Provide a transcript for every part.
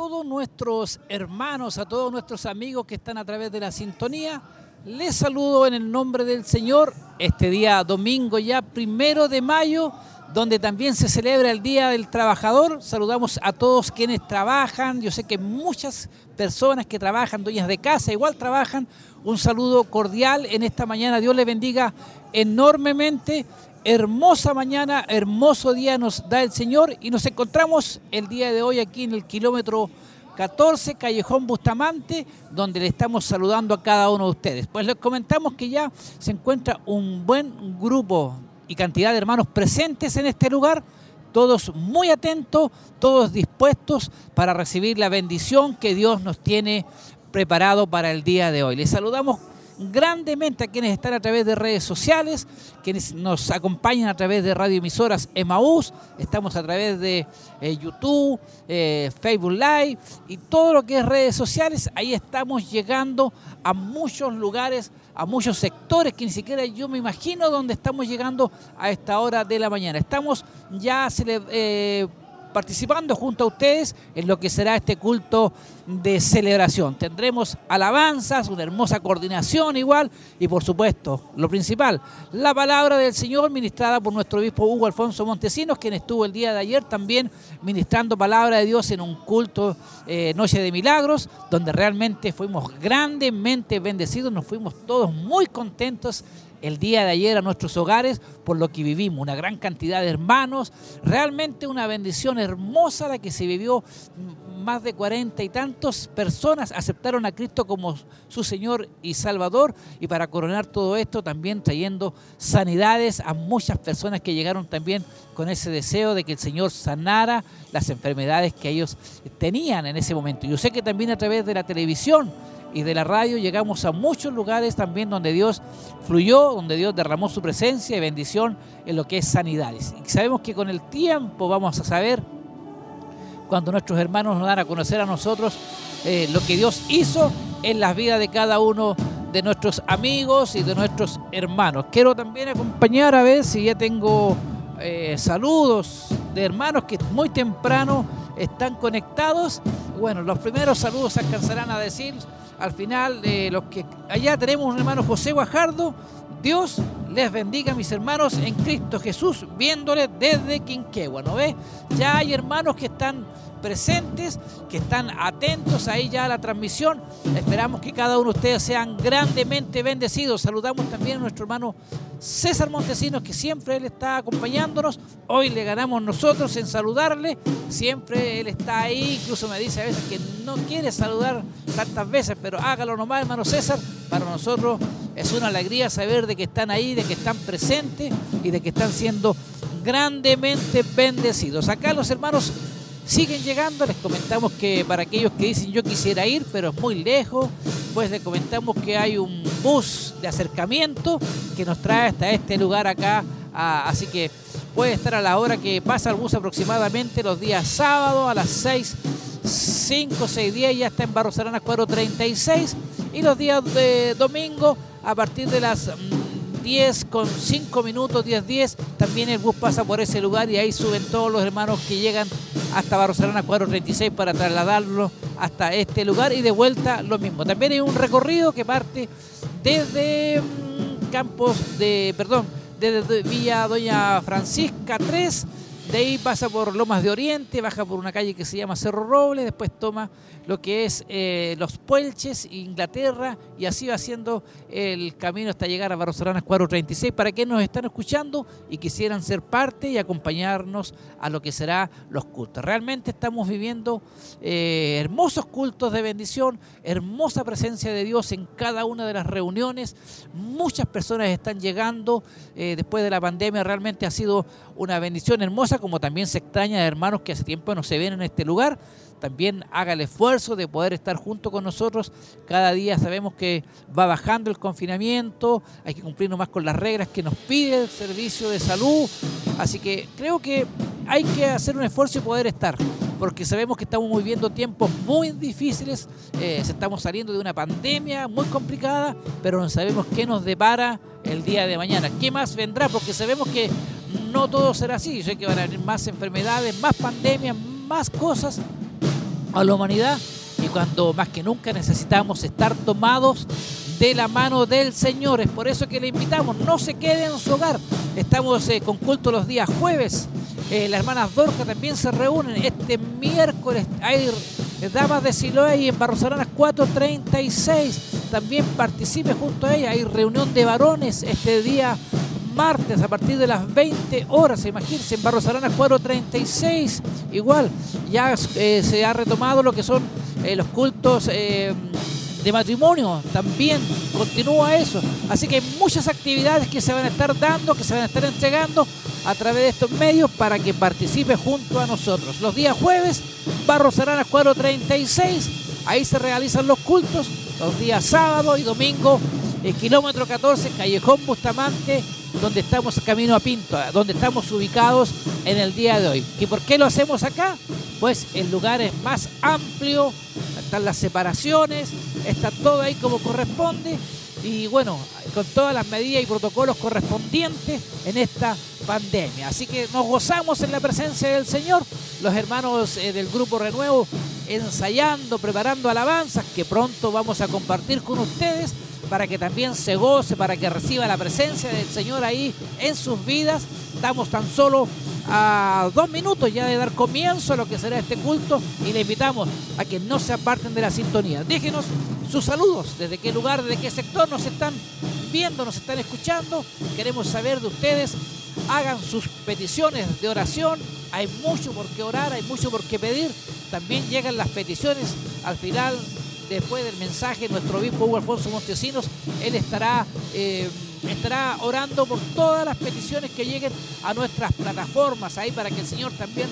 todos nuestros hermanos, a todos nuestros amigos que están a través de la sintonía. Les saludo en el nombre del Señor este día domingo ya primero de mayo, donde también se celebra el Día del Trabajador. Saludamos a todos quienes trabajan. Yo sé que muchas personas que trabajan, dueñas de casa, igual trabajan. Un saludo cordial en esta mañana. Dios les bendiga enormemente. Hermosa mañana, hermoso día nos da el Señor y nos encontramos el día de hoy aquí en el kilómetro 14, Callejón Bustamante, donde le estamos saludando a cada uno de ustedes. Pues les comentamos que ya se encuentra un buen grupo y cantidad de hermanos presentes en este lugar, todos muy atentos, todos dispuestos para recibir la bendición que Dios nos tiene preparado para el día de hoy. Les saludamos grandemente a quienes están a través de redes sociales, quienes nos acompañan a través de radioemisoras Emaús, estamos a través de eh, YouTube, eh, Facebook Live y todo lo que es redes sociales, ahí estamos llegando a muchos lugares, a muchos sectores que ni siquiera yo me imagino dónde estamos llegando a esta hora de la mañana. Estamos ya eh, participando junto a ustedes en lo que será este culto de celebración. Tendremos alabanzas, una hermosa coordinación igual y por supuesto, lo principal, la palabra del Señor ministrada por nuestro obispo Hugo Alfonso Montesinos, quien estuvo el día de ayer también ministrando palabra de Dios en un culto eh, Noche de Milagros, donde realmente fuimos grandemente bendecidos, nos fuimos todos muy contentos el día de ayer a nuestros hogares por lo que vivimos, una gran cantidad de hermanos, realmente una bendición hermosa la que se vivió, más de cuarenta y tantos personas aceptaron a Cristo como su Señor y Salvador. Y para coronar todo esto también trayendo sanidades a muchas personas que llegaron también con ese deseo de que el Señor sanara las enfermedades que ellos tenían en ese momento. Yo sé que también a través de la televisión, y de la radio llegamos a muchos lugares también donde Dios fluyó, donde Dios derramó su presencia y bendición en lo que es sanidades. Y sabemos que con el tiempo vamos a saber, cuando nuestros hermanos nos dan a conocer a nosotros eh, lo que Dios hizo en las vidas de cada uno de nuestros amigos y de nuestros hermanos. Quiero también acompañar a ver si ya tengo eh, saludos de hermanos que muy temprano están conectados. Bueno, los primeros saludos se alcanzarán a decir al final de los que allá tenemos un hermano José Guajardo. Dios les bendiga, mis hermanos, en Cristo Jesús, viéndole desde Quinquegua, ¿no ve? Ya hay hermanos que están presentes, que están atentos ahí ya a la transmisión. Esperamos que cada uno de ustedes sean grandemente bendecidos. Saludamos también a nuestro hermano César Montesinos, que siempre él está acompañándonos. Hoy le ganamos nosotros en saludarle. Siempre él está ahí, incluso me dice a veces que no quiere saludar tantas veces, pero hágalo nomás, hermano César. Para nosotros es una alegría saber de que están ahí, de que están presentes y de que están siendo grandemente bendecidos. Acá los hermanos siguen llegando. Les comentamos que para aquellos que dicen yo quisiera ir, pero es muy lejos, pues les comentamos que hay un bus de acercamiento que nos trae hasta este lugar acá. así que puede estar a la hora que pasa el bus aproximadamente los días sábados a las 6, 5, 6, 10, ya está en Barros Aranas 436 y los días de domingo a partir de las mm, 10 con 5 minutos, 10, 10. También el bus pasa por ese lugar y ahí suben todos los hermanos que llegan hasta Barcelona 436 para trasladarlo hasta este lugar y de vuelta lo mismo. También hay un recorrido que parte desde mm, Campos de, perdón, desde Villa Doña Francisca 3 de ahí pasa por Lomas de Oriente, baja por una calle que se llama Cerro Roble, después toma lo que es eh, Los Puelches, Inglaterra, y así va haciendo el camino hasta llegar a Barcelona 436. Para quienes nos están escuchando y quisieran ser parte y acompañarnos a lo que será los cultos. Realmente estamos viviendo eh, hermosos cultos de bendición, hermosa presencia de Dios en cada una de las reuniones. Muchas personas están llegando eh, después de la pandemia, realmente ha sido una bendición hermosa como también se extraña de hermanos que hace tiempo no se ven en este lugar. También haga el esfuerzo de poder estar junto con nosotros. Cada día sabemos que va bajando el confinamiento, hay que cumplir nomás con las reglas que nos pide el servicio de salud. Así que creo que hay que hacer un esfuerzo y poder estar, porque sabemos que estamos viviendo tiempos muy difíciles, eh, estamos saliendo de una pandemia muy complicada, pero no sabemos qué nos depara el día de mañana, qué más vendrá, porque sabemos que no todo será así. Sé que van a venir más enfermedades, más pandemias, más cosas. A la humanidad y cuando más que nunca necesitamos estar tomados de la mano del Señor. Es por eso que le invitamos, no se quede en su hogar. Estamos eh, con culto los días jueves. Eh, las hermanas Dorca también se reúnen. Este miércoles hay Damas de Siloé y en Barros Aranas 436. También participe junto a ella. Hay reunión de varones este día martes a partir de las 20 horas. Imagínense, en Barros Aranas 436. Igual, ya eh, se ha retomado lo que son eh, los cultos eh, de matrimonio. También continúa eso. Así que hay muchas actividades que se van a estar dando, que se van a estar entregando a través de estos medios para que participe junto a nosotros. Los días jueves, Barros Aranas 436. Ahí se realizan los cultos. Los días sábado y domingo, kilómetro 14, Callejón Bustamante, donde estamos camino a Pinto, donde estamos ubicados en el día de hoy. ¿Y por qué lo hacemos acá? Pues el lugar es más amplio, están las separaciones, está todo ahí como corresponde y bueno, con todas las medidas y protocolos correspondientes en esta pandemia. Así que nos gozamos en la presencia del Señor, los hermanos eh, del Grupo Renuevo ensayando, preparando alabanzas que pronto vamos a compartir con ustedes para que también se goce, para que reciba la presencia del Señor ahí en sus vidas. Estamos tan solo a dos minutos ya de dar comienzo a lo que será este culto y le invitamos a que no se aparten de la sintonía. Déjenos sus saludos, desde qué lugar, desde qué sector nos están viendo, nos están escuchando. Queremos saber de ustedes. Hagan sus peticiones de oración. Hay mucho por qué orar, hay mucho por qué pedir. También llegan las peticiones al final después del mensaje, nuestro obispo Hugo Alfonso Montesinos, él estará, eh, estará orando por todas las peticiones que lleguen a nuestras plataformas ahí para que el Señor también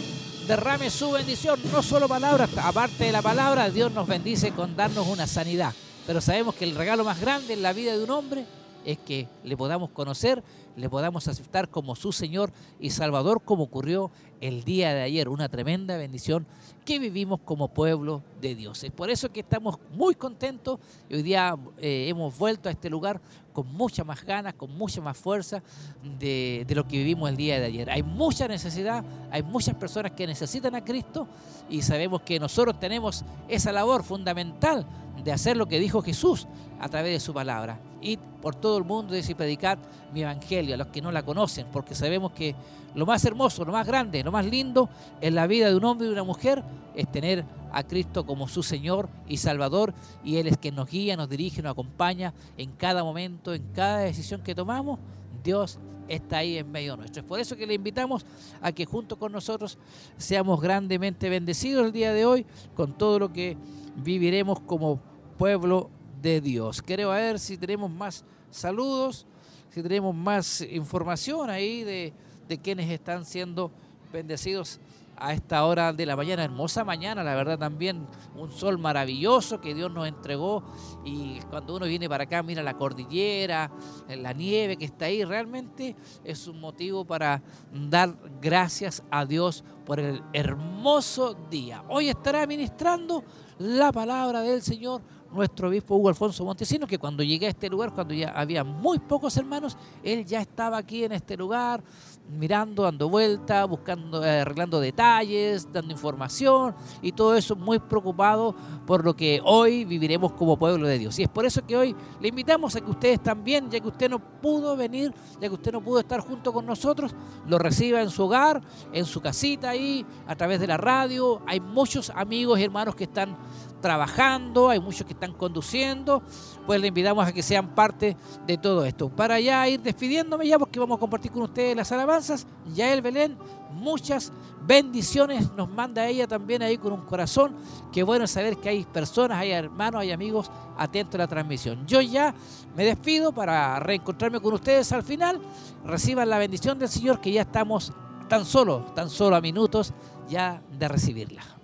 derrame su bendición, no solo palabras, aparte de la palabra, Dios nos bendice con darnos una sanidad. Pero sabemos que el regalo más grande en la vida de un hombre es que le podamos conocer, le podamos aceptar como su Señor y Salvador, como ocurrió el día de ayer, una tremenda bendición que vivimos como pueblo de Dios. Es por eso que estamos muy contentos y hoy día eh, hemos vuelto a este lugar con mucha más ganas, con mucha más fuerza de, de, lo que vivimos el día de ayer. Hay mucha necesidad, hay muchas personas que necesitan a Cristo y sabemos que nosotros tenemos esa labor fundamental de hacer lo que dijo Jesús a través de su palabra. Y por todo el mundo y predicar mi evangelio a los que no la conocen, porque sabemos que lo más hermoso, lo más grande, lo más lindo en la vida de un hombre y una mujer es tener a Cristo como su Señor y Salvador y Él es quien nos guía, nos dirige, nos acompaña en cada momento, en cada decisión que tomamos. Dios está ahí en medio nuestro. Es por eso que le invitamos a que junto con nosotros seamos grandemente bendecidos el día de hoy con todo lo que viviremos como pueblo de Dios. Quiero ver si tenemos más saludos, si tenemos más información ahí de de quienes están siendo bendecidos a esta hora de la mañana, hermosa mañana, la verdad también un sol maravilloso que Dios nos entregó y cuando uno viene para acá mira la cordillera, la nieve que está ahí, realmente es un motivo para dar gracias a Dios por el hermoso día. Hoy estará ministrando la palabra del Señor nuestro obispo Hugo Alfonso Montesino, que cuando llegué a este lugar, cuando ya había muy pocos hermanos, él ya estaba aquí en este lugar, mirando, dando vuelta, buscando, eh, arreglando detalles, dando información y todo eso muy preocupado por lo que hoy viviremos como pueblo de Dios. Y es por eso que hoy le invitamos a que ustedes también, ya que usted no pudo venir, ya que usted no pudo estar junto con nosotros, lo reciba en su hogar, en su casita ahí, a través de la radio. Hay muchos amigos y hermanos que están trabajando, hay muchos que están conduciendo, pues le invitamos a que sean parte de todo esto. Para ya ir despidiéndome ya, porque vamos a compartir con ustedes las alabanzas, ya el Belén, muchas bendiciones nos manda ella también ahí con un corazón, qué bueno saber que hay personas, hay hermanos, hay amigos atentos a la transmisión. Yo ya me despido para reencontrarme con ustedes al final, reciban la bendición del Señor que ya estamos tan solo, tan solo a minutos ya de recibirla.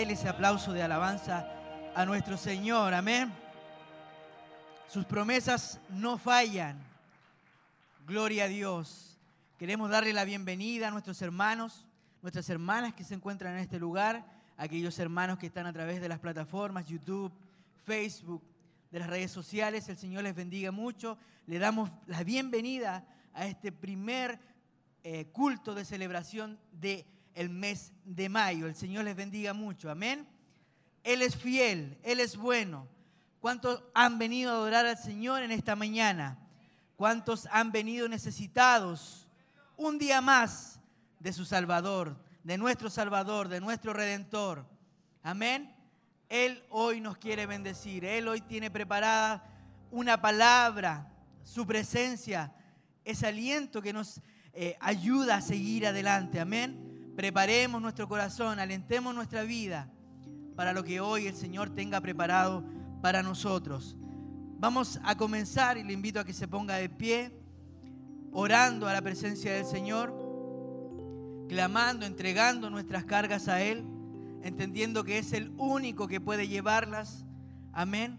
Ese aplauso de alabanza a nuestro Señor. Amén. Sus promesas no fallan. Gloria a Dios. Queremos darle la bienvenida a nuestros hermanos, nuestras hermanas que se encuentran en este lugar, aquellos hermanos que están a través de las plataformas YouTube, Facebook, de las redes sociales. El Señor les bendiga mucho. Le damos la bienvenida a este primer eh, culto de celebración del el mes de mayo. El Señor les bendiga mucho. Amén. Él es fiel, Él es bueno. ¿Cuántos han venido a adorar al Señor en esta mañana? ¿Cuántos han venido necesitados un día más de su Salvador, de nuestro Salvador, de nuestro Redentor? Amén. Él hoy nos quiere bendecir. Él hoy tiene preparada una palabra, su presencia, ese aliento que nos eh, ayuda a seguir adelante. Amén. Preparemos nuestro corazón, alentemos nuestra vida para lo que hoy el Señor tenga preparado para nosotros. Vamos a comenzar y le invito a que se ponga de pie, orando a la presencia del Señor, clamando, entregando nuestras cargas a Él, entendiendo que es el único que puede llevarlas. Amén.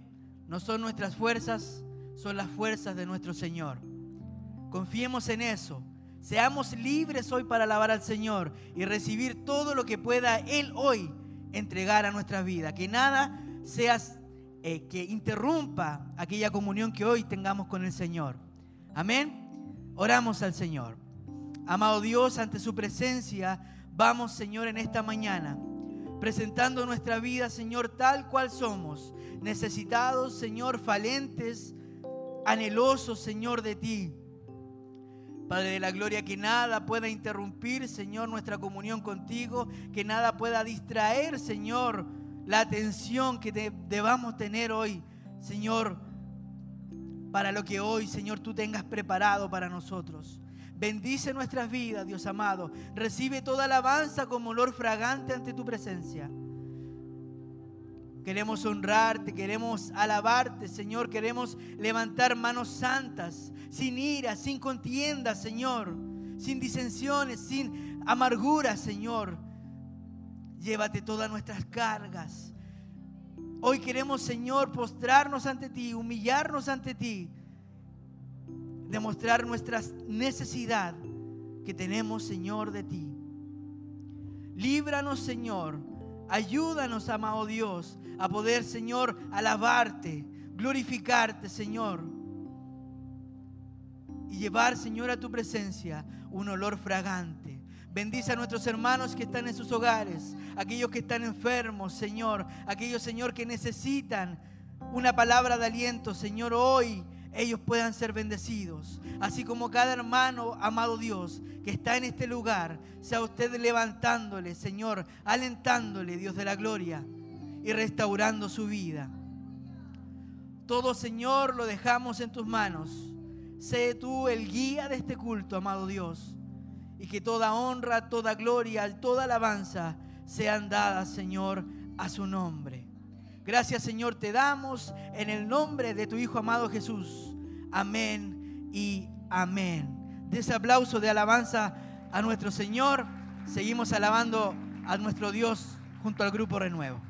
No son nuestras fuerzas, son las fuerzas de nuestro Señor. Confiemos en eso. Seamos libres hoy para alabar al Señor y recibir todo lo que pueda Él hoy entregar a nuestra vida. Que nada sea eh, que interrumpa aquella comunión que hoy tengamos con el Señor. Amén. Oramos al Señor. Amado Dios, ante su presencia, vamos, Señor, en esta mañana, presentando nuestra vida, Señor, tal cual somos, necesitados, Señor, falentes, anhelosos, Señor, de ti. Padre de la gloria, que nada pueda interrumpir, Señor, nuestra comunión contigo, que nada pueda distraer, Señor, la atención que debamos tener hoy, Señor, para lo que hoy, Señor, tú tengas preparado para nosotros. Bendice nuestras vidas, Dios amado. Recibe toda alabanza como olor fragante ante tu presencia. Queremos honrarte, queremos alabarte, Señor. Queremos levantar manos santas, sin ira, sin contienda, Señor. Sin disensiones, sin amargura, Señor. Llévate todas nuestras cargas. Hoy queremos, Señor, postrarnos ante ti, humillarnos ante ti. Demostrar nuestra necesidad que tenemos, Señor, de ti. Líbranos, Señor. Ayúdanos, amado Dios, a poder, Señor, alabarte, glorificarte, Señor. Y llevar, Señor, a tu presencia un olor fragante. Bendice a nuestros hermanos que están en sus hogares, aquellos que están enfermos, Señor, aquellos, Señor, que necesitan una palabra de aliento, Señor, hoy ellos puedan ser bendecidos. Así como cada hermano, amado Dios, que está en este lugar, sea usted levantándole, Señor, alentándole, Dios de la gloria, y restaurando su vida. Todo, Señor, lo dejamos en tus manos. Sé tú el guía de este culto, amado Dios. Y que toda honra, toda gloria, toda alabanza sean dadas, Señor, a su nombre. Gracias, Señor, te damos en el nombre de tu Hijo amado Jesús. Amén y amén. De ese aplauso de alabanza a nuestro Señor, seguimos alabando a nuestro Dios junto al grupo Renuevo.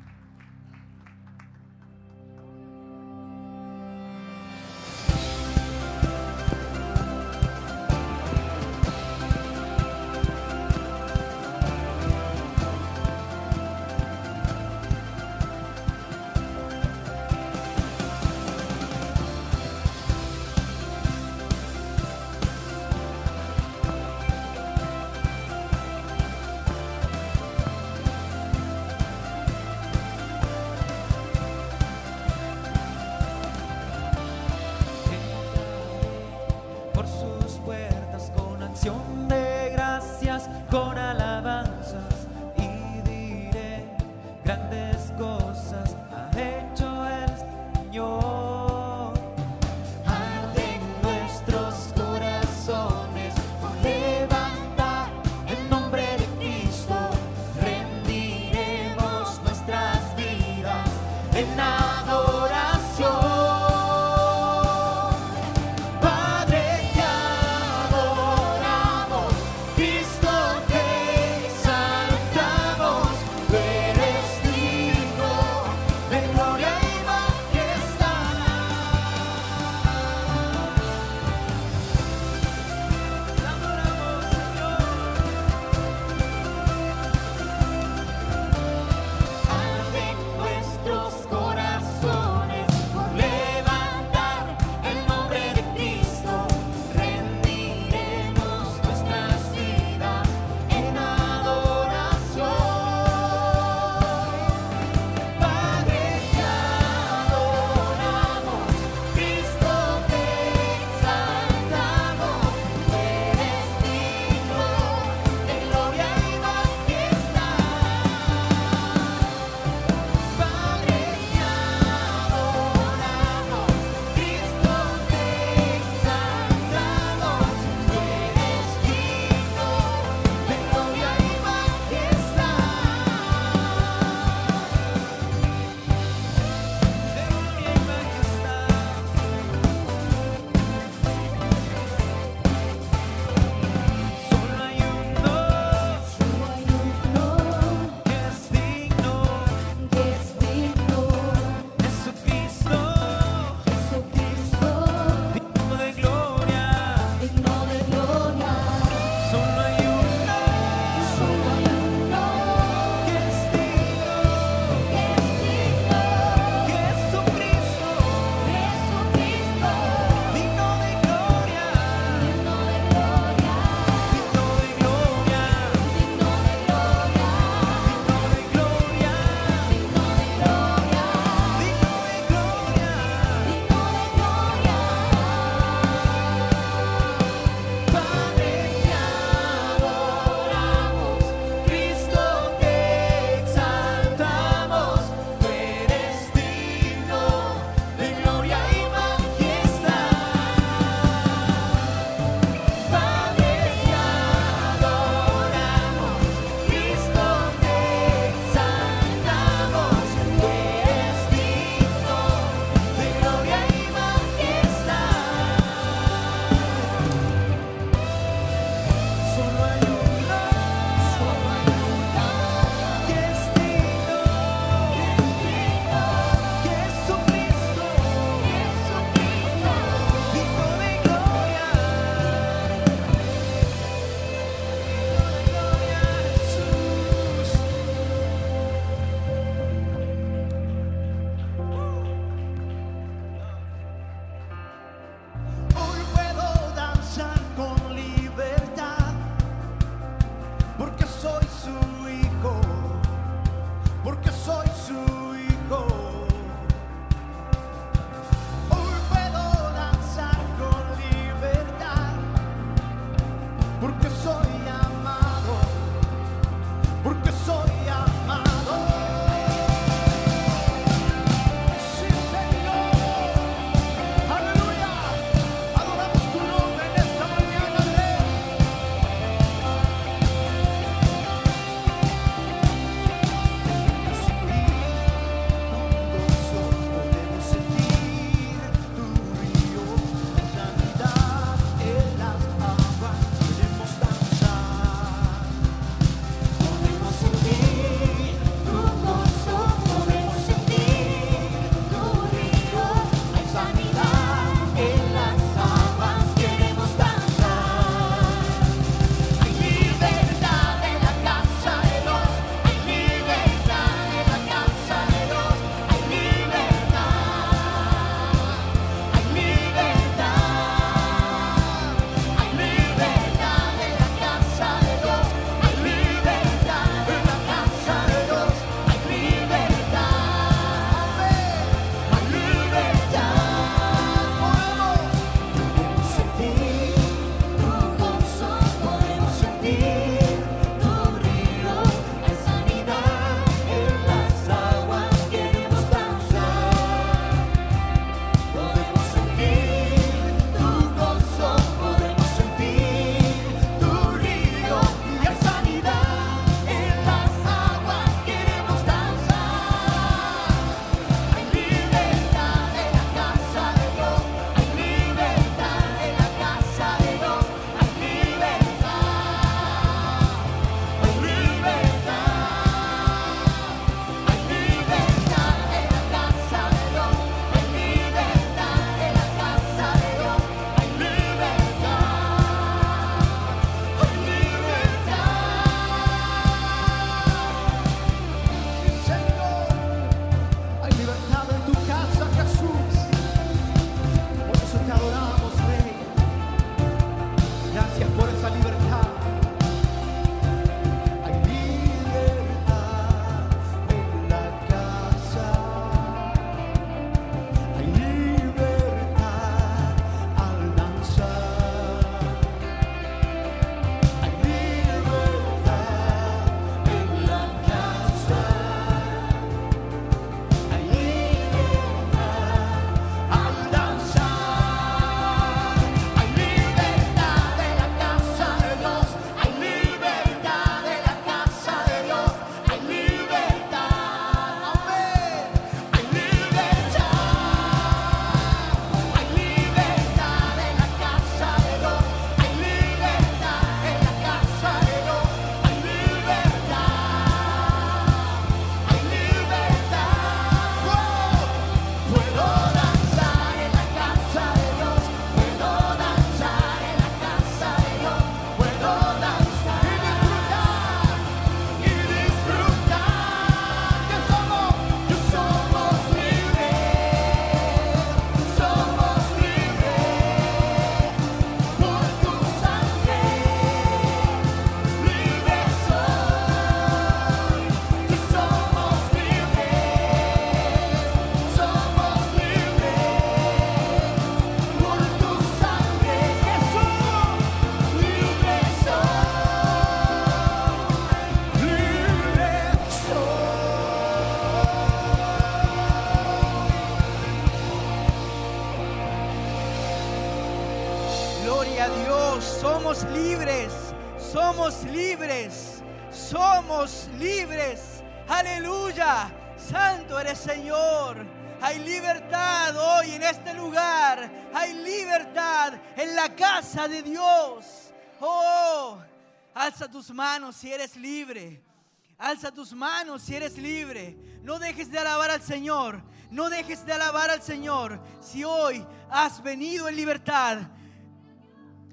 Somos libres, somos libres. Aleluya, santo eres Señor. Hay libertad hoy en este lugar. Hay libertad en la casa de Dios. Oh, alza tus manos si eres libre. Alza tus manos si eres libre. No dejes de alabar al Señor. No dejes de alabar al Señor. Si hoy has venido en libertad,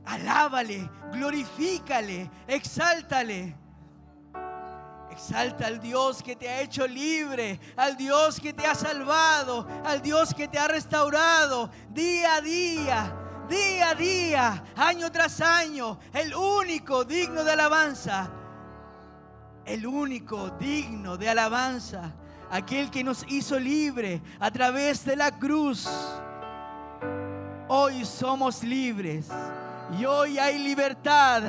alábale, glorifícale, exáltale. Exalta al Dios que te ha hecho libre, al Dios que te ha salvado, al Dios que te ha restaurado día a día, día a día, año tras año, el único digno de alabanza, el único digno de alabanza, aquel que nos hizo libre a través de la cruz. Hoy somos libres y hoy hay libertad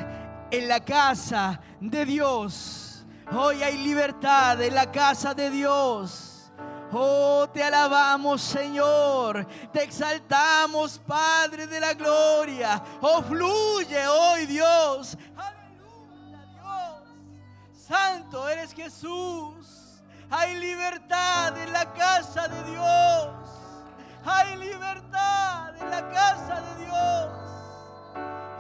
en la casa de Dios. Hoy hay libertad en la casa de Dios. Oh, te alabamos, Señor. Te exaltamos, Padre de la gloria. Oh, fluye hoy, Dios. Aleluya, Dios. Santo eres Jesús. Hay libertad en la casa de Dios. Hay libertad en la casa de Dios.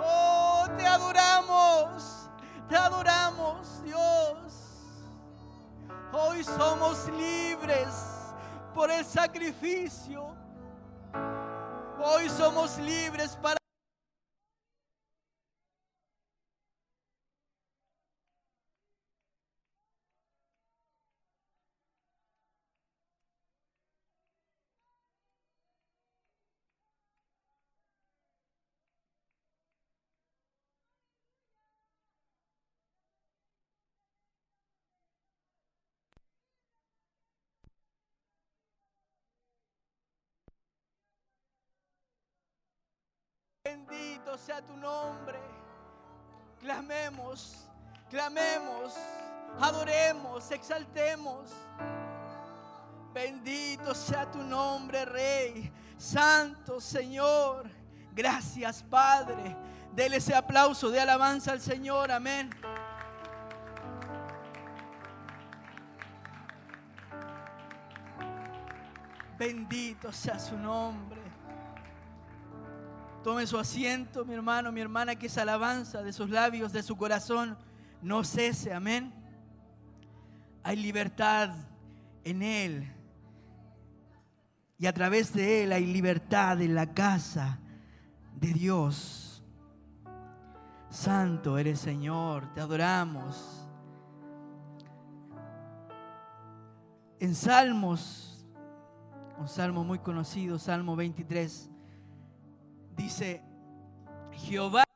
Oh, te adoramos. Te adoramos, Dios. Hoy somos libres por el sacrificio. Hoy somos libres para... Bendito sea tu nombre. Clamemos, clamemos, adoremos, exaltemos. Bendito sea tu nombre, Rey, Santo Señor. Gracias, Padre. Dele ese aplauso de alabanza al Señor. Amén. Bendito sea su nombre. Tome su asiento, mi hermano, mi hermana, que esa alabanza de sus labios, de su corazón, no cese. Amén. Hay libertad en Él. Y a través de Él hay libertad en la casa de Dios. Santo eres Señor, te adoramos. En Salmos, un salmo muy conocido, Salmo 23, dice, Jehová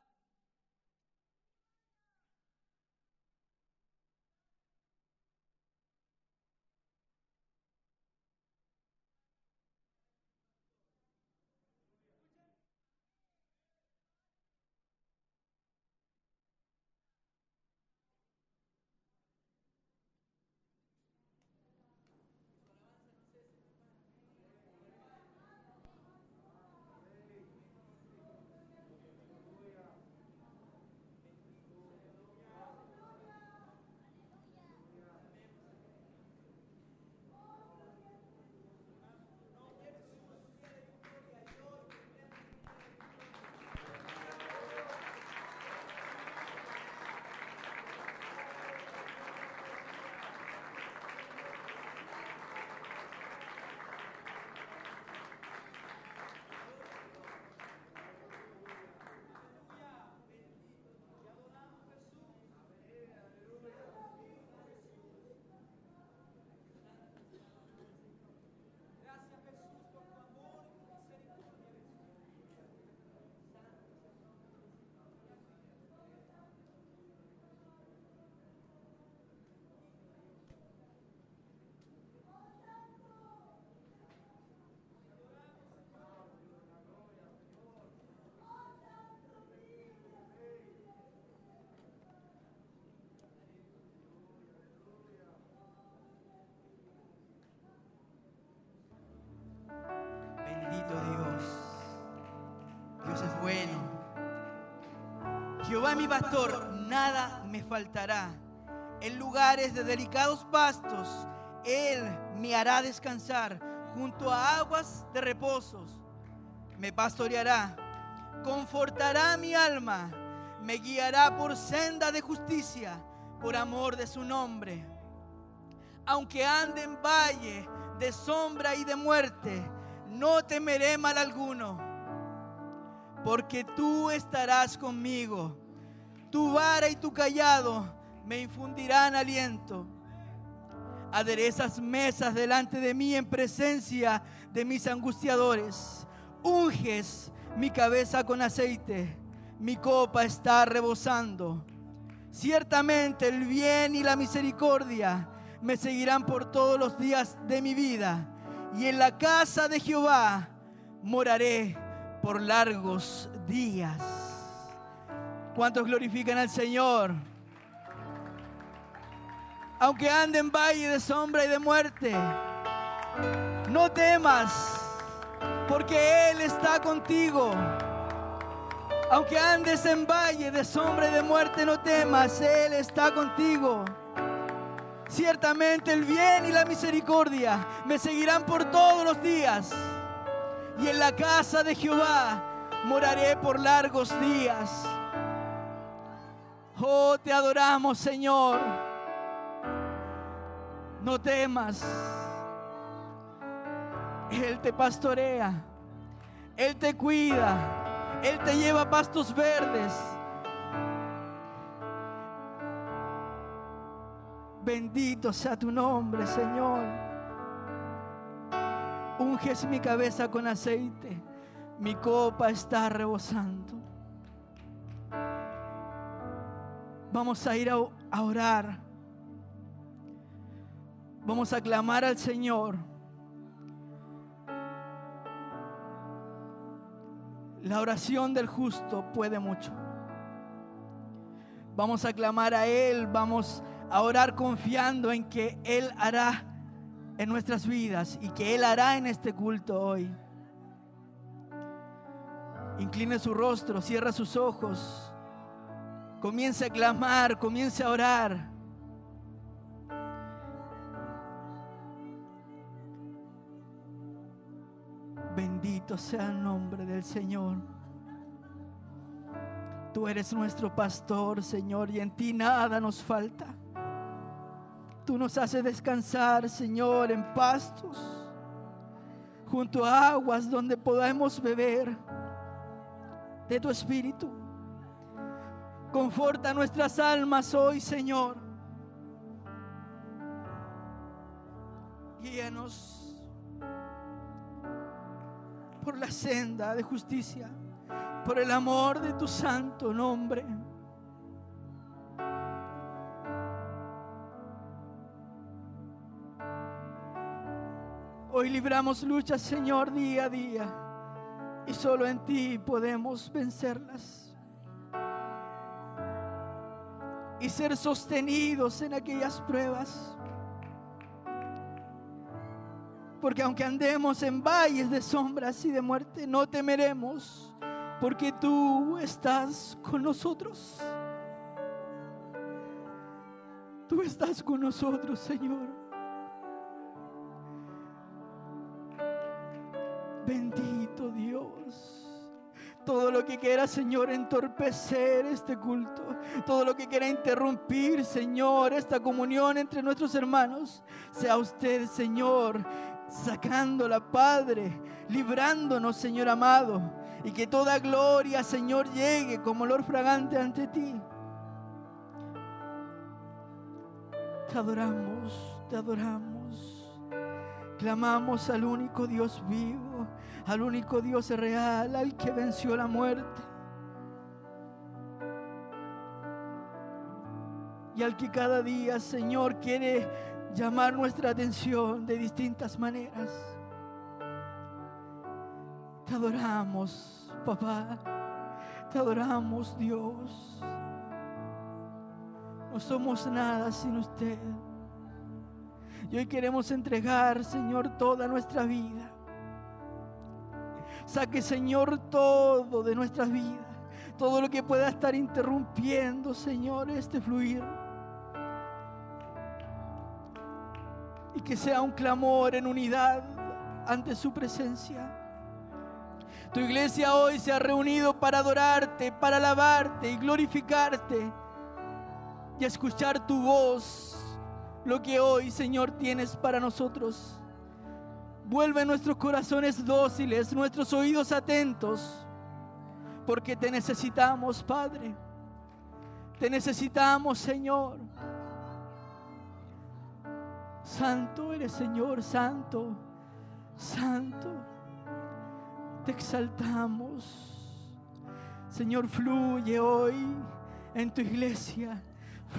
Jehová es mi pastor, nada me faltará. En lugares de delicados pastos, Él me hará descansar. Junto a aguas de reposos, me pastoreará. Confortará mi alma. Me guiará por senda de justicia, por amor de su nombre. Aunque ande en valle de sombra y de muerte, no temeré mal alguno, porque tú estarás conmigo. Tu vara y tu callado me infundirán aliento. Aderezas mesas delante de mí en presencia de mis angustiadores. Unges mi cabeza con aceite. Mi copa está rebosando. Ciertamente el bien y la misericordia me seguirán por todos los días de mi vida. Y en la casa de Jehová moraré por largos días. ¿Cuántos glorifican al Señor? Aunque ande en valle de sombra y de muerte, no temas, porque Él está contigo. Aunque andes en valle de sombra y de muerte, no temas, Él está contigo. Ciertamente el bien y la misericordia me seguirán por todos los días. Y en la casa de Jehová moraré por largos días. Oh, te adoramos, Señor. No temas. Él te pastorea. Él te cuida. Él te lleva pastos verdes. Bendito sea tu nombre, Señor. Unges mi cabeza con aceite. Mi copa está rebosando. Vamos a ir a, a orar. Vamos a clamar al Señor. La oración del justo puede mucho. Vamos a clamar a Él, vamos a orar confiando en que Él hará en nuestras vidas y que Él hará en este culto hoy. Incline su rostro, cierra sus ojos, comience a clamar, comience a orar. Bendito sea el nombre del Señor. Tú eres nuestro pastor, Señor, y en ti nada nos falta. Tú nos haces descansar, Señor, en pastos, junto a aguas donde podamos beber de tu espíritu. Conforta nuestras almas hoy, Señor. Guíanos por la senda de justicia, por el amor de tu santo nombre. Hoy libramos luchas, Señor, día a día, y solo en ti podemos vencerlas. Y ser sostenidos en aquellas pruebas. Porque aunque andemos en valles de sombras y de muerte, no temeremos, porque tú estás con nosotros. Tú estás con nosotros, Señor. Bendito Dios. Todo lo que quiera, Señor, entorpecer este culto. Todo lo que quiera interrumpir, Señor, esta comunión entre nuestros hermanos. Sea usted, Señor, sacándola, Padre, librándonos, Señor amado, y que toda gloria, Señor, llegue como olor fragante ante ti. Te adoramos, te adoramos. Clamamos al único Dios vivo, al único Dios real, al que venció la muerte. Y al que cada día, Señor, quiere llamar nuestra atención de distintas maneras. Te adoramos, papá. Te adoramos, Dios. No somos nada sin usted. Y hoy queremos entregar, Señor, toda nuestra vida. Saque, Señor, todo de nuestras vidas. todo lo que pueda estar interrumpiendo, Señor, este fluir. Y que sea un clamor en unidad ante su presencia. Tu iglesia hoy se ha reunido para adorarte, para alabarte y glorificarte y escuchar tu voz, lo que hoy, Señor, tienes para nosotros. Vuelve nuestros corazones dóciles, nuestros oídos atentos, porque te necesitamos, Padre. Te necesitamos, Señor. Santo eres, Señor, santo, santo. Te exaltamos. Señor, fluye hoy en tu iglesia.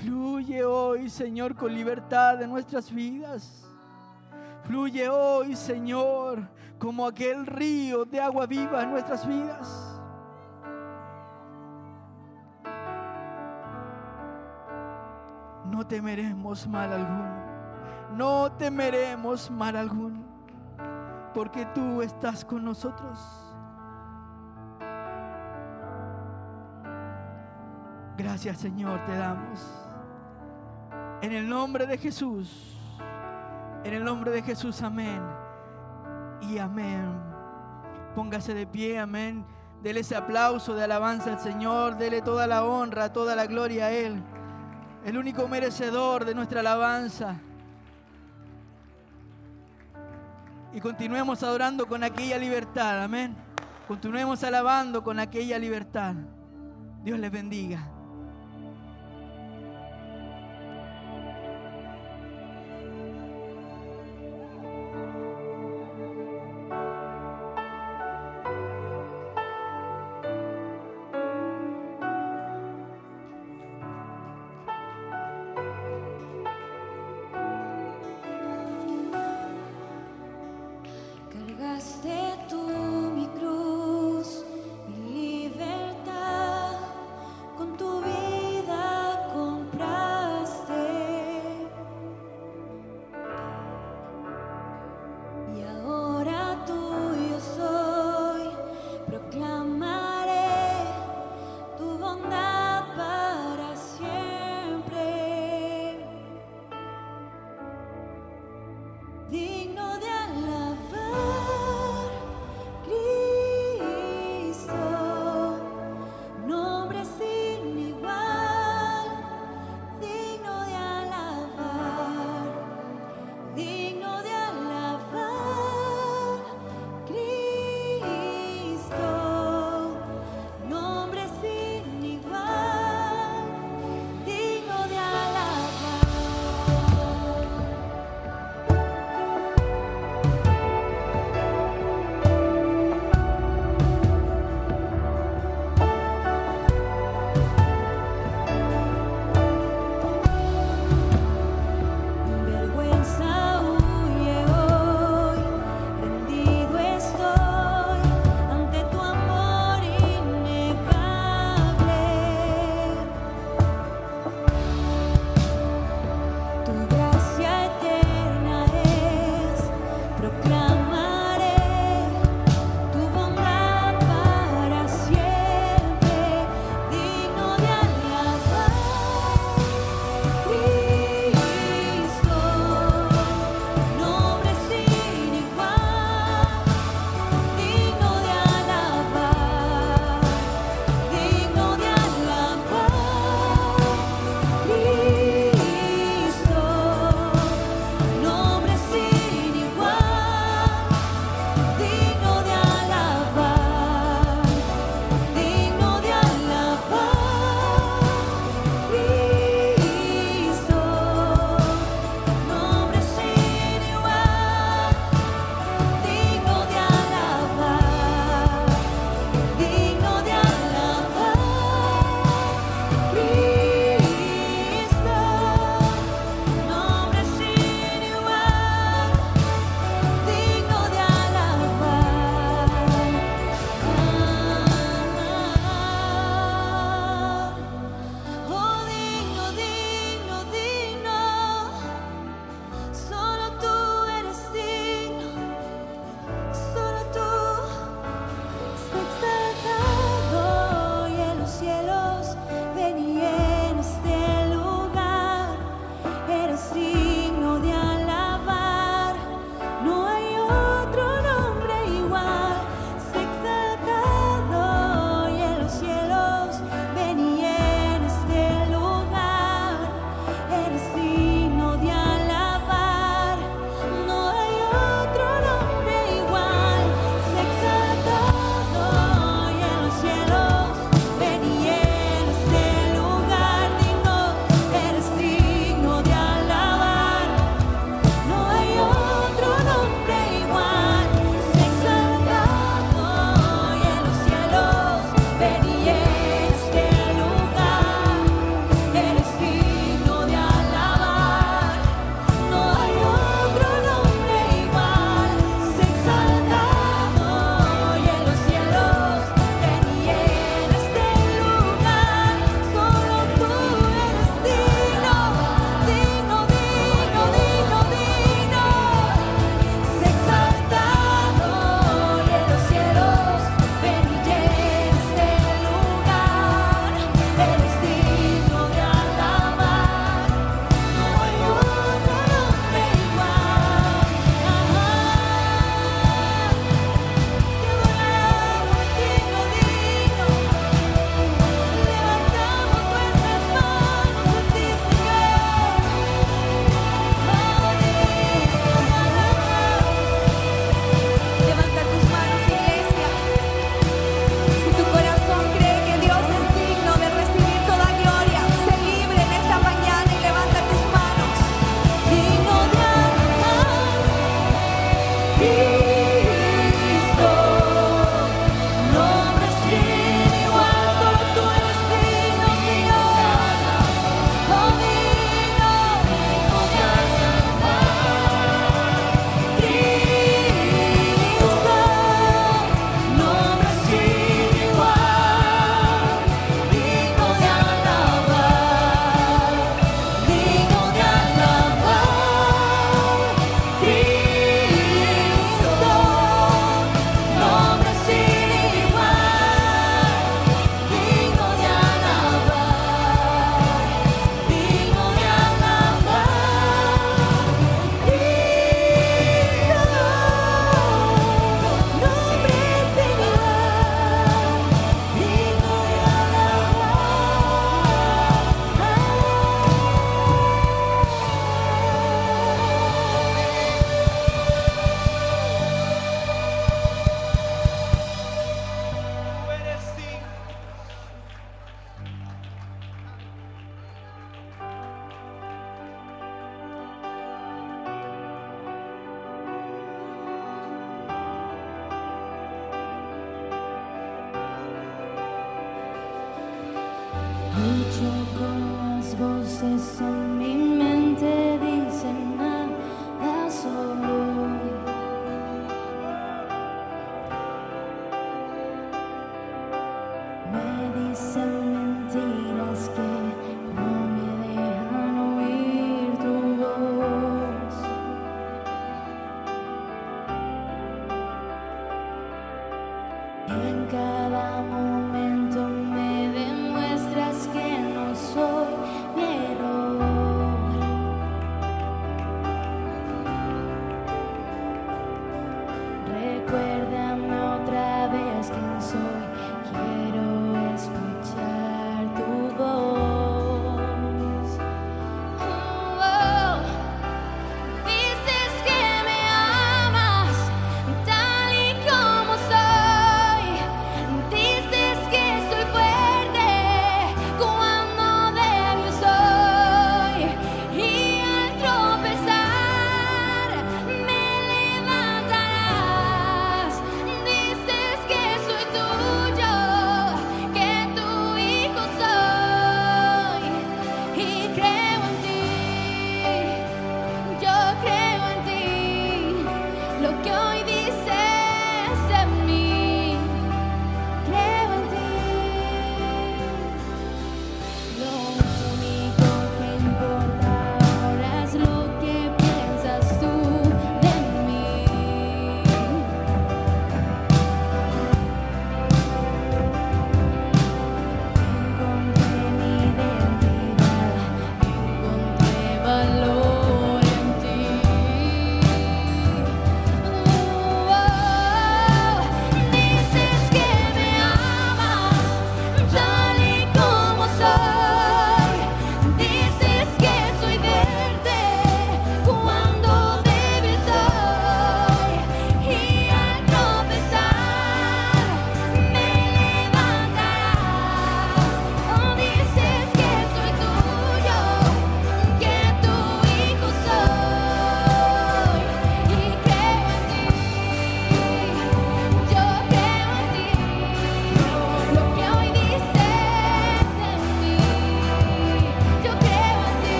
Fluye hoy, Señor, con libertad en nuestras vidas. Fluye hoy, Señor, como aquel río de agua viva en nuestras vidas. No temeremos mal alguno. No temeremos mal alguno. Porque tú estás con nosotros. Gracias, Señor, te damos. En el nombre de Jesús. En el nombre de Jesús, amén. Y amén. Póngase de pie, amén. Dele ese aplauso de alabanza al Señor. Dele toda la honra, toda la gloria a Él. El único merecedor de nuestra alabanza. Y continuemos adorando con aquella libertad, amén. Continuemos alabando con aquella libertad. Dios les bendiga.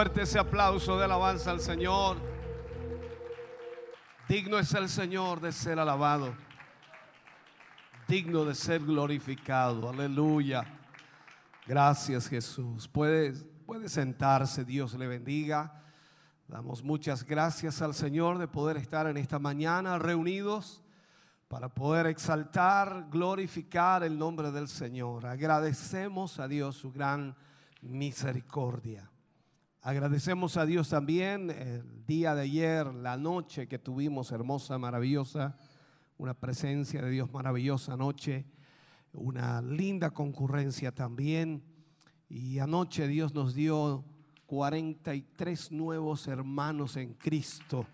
Fuerte ese aplauso de alabanza al Señor. Digno es el Señor de ser alabado. Digno de ser glorificado. Aleluya. Gracias Jesús. Puede, puede sentarse. Dios le bendiga. Damos muchas gracias al Señor de poder estar en esta mañana reunidos para poder exaltar, glorificar el nombre del Señor. Agradecemos a Dios su gran misericordia. Agradecemos a Dios también el día de ayer, la noche que tuvimos hermosa, maravillosa, una presencia de Dios maravillosa noche, una linda concurrencia también. Y anoche Dios nos dio 43 nuevos hermanos en Cristo.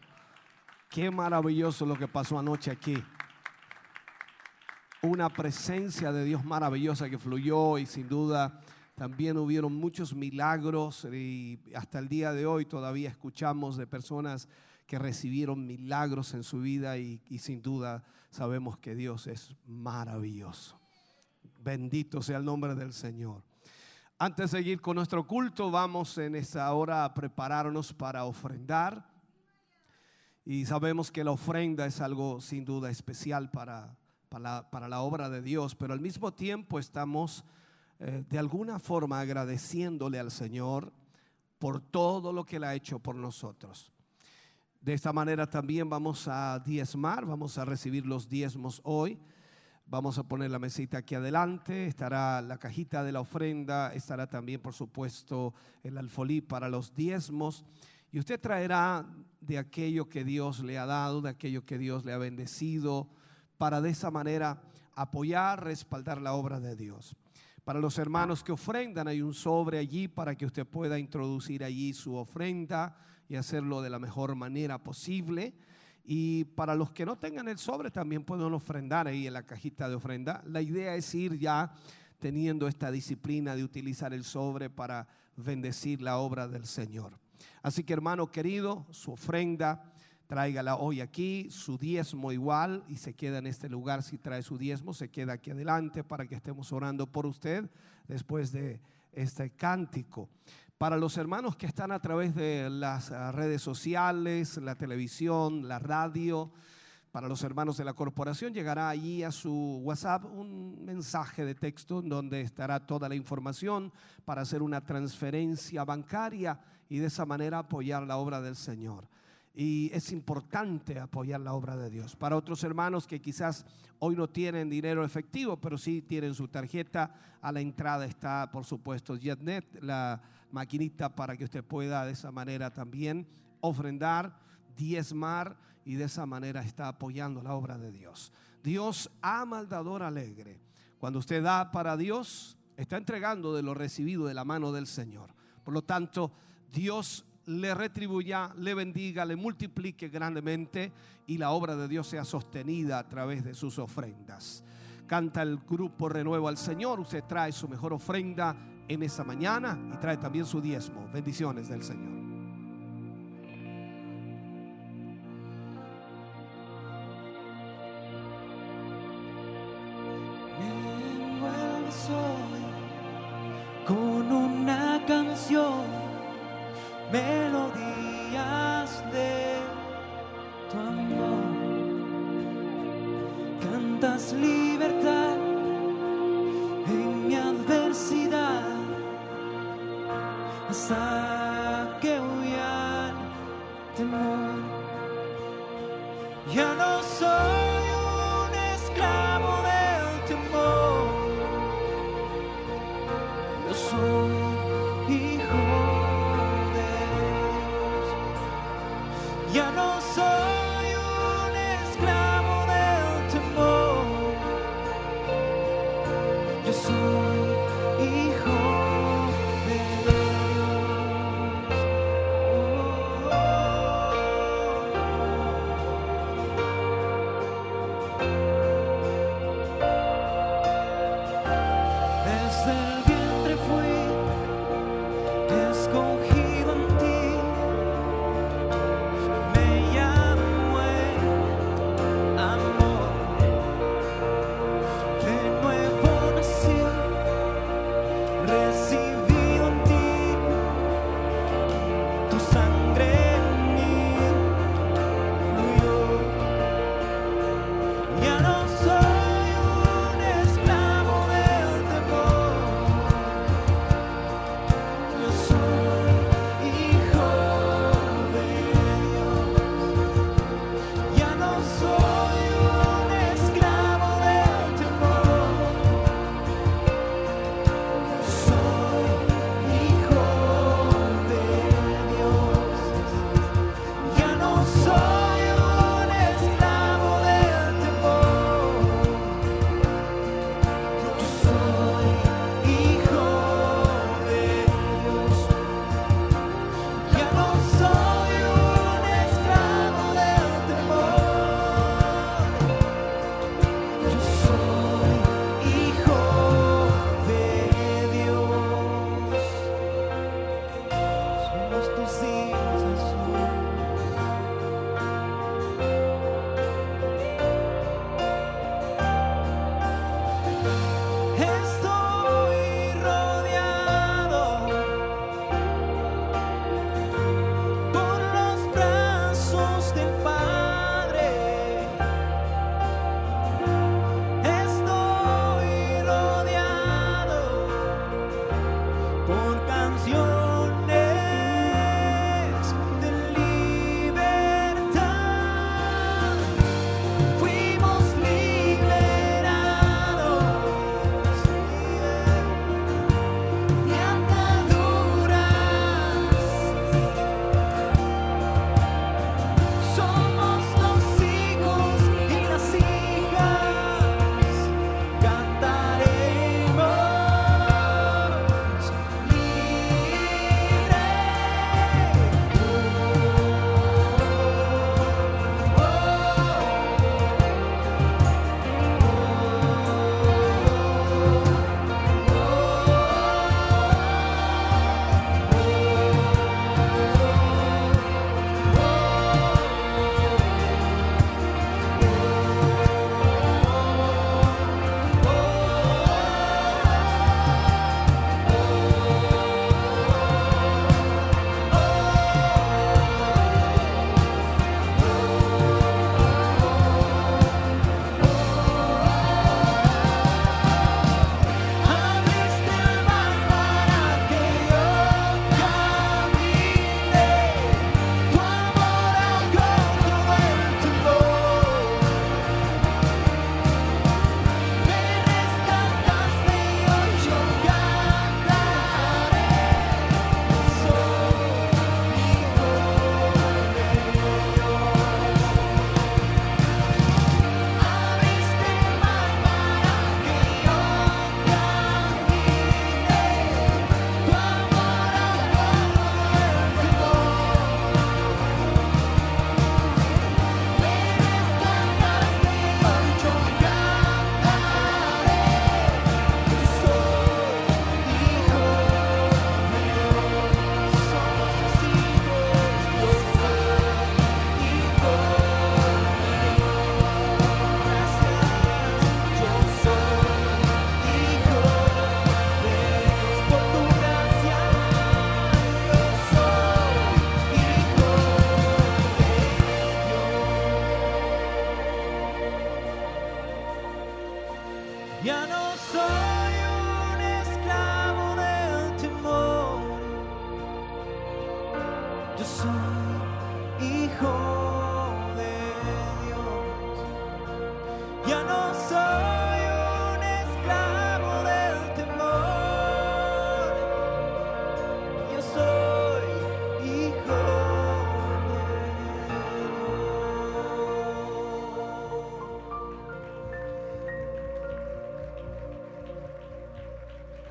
Qué maravilloso lo que pasó anoche aquí una presencia de Dios maravillosa que fluyó y sin duda también hubieron muchos milagros y hasta el día de hoy todavía escuchamos de personas que recibieron milagros en su vida y, sin duda sabemos que Dios es maravilloso. Bendito sea el nombre del Señor. Antes de seguir con nuestro culto, vamos en esta hora a prepararnos para ofrendar. Y sabemos que la ofrenda es algo sin duda especial para, para, para la obra de Dios, pero al mismo tiempo estamos eh, de alguna forma agradeciéndole al Señor por todo lo que Él ha hecho por nosotros. De esta manera también vamos a diezmar, vamos a recibir los diezmos hoy. Vamos a poner la mesita aquí adelante, estará la cajita de la ofrenda, estará también por supuesto el alfolí para los diezmos. Y usted traerá de aquello que Dios le ha dado, de aquello que Dios le ha bendecido, para de esa manera apoyar, respaldar la obra de Dios. Para los hermanos que ofrendan, hay un sobre allí para que usted pueda introducir allí su ofrenda y hacerlo de la mejor manera posible. Y para los que no tengan el sobre, también pueden ofrendar ahí en la cajita de ofrenda. La idea es ir ya teniendo esta disciplina de utilizar el sobre para bendecir la obra del Señor. Así que hermano querido, su ofrenda, tráigala hoy aquí, su diezmo igual y se queda en este lugar. Si trae su diezmo, se queda aquí adelante para que estemos orando por usted después de este cántico. Para los hermanos que están a través de las ah, redes sociales, la televisión, la radio, para los hermanos de la corporación llegará allí a su WhatsApp un mensaje de texto donde estará toda la información para hacer una transferencia bancaria y de esa manera apoyar la obra del Señor. Y es importante apoyar la obra de Dios. Para otros hermanos que quizás hoy no tienen dinero efectivo, pero sí tienen su tarjeta, a la entrada está, por supuesto, JetNet, la maquinita para que usted pueda de esa manera también ofrendar, diezmar y de esa manera está apoyando la obra de Dios. Dios ama al dador alegre. Cuando usted da para Dios, está entregando de lo recibido de la mano del Señor. Por lo tanto, Dios le retribuya, le bendiga, le multiplique grandemente y la obra de Dios sea sostenida a través de sus ofrendas. Canta el grupo Renuevo al Señor. Usted trae su mejor ofrenda en esa mañana y trae también su diezmo. Bendiciones del Señor.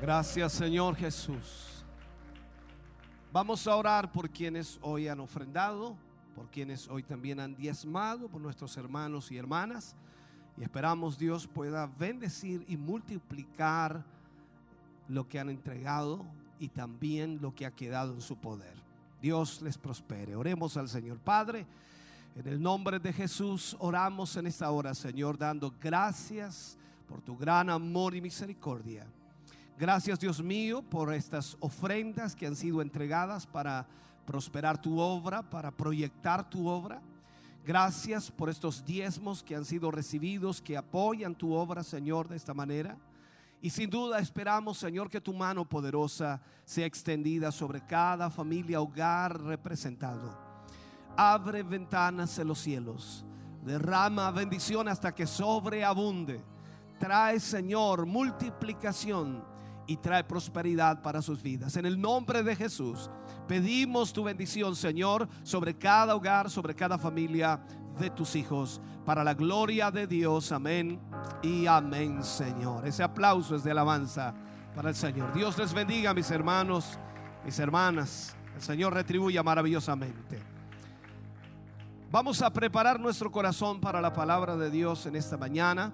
Gracias Señor Jesús. Vamos a orar por quienes hoy han ofrendado, por quienes hoy también han diezmado, por nuestros hermanos y hermanas. Y esperamos Dios pueda bendecir y multiplicar lo que han entregado y también lo que ha quedado en su poder. Dios les prospere. Oremos al Señor Padre. En el nombre de Jesús oramos en esta hora, Señor, dando gracias por tu gran amor y misericordia. Gracias Dios mío por estas ofrendas que han sido entregadas para prosperar tu obra, para proyectar tu obra. Gracias por estos diezmos que han sido recibidos, que apoyan tu obra, Señor, de esta manera. Y sin duda esperamos, Señor, que tu mano poderosa sea extendida sobre cada familia, hogar representado. Abre ventanas en los cielos, derrama bendición hasta que sobreabunde. Trae, Señor, multiplicación y trae prosperidad para sus vidas. En el nombre de Jesús, pedimos tu bendición, Señor, sobre cada hogar, sobre cada familia de tus hijos, para la gloria de Dios. Amén y amén, Señor. Ese aplauso es de alabanza para el Señor. Dios les bendiga, mis hermanos, mis hermanas. El Señor retribuya maravillosamente. Vamos a preparar nuestro corazón para la palabra de Dios en esta mañana.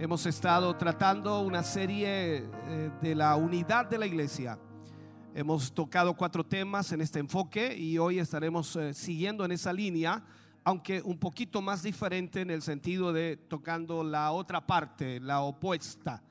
Hemos estado tratando una serie eh, de la unidad de la iglesia. Hemos tocado cuatro temas en este enfoque y hoy estaremos eh, siguiendo en esa línea, aunque un poquito más diferente en el sentido de tocando la otra parte, la opuesta.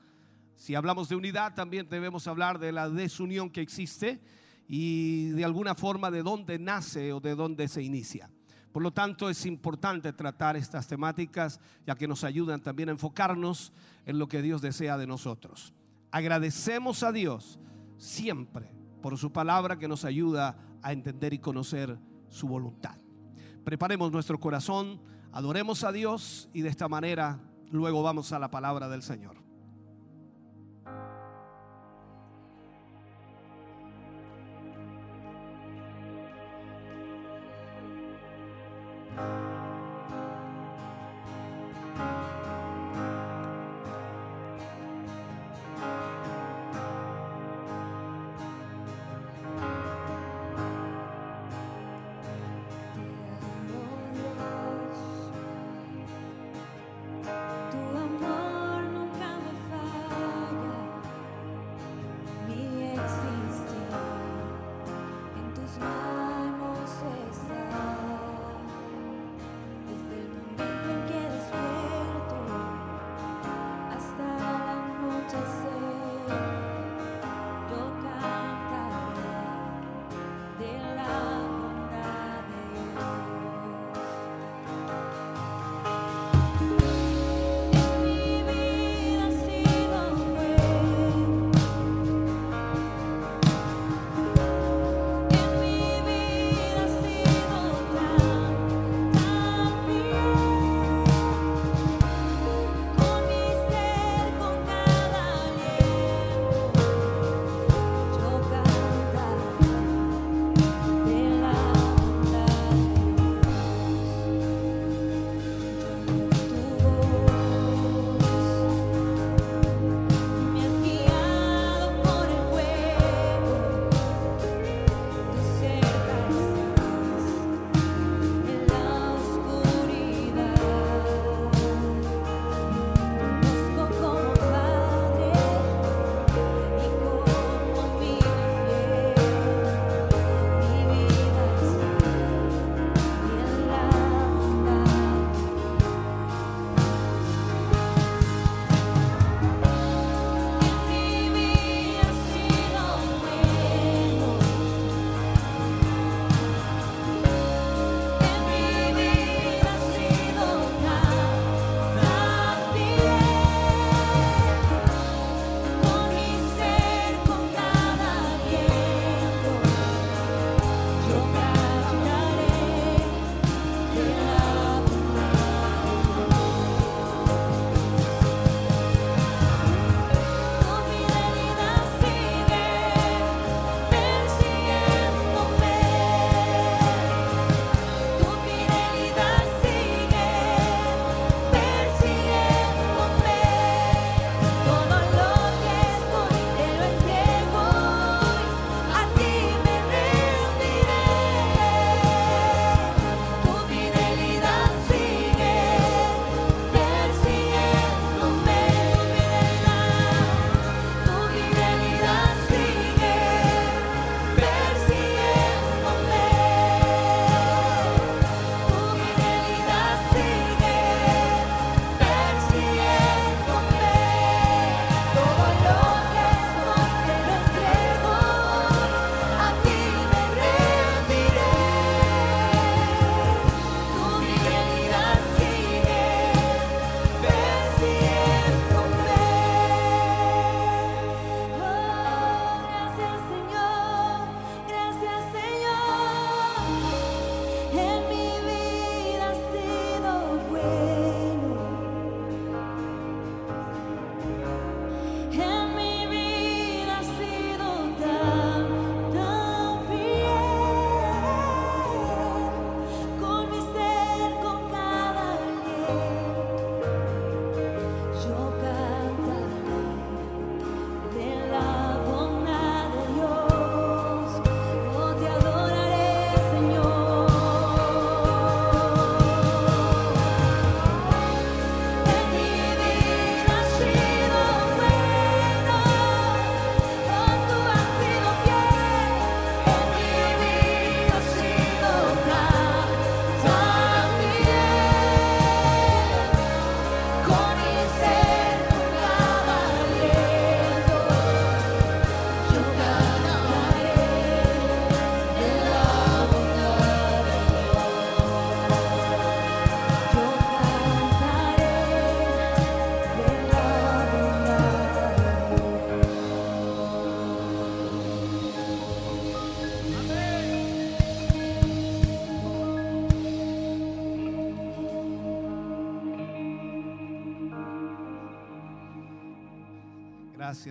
Si hablamos de unidad, también debemos hablar de la desunión que existe y de alguna forma de dónde nace o de dónde se inicia. Por lo tanto, es importante tratar estas temáticas, ya que nos ayudan también a enfocarnos en lo que Dios desea de nosotros. Agradecemos a Dios siempre por su palabra que nos ayuda a entender y conocer su voluntad. Preparemos nuestro corazón, adoremos a Dios y de esta manera luego vamos a la palabra del Señor. Tu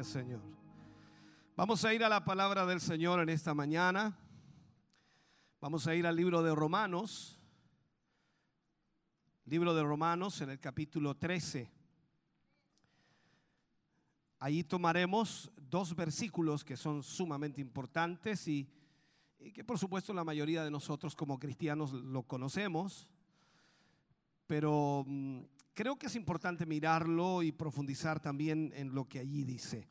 Señor. Vamos a ir a la palabra del Señor en esta mañana. Vamos a ir al libro de Romanos. Libro de Romanos en el capítulo 13. Allí tomaremos dos versículos que son sumamente importantes y, y que por supuesto la mayoría de nosotros como cristianos lo conocemos, pero mm, creo que es importante mirarlo y profundizar también en lo que allí dice.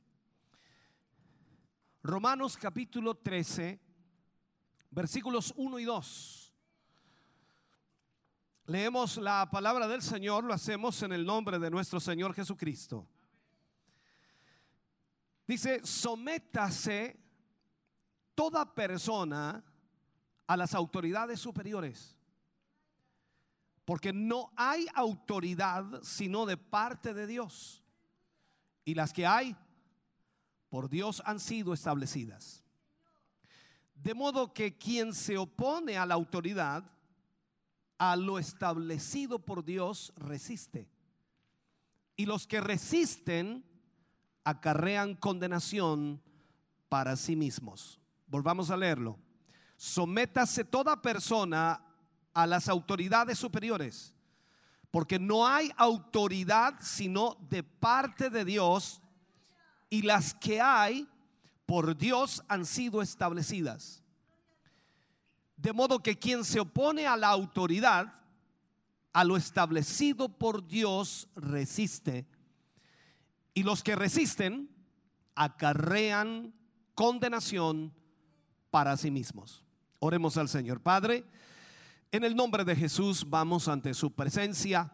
Romanos capítulo 13, versículos 1 y 2. Leemos la palabra del Señor, lo hacemos en el nombre de nuestro Señor Jesucristo. Dice, sométase toda persona a las autoridades superiores, porque no hay autoridad sino de parte de Dios, y las que hay por Dios han sido establecidas. De modo que quien se opone a la autoridad, a lo establecido por Dios, resiste. Y los que resisten acarrean condenación para sí mismos. Volvamos a leerlo. Sométase toda persona a las autoridades superiores, porque no hay autoridad sino de parte de Dios y las que hay por Dios han sido establecidas. De modo que quien se opone a la autoridad, a lo establecido por Dios, resiste. Y los que resisten acarrean condenación para sí mismos. Oremos al Señor. Padre, en el nombre de Jesús vamos ante su presencia,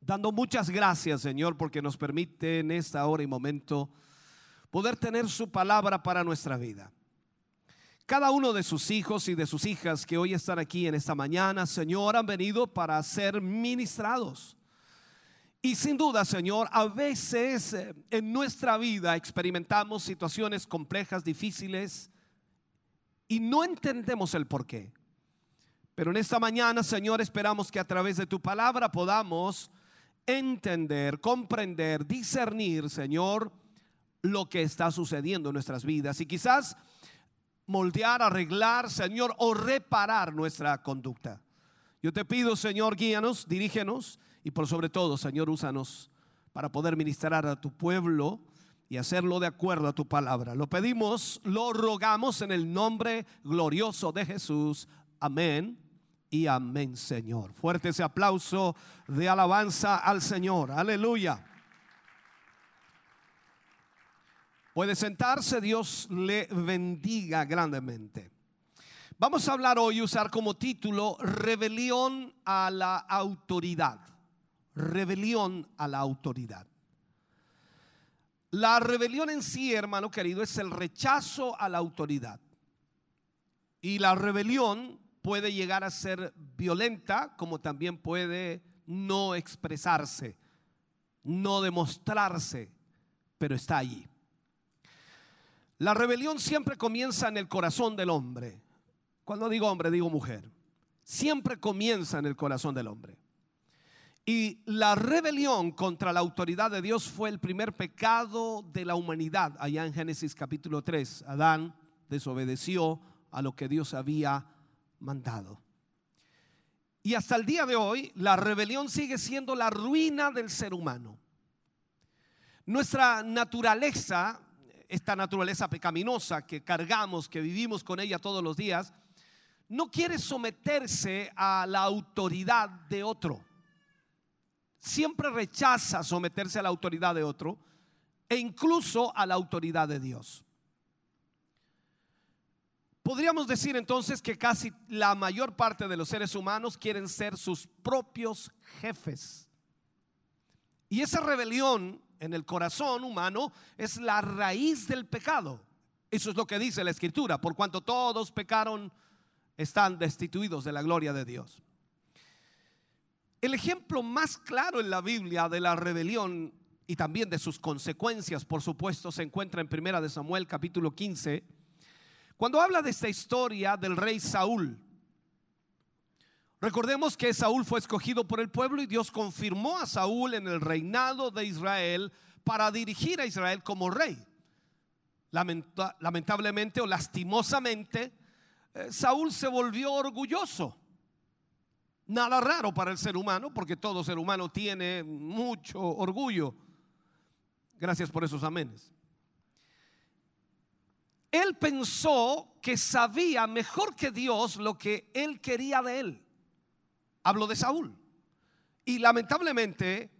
dando muchas gracias, Señor, porque nos permite en esta hora y momento poder tener su palabra para nuestra vida. Cada uno de sus hijos y de sus hijas que hoy están aquí en esta mañana, Señor, han venido para ser ministrados. Y sin duda, Señor, a veces eh, en nuestra vida experimentamos situaciones complejas, difíciles, y no entendemos el por qué. Pero en esta mañana, Señor, esperamos que a través de tu palabra podamos entender, comprender, discernir, Señor, lo que está sucediendo en nuestras vidas. Y quizás moldear, arreglar, Señor, o reparar nuestra conducta. Yo te pido, Señor, guíanos, dirígenos y por sobre todo, Señor, úsanos para poder ministrar a tu pueblo y hacerlo de acuerdo a tu palabra. Lo pedimos, lo rogamos en el nombre glorioso de Jesús. Amén y amén, Señor. Fuerte ese aplauso de alabanza al Señor. Aleluya. Puede sentarse, Dios le bendiga grandemente. Vamos a hablar hoy, usar como título, rebelión a la autoridad. Rebelión a la autoridad. La rebelión en sí, hermano querido, es el rechazo a la autoridad. Y la rebelión puede llegar a ser violenta, como también puede no expresarse, no demostrarse, pero está allí. La rebelión siempre comienza en el corazón del hombre. Cuando digo hombre, digo mujer. Siempre comienza en el corazón del hombre. Y la rebelión contra la autoridad de Dios fue el primer pecado de la humanidad. Allá en Génesis capítulo 3, Adán desobedeció a lo que Dios había mandado. Y hasta el día de hoy, la rebelión sigue siendo la ruina del ser humano. Nuestra naturaleza, esta naturaleza pecaminosa que cargamos, que vivimos con ella todos los días, no quiere someterse a la autoridad de otro. Siempre rechaza someterse a la autoridad de otro e incluso a la autoridad de Dios. Podríamos decir entonces que casi la mayor parte de los seres humanos quieren ser sus propios jefes. Y esa rebelión en el corazón humano es la raíz del pecado. Eso es lo que dice la escritura. Por cuanto todos pecaron, están destituidos de la gloria de Dios. El ejemplo más claro en la Biblia de la rebelión y también de sus consecuencias, por supuesto, se encuentra en Primera de Samuel capítulo 15 cuando habla de esta historia del rey Saúl, recordemos que Saúl fue escogido por el pueblo y Dios confirmó a Saúl en el reinado de Israel para dirigir a Israel como rey. Lamenta- lamentablemente o lastimosamente, eh, Saúl se volvió orgulloso. Nada raro para el ser humano, porque todo ser humano tiene mucho orgullo. Gracias por esos amenes. Él pensó que sabía mejor que Dios lo que él quería de él. Hablo de Saúl. Y lamentablemente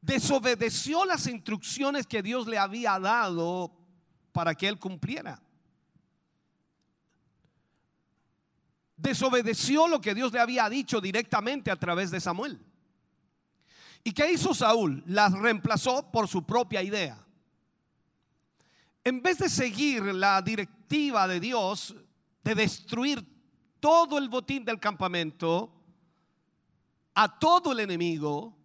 desobedeció las instrucciones que Dios le había dado para que él cumpliera. Desobedeció lo que Dios le había dicho directamente a través de Samuel. ¿Y qué hizo Saúl? Las reemplazó por su propia idea. En vez de seguir la directiva de Dios de destruir todo el botín del campamento, a todo el enemigo,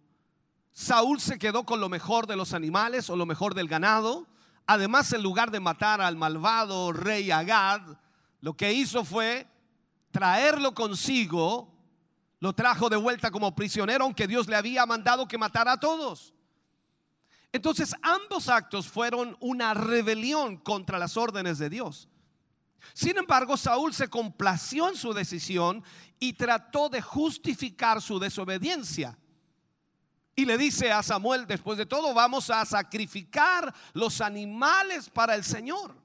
Saúl se quedó con lo mejor de los animales o lo mejor del ganado. Además, en lugar de matar al malvado rey Agad, lo que hizo fue traerlo consigo, lo trajo de vuelta como prisionero, aunque Dios le había mandado que matara a todos. Entonces, ambos actos fueron una rebelión contra las órdenes de Dios. Sin embargo, Saúl se complació en su decisión y trató de justificar su desobediencia. Y le dice a Samuel, después de todo, vamos a sacrificar los animales para el Señor.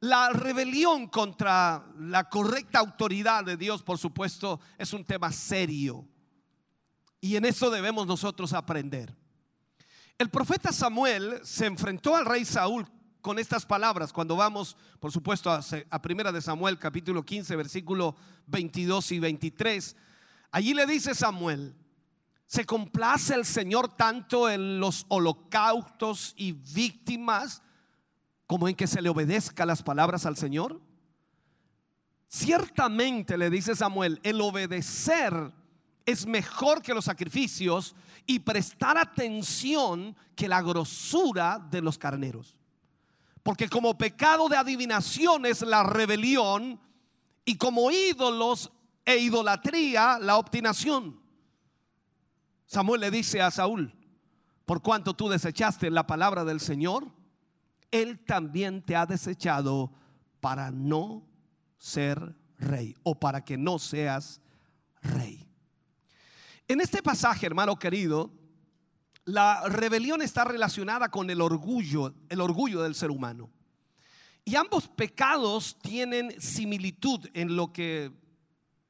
La rebelión contra la correcta autoridad de Dios, por supuesto, es un tema serio. Y en eso debemos nosotros aprender. El profeta Samuel se enfrentó al rey Saúl con estas palabras cuando vamos, por supuesto, a, Primera de Samuel, capítulo 15, versículo 22 y 23. Allí le dice Samuel, ¿se complace el Señor tanto en los holocaustos y víctimas como en que se le obedezca las palabras al Señor? Ciertamente, le dice Samuel, el obedecer es mejor que los sacrificios y prestar atención que la grosura de los carneros. Porque como pecado de adivinación es la rebelión y como ídolos e idolatría la obstinación. Samuel le dice a Saúl, por cuanto tú desechaste la palabra del Señor, Él también te ha desechado para no ser rey o para que no seas rey. En este pasaje, hermano querido, la rebelión está relacionada con el orgullo, el orgullo del ser humano. Y ambos pecados tienen similitud en lo que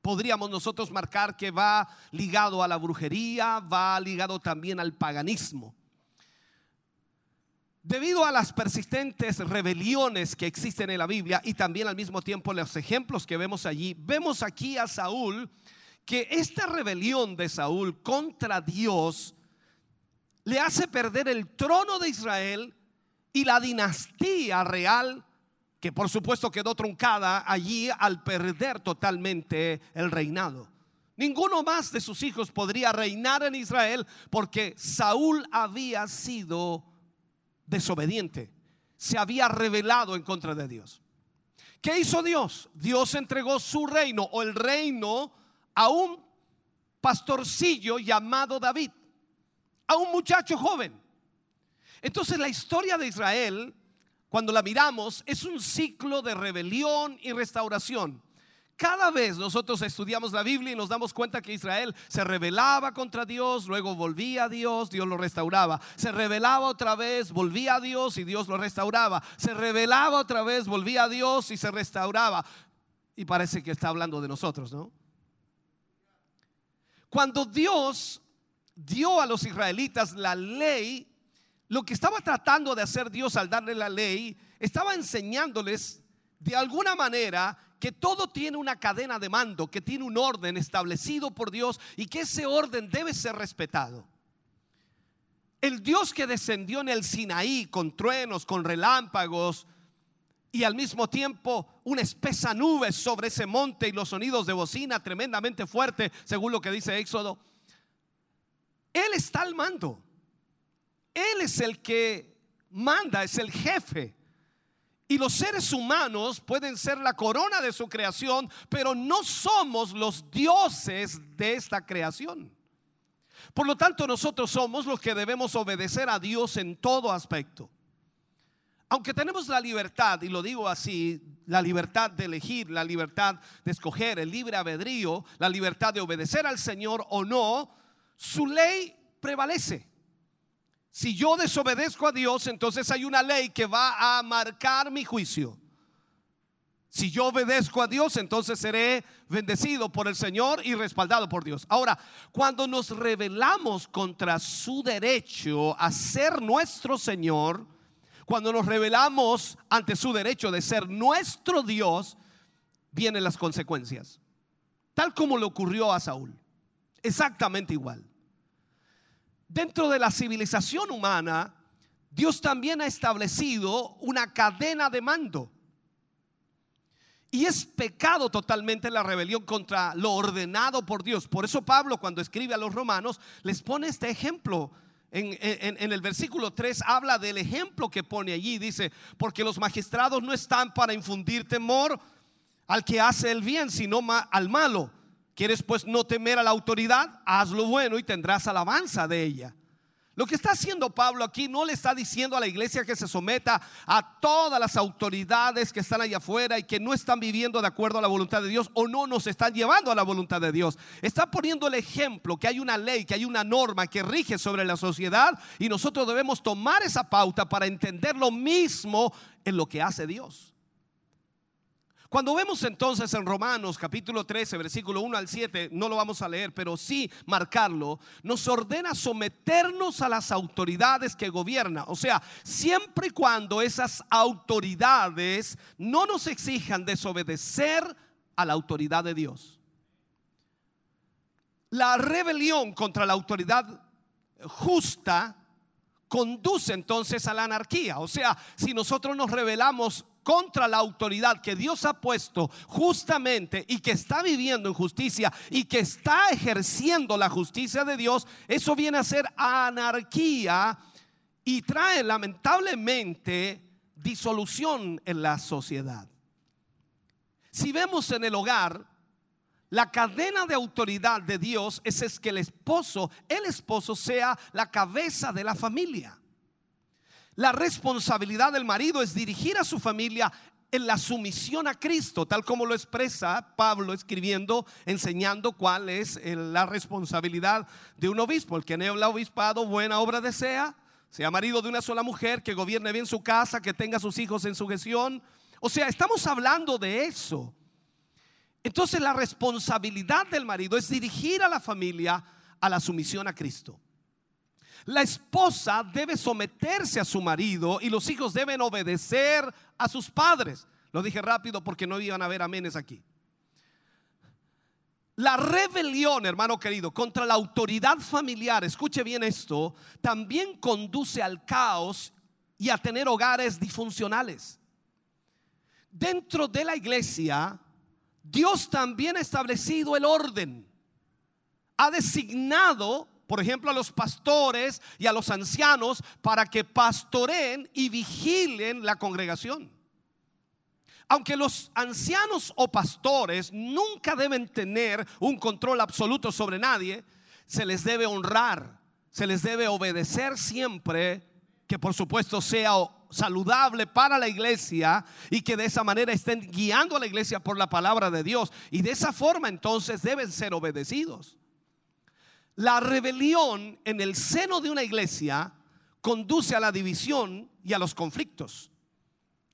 podríamos nosotros marcar que va ligado a la brujería, va ligado también al paganismo. Debido a las persistentes rebeliones que existen en la Biblia y también al mismo tiempo los ejemplos que vemos allí, vemos aquí a Saúl que esta rebelión de Saúl contra Dios le hace perder el trono de Israel y la dinastía real que por supuesto quedó truncada allí al perder totalmente el reinado. Ninguno más de sus hijos podría reinar en Israel porque Saúl había sido desobediente, se había rebelado en contra de Dios. ¿Qué hizo Dios? Dios entregó su reino o el reino a un pastorcillo llamado David, a un muchacho joven. Entonces la historia de Israel, cuando la miramos, es un ciclo de rebelión y restauración. Cada vez nosotros estudiamos la Biblia y nos damos cuenta que Israel se rebelaba contra Dios, luego volvía a Dios, Dios lo restauraba. Se rebelaba otra vez, volvía a Dios y Dios lo restauraba. Se rebelaba otra vez, volvía a Dios y se restauraba. Y parece que está hablando de nosotros, ¿no? Cuando Dios dio a los israelitas la ley, lo que estaba tratando de hacer Dios al darle la ley, estaba enseñándoles de alguna manera que todo tiene una cadena de mando, que tiene un orden establecido por Dios y que ese orden debe ser respetado. El Dios que descendió en el Sinaí con truenos, con relámpagos y al mismo tiempo una espesa nube sobre ese monte y los sonidos de bocina tremendamente fuerte, según lo que dice Éxodo. Él está al mando. Él es el que manda, es el jefe. Y los seres humanos pueden ser la corona de su creación, pero no somos los dioses de esta creación. Por lo tanto, nosotros somos los que debemos obedecer a Dios en todo aspecto. Aunque tenemos la libertad, y lo digo así, la libertad de elegir, la libertad de escoger, el libre albedrío, la libertad de obedecer al Señor o no, su ley prevalece. Si yo desobedezco a Dios, entonces hay una ley que va a marcar mi juicio. Si yo obedezco a Dios, entonces seré bendecido por el Señor y respaldado por Dios. Ahora, cuando nos rebelamos contra su derecho a ser nuestro Señor, cuando nos rebelamos ante su derecho de ser nuestro Dios, vienen las consecuencias. Tal como le ocurrió a Saúl. Exactamente igual. Dentro de la civilización humana, Dios también ha establecido una cadena de mando. Y es pecado totalmente la rebelión contra lo ordenado por Dios. Por eso Pablo cuando escribe a los romanos les pone este ejemplo. En, en- el versículo 3 habla del ejemplo que pone allí. Dice, porque los magistrados no están para infundir temor al que hace el bien, sino al malo. ¿Quieres pues no temer a la autoridad? Haz lo bueno y tendrás alabanza de ella. Lo que está haciendo Pablo aquí no le está diciendo a la iglesia que se someta a todas las autoridades que están allá afuera y que no están viviendo de acuerdo a la voluntad de Dios o no nos están llevando a la voluntad de Dios. Está poniendo el ejemplo que hay una ley, que hay una norma que rige sobre la sociedad y nosotros debemos tomar esa pauta para entender lo mismo en lo que hace Dios. Cuando vemos entonces en Romanos capítulo 13, versículo 1 al 7, no lo vamos a leer, pero sí marcarlo, nos ordena someternos a las autoridades que gobiernan. O sea, siempre y cuando esas autoridades no nos exijan desobedecer a la autoridad de Dios. La rebelión contra la autoridad justa conduce entonces a la anarquía. O sea, si nosotros nos rebelamos contra la autoridad que Dios ha puesto justamente y que está viviendo en justicia y que está ejerciendo la justicia de Dios, eso viene a ser anarquía y trae lamentablemente disolución en la sociedad. Si vemos en el hogar, la cadena de autoridad de Dios es, es que el esposo, el esposo sea la cabeza de la familia. La responsabilidad del marido es dirigir a su familia en la sumisión a Cristo, tal como lo expresa Pablo escribiendo, enseñando cuál es el- la responsabilidad de un obispo. El que en el obispado buena obra desea, sea marido de una sola mujer, que gobierne bien su casa, que tenga a sus hijos en sujeción. O sea, estamos hablando de eso. Entonces la responsabilidad del marido es dirigir a la familia a la sumisión a Cristo. La esposa debe someterse a su marido y los hijos deben obedecer a sus padres. Lo dije rápido porque no iban a haber amenes aquí. La rebelión, hermano querido, contra la autoridad familiar, escuche bien esto, también conduce al caos y a tener hogares disfuncionales. Dentro de la iglesia, Dios también ha establecido el orden. Ha designado, por ejemplo, a los pastores y a los ancianos para que pastoreen y vigilen la congregación. Aunque los ancianos o pastores nunca deben tener un control absoluto sobre nadie, se les debe honrar, se les debe obedecer siempre, que por supuesto sea saludable para la iglesia y que de esa manera estén guiando a la iglesia por la palabra de Dios. Y de esa forma entonces deben ser obedecidos. La rebelión en el seno de una iglesia conduce a la división y a los conflictos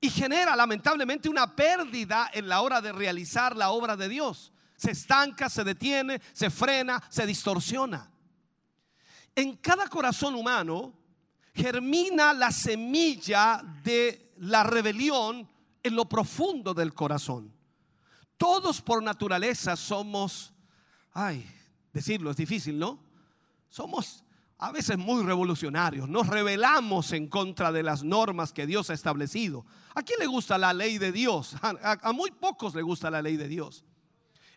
y genera lamentablemente una pérdida en la hora de realizar la obra de Dios. Se estanca, se detiene, se frena, se distorsiona. En cada corazón humano germina la semilla de la rebelión en lo profundo del corazón. Todos por naturaleza somos, ay, decirlo es difícil, ¿no? Somos a veces muy revolucionarios, nos rebelamos en contra de las normas que Dios ha establecido. ¿A quién le gusta la ley de Dios? A, a- muy pocos le gusta la ley de Dios.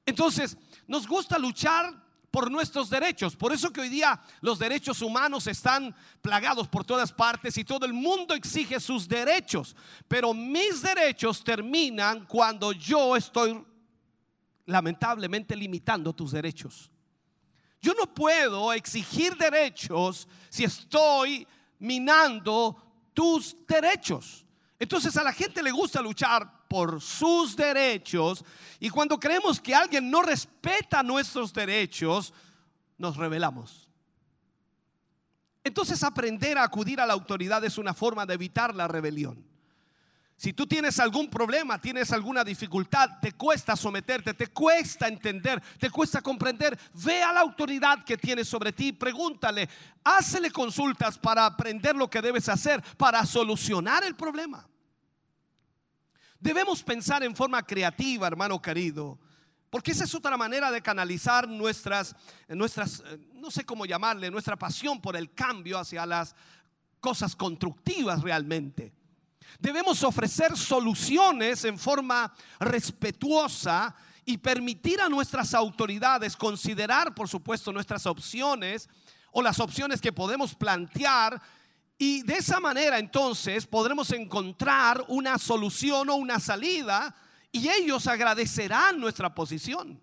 Entonces, nos gusta luchar por nuestros derechos. Por eso que hoy día los derechos humanos están plagados por todas partes y todo el mundo exige sus derechos. Pero mis derechos terminan cuando yo estoy lamentablemente limitando tus derechos. Yo no puedo exigir derechos si estoy minando tus derechos. Entonces a la gente le gusta luchar por sus derechos y cuando creemos que alguien no respeta nuestros derechos, nos rebelamos. Entonces aprender a acudir a la autoridad es una forma de evitar la rebelión. Si tú tienes algún problema, tienes alguna dificultad, te cuesta someterte, te cuesta entender, te cuesta comprender, ve a la autoridad que tienes sobre ti, pregúntale, hácele consultas para aprender lo que debes hacer, para solucionar el problema. Debemos pensar en forma creativa, hermano querido, porque esa es otra manera de canalizar nuestras, nuestras, eh, no sé cómo llamarle, nuestra pasión por el cambio hacia las cosas constructivas realmente. Debemos ofrecer soluciones en forma respetuosa y permitir a nuestras autoridades considerar, por supuesto, nuestras opciones o las opciones que podemos plantear. Y de esa manera entonces podremos encontrar una solución o una salida y ellos agradecerán nuestra posición.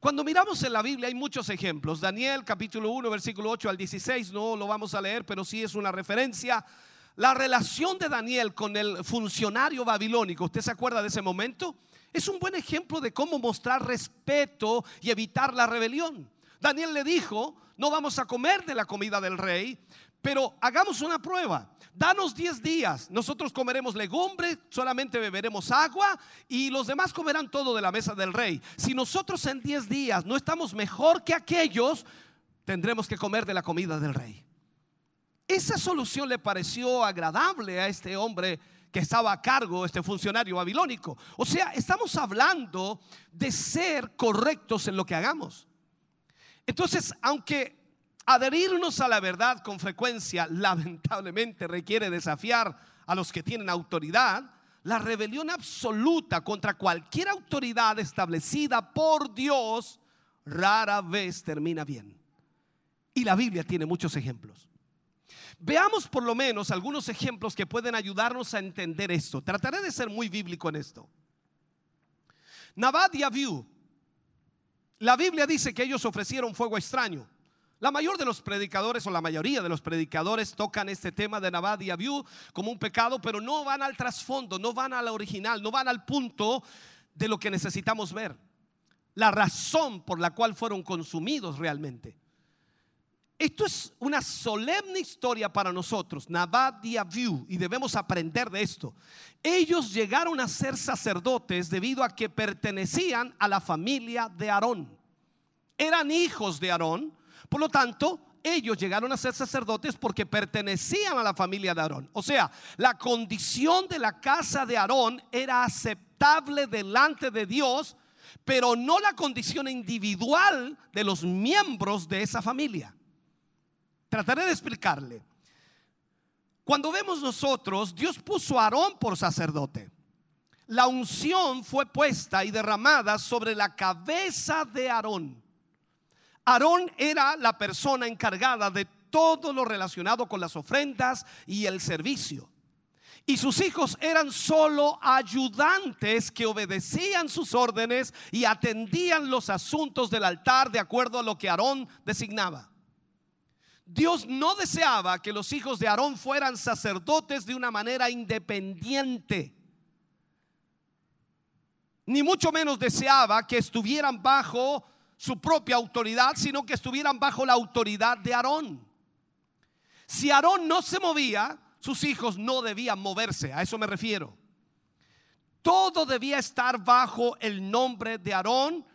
Cuando miramos en la Biblia hay muchos ejemplos. Daniel capítulo 1 versículo 8 al 16 no lo vamos a leer, pero sí es una referencia. La relación de Daniel con el funcionario babilónico, ¿usted se acuerda de ese momento? Es un buen ejemplo de cómo mostrar respeto y evitar la rebelión. Daniel le dijo, no vamos a comer de la comida del rey, pero hagamos una prueba. Danos 10 días. Nosotros comeremos legumbre, solamente beberemos agua y los demás comerán todo de la mesa del rey. Si nosotros en 10 días no estamos mejor que aquellos, tendremos que comer de la comida del rey. Esa solución le pareció agradable a este hombre que estaba a cargo, este funcionario babilónico. O sea, estamos hablando de ser correctos en lo que hagamos. Entonces, aunque adherirnos a la verdad con frecuencia lamentablemente requiere desafiar a los que tienen autoridad, la rebelión absoluta contra cualquier autoridad establecida por Dios rara vez termina bien. Y la Biblia tiene muchos ejemplos. Veamos por lo menos algunos ejemplos que pueden ayudarnos a entender esto. Trataré de ser muy bíblico en esto. Nabad y Abiú. La Biblia dice que ellos ofrecieron fuego extraño. La mayor de los predicadores o la mayoría de los predicadores tocan este tema de Nabad y Abiú como un pecado, pero no van al trasfondo, no van al original, no van al punto de lo que necesitamos ver. La razón por la cual fueron consumidos realmente. Esto es una solemne historia para nosotros, Nabad y y debemos aprender de esto. Ellos llegaron a ser sacerdotes debido a que pertenecían a la familia de Aarón. Eran hijos de Aarón, por lo tanto, ellos llegaron a ser sacerdotes porque pertenecían a la familia de Aarón. O sea, la condición de la casa de Aarón era aceptable delante de Dios, pero no la condición individual de los miembros de esa familia. Trataré de explicarle. Cuando vemos nosotros, Dios puso a Aarón por sacerdote. La unción fue puesta y derramada sobre la cabeza de Aarón. Aarón era la persona encargada de todo lo relacionado con las ofrendas y el servicio. Y sus hijos eran solo ayudantes que obedecían sus órdenes y atendían los asuntos del altar de acuerdo a lo que Aarón designaba. Dios no deseaba que los hijos de Aarón fueran sacerdotes de una manera independiente. Ni mucho menos deseaba que estuvieran bajo su propia autoridad, sino que estuvieran bajo la autoridad de Aarón. Si Aarón no se movía, sus hijos no debían moverse, a eso me refiero. Todo debía estar bajo el nombre de Aarón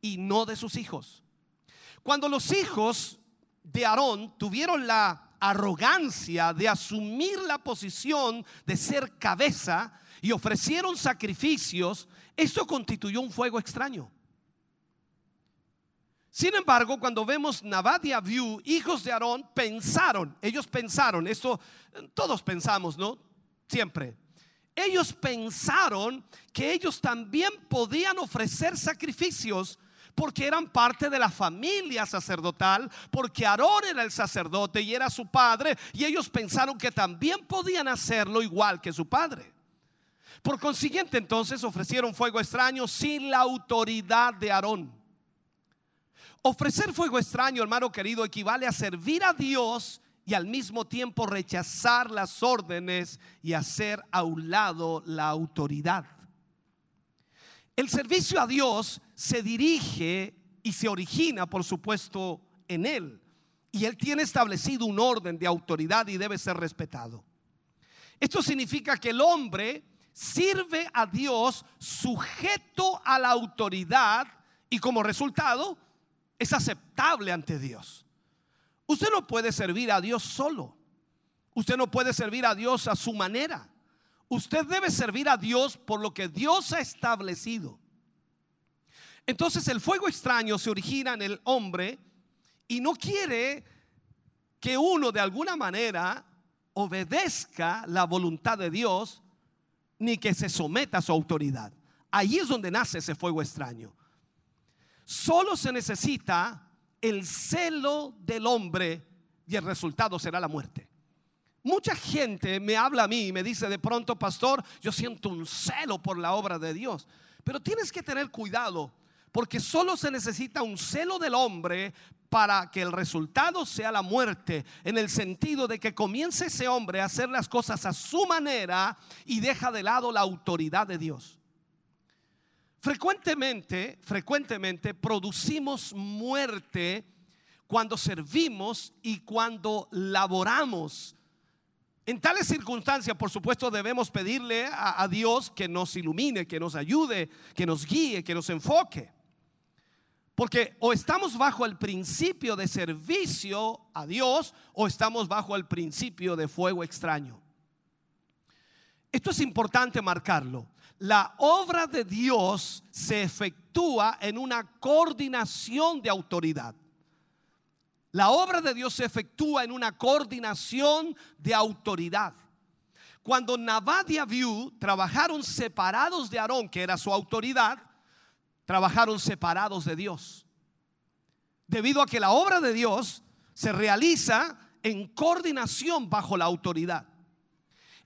y no de sus hijos. Cuando los hijos de Aarón tuvieron la arrogancia de asumir la posición de ser cabeza y ofrecieron sacrificios, esto constituyó un fuego extraño. Sin embargo, cuando vemos Nabad y Abiú, hijos de Aarón, pensaron, ellos pensaron, esto todos pensamos, ¿no? Siempre. Ellos pensaron que ellos también podían ofrecer sacrificios porque eran parte de la familia sacerdotal, porque Aarón era el sacerdote y era su padre, y ellos pensaron que también podían hacerlo igual que su padre. Por consiguiente, entonces ofrecieron fuego extraño sin la autoridad de Aarón. Ofrecer fuego extraño, hermano querido, equivale a servir a Dios y al mismo tiempo rechazar las órdenes y hacer a un lado la autoridad. El servicio a Dios se dirige y se origina, por supuesto, en Él. Y Él tiene establecido un orden de autoridad y debe ser respetado. Esto significa que el hombre sirve a Dios sujeto a la autoridad y como resultado es aceptable ante Dios. Usted no puede servir a Dios solo. Usted no puede servir a Dios a su manera. Usted debe servir a Dios por lo que Dios ha establecido. Entonces el fuego extraño se origina en el hombre y no quiere que uno de alguna manera obedezca la voluntad de Dios ni que se someta a su autoridad. Ahí es donde nace ese fuego extraño. Solo se necesita el celo del hombre y el resultado será la muerte. Mucha gente me habla a mí y me dice de pronto, pastor, yo siento un celo por la obra de Dios. Pero tienes que tener cuidado porque solo se necesita un celo del hombre para que el resultado sea la muerte, en el sentido de que comience ese hombre a hacer las cosas a su manera y deja de lado la autoridad de Dios. Frecuentemente, frecuentemente producimos muerte cuando servimos y cuando laboramos. En tales circunstancias, por supuesto, debemos pedirle a, Dios que nos ilumine, que nos ayude, que nos guíe, que nos enfoque. Porque o estamos bajo el principio de servicio a Dios o estamos bajo el principio de fuego extraño. Esto es importante marcarlo. La obra de Dios se efectúa en una coordinación de autoridad. La obra de Dios se efectúa en una coordinación de autoridad. Cuando Nabad y Abiú trabajaron separados de Aarón, que era su autoridad, trabajaron separados de Dios. Debido a que la obra de Dios se realiza en coordinación bajo la autoridad.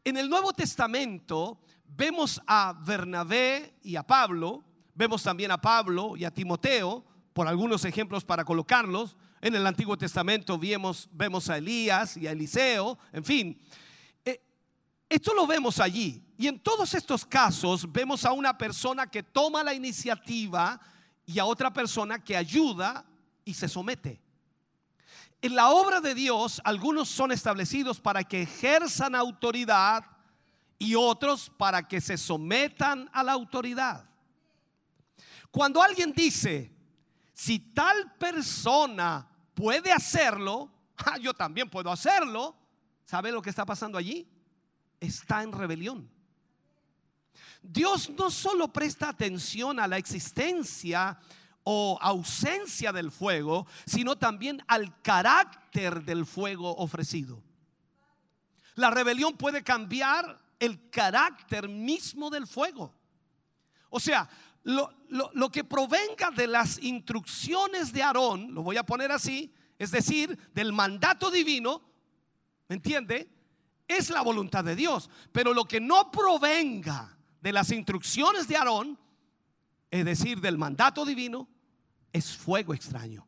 En el Nuevo Testamento vemos a Bernabé y a Pablo, vemos también a Pablo y a Timoteo, por algunos ejemplos para colocarlos. En el Antiguo Testamento vemos, a Elías y a Eliseo, en fin. Eh, esto lo vemos allí. Y en todos estos casos vemos a una persona que toma la iniciativa y a otra persona que ayuda y se somete. En la obra de Dios, algunos son establecidos para que ejerzan autoridad y otros para que se sometan a la autoridad. Cuando alguien dice, si tal persona puede hacerlo, ah, yo también puedo hacerlo, ¿sabe lo que está pasando allí? Está en rebelión. Dios no solo presta atención a la existencia o ausencia del fuego, sino también al carácter del fuego ofrecido. La rebelión puede cambiar el carácter mismo del fuego. O sea, lo, lo- lo que provenga de las instrucciones de Aarón, lo voy a poner así, es decir, del mandato divino, ¿me entiende? Es la voluntad de Dios. Pero lo que no provenga de las instrucciones de Aarón, es decir, del mandato divino, es fuego extraño.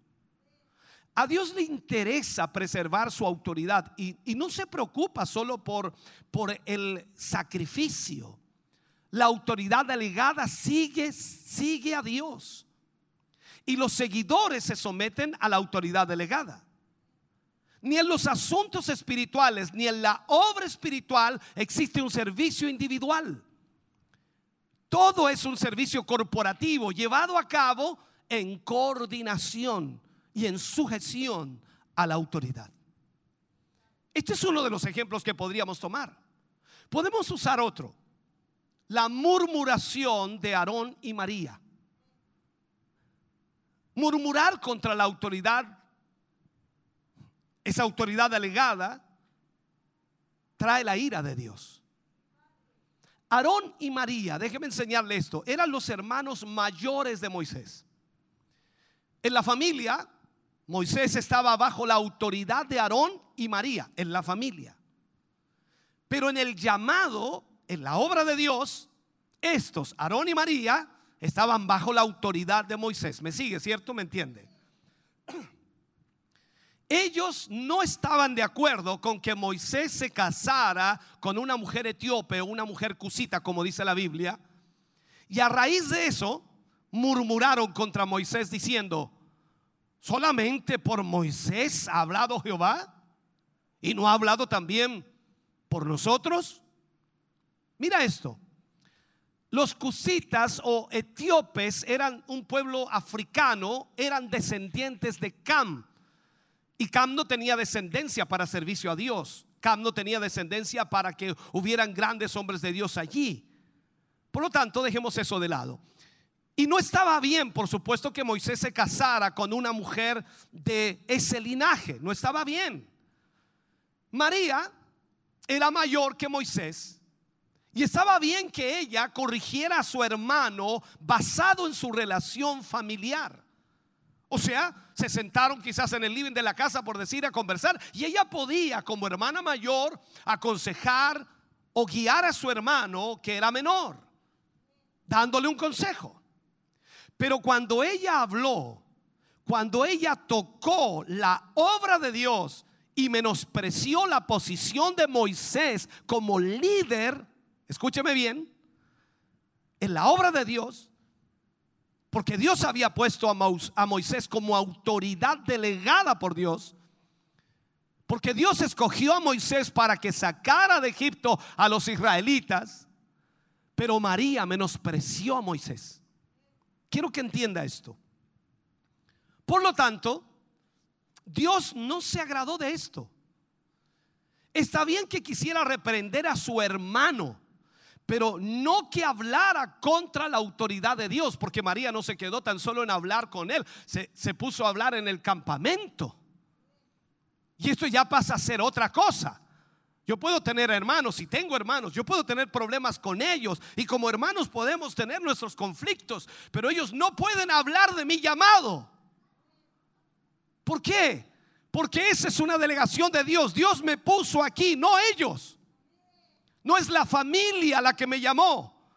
A Dios le interesa preservar su autoridad y, y no se preocupa solo por, por el sacrificio. La autoridad delegada sigue, sigue a Dios. Y los seguidores se someten a la autoridad delegada. Ni en los asuntos espirituales, ni en la obra espiritual existe un servicio individual. Todo es un servicio corporativo llevado a cabo en coordinación y en sujeción a la autoridad. Este es uno de los ejemplos que podríamos tomar. Podemos usar otro. La murmuración de Aarón y María. Murmurar contra la autoridad, esa autoridad delegada, trae la ira de Dios. Aarón y María, déjeme enseñarle esto, eran los hermanos mayores de Moisés. En la familia, Moisés estaba bajo la autoridad de Aarón y María, en la familia. Pero en el llamado, en la obra de Dios, estos, Aarón y María, estaban bajo la autoridad de Moisés. ¿Me sigue, cierto? ¿Me entiende? ellos no estaban de acuerdo con que Moisés se casara con una mujer etíope o una mujer cusita, como dice la Biblia. Y a raíz de eso, murmuraron contra Moisés diciendo, ¿solamente por Moisés ha hablado Jehová? ¿Y no ha hablado también por nosotros? Mira esto. Los cusitas o etíopes eran un pueblo africano, eran descendientes de Cam. Y Cam no tenía descendencia para servicio a Dios. Cam no tenía descendencia para que hubieran grandes hombres de Dios allí. Por lo tanto, dejemos eso de lado. Y no estaba bien, por supuesto, que Moisés se casara con una mujer de ese linaje. No estaba bien. María era mayor que Moisés. Y estaba bien que ella corrigiera a su hermano basado en su relación familiar. O sea, se sentaron quizás en el living de la casa por decir a conversar y ella podía como hermana mayor aconsejar o guiar a su hermano que era menor, dándole un consejo. Pero cuando ella habló, cuando ella tocó la obra de Dios y menospreció la posición de Moisés como líder, escúcheme bien, en la obra de Dios, porque Dios había puesto a, Moisés como autoridad delegada por Dios. Porque Dios escogió a Moisés para que sacara de Egipto a los israelitas. Pero María menospreció a Moisés. Quiero que entienda esto. Por lo tanto, Dios no se agradó de esto. Está bien que quisiera reprender a su hermano, pero no que hablara contra la autoridad de Dios, porque María no se quedó tan solo en hablar con él, se, se puso a hablar en el campamento. Y esto ya pasa a ser otra cosa. Yo puedo tener hermanos y tengo hermanos, yo puedo tener problemas con ellos y como hermanos podemos tener nuestros conflictos, pero ellos no pueden hablar de mi llamado. ¿Por qué? Porque esa es una delegación de Dios. Dios me puso aquí, no ellos. No es la familia la que me llamó,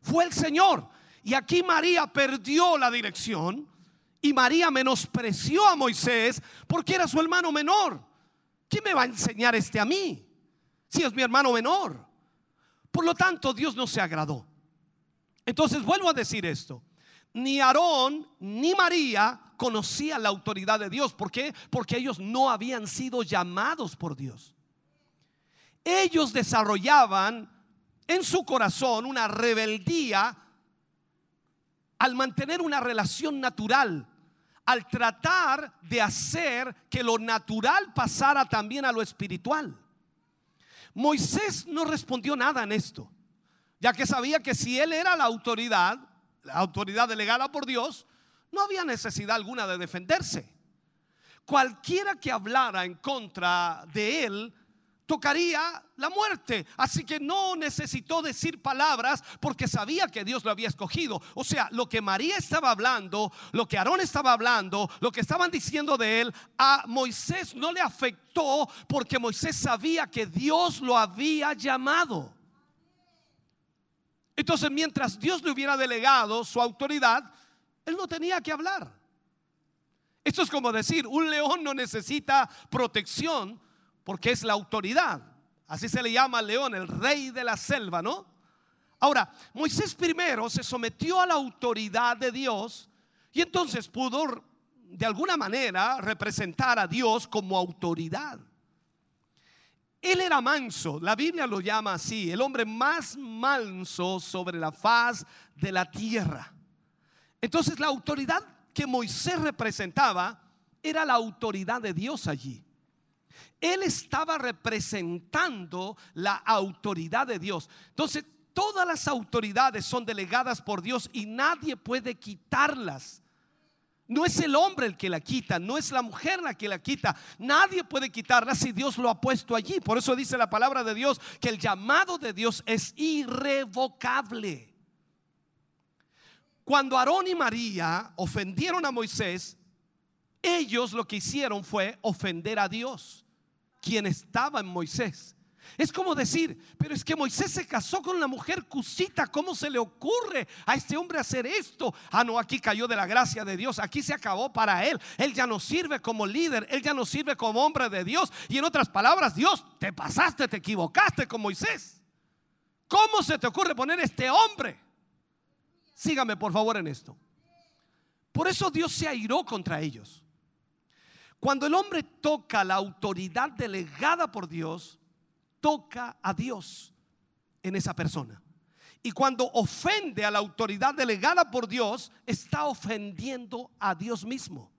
fue el Señor. Y aquí María perdió la dirección y María menospreció a Moisés porque era su hermano menor. ¿Quién me va a enseñar este a mí? Si es mi hermano menor. Por lo tanto, Dios no se agradó. Entonces vuelvo a decir esto. Ni Aarón ni María conocían la autoridad de Dios. ¿Por qué? Porque ellos no habían sido llamados por Dios. Ellos desarrollaban en su corazón una rebeldía al mantener una relación natural, al tratar de hacer que lo natural pasara también a lo espiritual. Moisés no respondió nada en esto, ya que sabía que si él era la autoridad, la autoridad delegada por Dios, no había necesidad alguna de defenderse. Cualquiera que hablara en contra de él tocaría la muerte. Así que no necesitó decir palabras porque sabía que Dios lo había escogido. O sea, lo que María estaba hablando, lo que Aarón estaba hablando, lo que estaban diciendo de él, a Moisés no le afectó porque Moisés sabía que Dios lo había llamado. Entonces, mientras Dios le hubiera delegado su autoridad, él no tenía que hablar. Esto es como decir, un león no necesita protección porque es la autoridad. Así se le llama al león, el rey de la selva, ¿no? Ahora, Moisés primero se sometió a la autoridad de Dios y entonces pudo de alguna manera representar a Dios como autoridad. Él era manso, la Biblia lo llama así, el hombre más manso sobre la faz de la tierra. Entonces la autoridad que Moisés representaba era la autoridad de Dios allí. Él estaba representando la autoridad de Dios. Entonces, todas las autoridades son delegadas por Dios y nadie puede quitarlas. No es el hombre el que la quita, no es la mujer la que la quita. Nadie puede quitarla si Dios lo ha puesto allí. Por eso dice la palabra de Dios que el llamado de Dios es irrevocable. Cuando Aarón y María ofendieron a Moisés, ellos lo que hicieron fue ofender a Dios, quien estaba en Moisés. Es como decir, pero es que Moisés se casó con una mujer cusita, ¿cómo se le ocurre a este hombre hacer esto? Ah, no, aquí cayó de la gracia de Dios, aquí se acabó para él. Él ya no sirve como líder, él ya no sirve como hombre de Dios. Y en otras palabras, Dios, te pasaste, te equivocaste con Moisés. ¿Cómo se te ocurre poner este hombre? Sígame por favor en esto. Por eso Dios se airó contra ellos. Cuando el hombre toca la autoridad delegada por Dios, toca a Dios en esa persona. Y cuando ofende a la autoridad delegada por Dios, está ofendiendo a Dios mismo.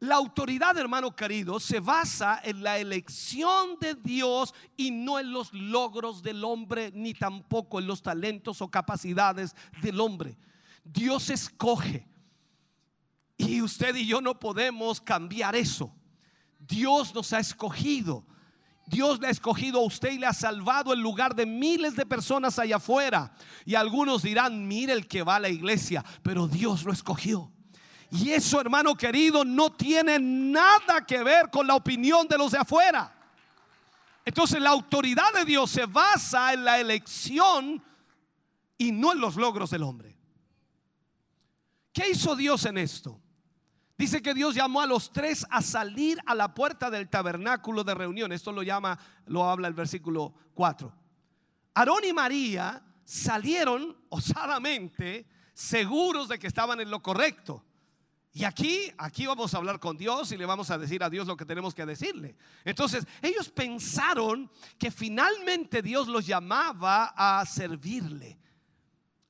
La autoridad, hermano querido, se basa en la elección de Dios y no en los logros del hombre, ni tampoco en los talentos o capacidades del hombre. Dios escoge. Y usted y yo no podemos cambiar eso. Dios nos ha escogido. Dios le ha escogido a usted y le ha salvado en lugar de miles de personas allá afuera. Y algunos dirán, mire el que va a la iglesia, pero Dios lo escogió. Y eso, hermano querido, no tiene nada que ver con la opinión de los de afuera. Entonces la autoridad de Dios se basa en la elección y no en los logros del hombre. ¿Qué hizo Dios en esto? Dice que Dios llamó a los tres a salir a la puerta del tabernáculo de reunión. Esto lo llama, lo habla el versículo 4. Aarón y María salieron osadamente, seguros de que estaban en lo correcto. Y aquí, aquí vamos a hablar con Dios y le vamos a decir a Dios lo que tenemos que decirle. Entonces, ellos pensaron que finalmente Dios los llamaba a servirle.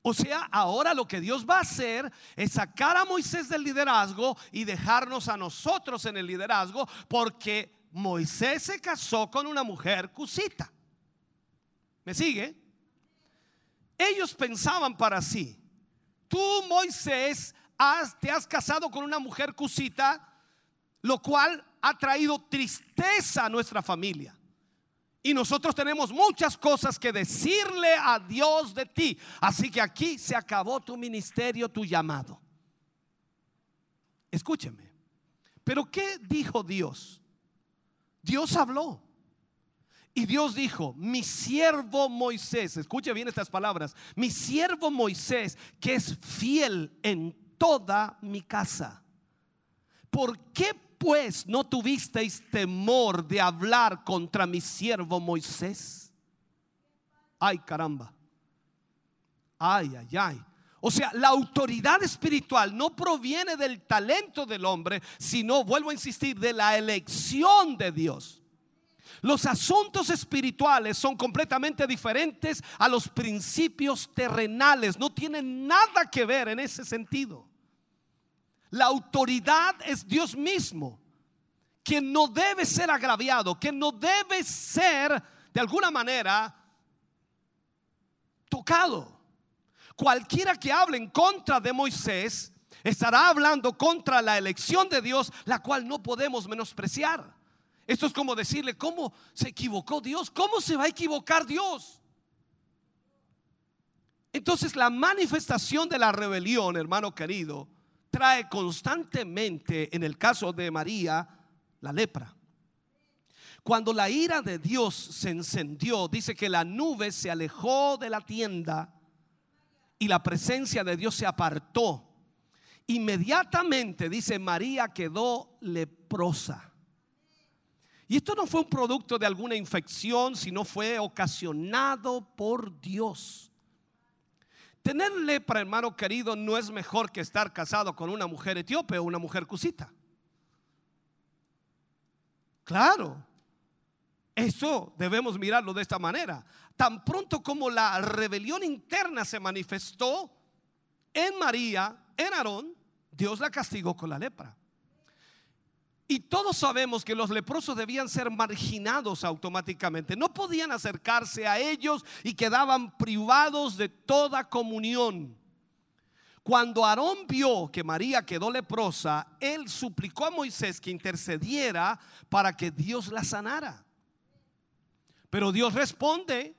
O sea, ahora lo que Dios va a hacer es sacar a Moisés del liderazgo y dejarnos a nosotros en el liderazgo porque Moisés se casó con una mujer cusita. ¿Me sigue? Ellos pensaban para sí, tú Moisés te has casado con una mujer cusita, lo cual ha traído tristeza a nuestra familia. Y nosotros tenemos muchas cosas que decirle a Dios de ti. Así que aquí se acabó tu ministerio, tu llamado. Escúcheme. Pero ¿qué dijo Dios? Dios habló. Y Dios dijo, mi siervo Moisés, escuche bien estas palabras, mi siervo Moisés, que es fiel en toda mi casa. ¿Por qué pues no tuvisteis temor de hablar contra mi siervo Moisés? Ay, caramba. Ay, ay, ay. O sea, la autoridad espiritual no proviene del talento del hombre, sino, vuelvo a insistir, de la elección de Dios. Los asuntos espirituales son completamente diferentes a los principios terrenales. No tienen nada que ver en ese sentido. La autoridad es Dios mismo, quien no debe ser agraviado, que no debe ser de alguna manera tocado. Cualquiera que hable en contra de Moisés estará hablando contra la elección de Dios, la cual no podemos menospreciar. Esto es como decirle, ¿cómo se equivocó Dios? ¿Cómo se va a equivocar Dios? Entonces la manifestación de la rebelión, hermano querido, trae constantemente, en el caso de María, la lepra. Cuando la ira de Dios se encendió, dice que la nube se alejó de la tienda y la presencia de Dios se apartó. Inmediatamente, dice, María quedó leprosa. Y esto no fue un producto de alguna infección, sino fue ocasionado por Dios. Tener lepra, hermano querido, no es mejor que estar casado con una mujer etíope o una mujer cusita. Claro, eso debemos mirarlo de esta manera. Tan pronto como la rebelión interna se manifestó en María, en Aarón, Dios la castigó con la lepra. Y todos sabemos que los leprosos debían ser marginados automáticamente. No podían acercarse a ellos y quedaban privados de toda comunión. Cuando Aarón vio que María quedó leprosa, él suplicó a Moisés que intercediera para que Dios la sanara. Pero Dios responde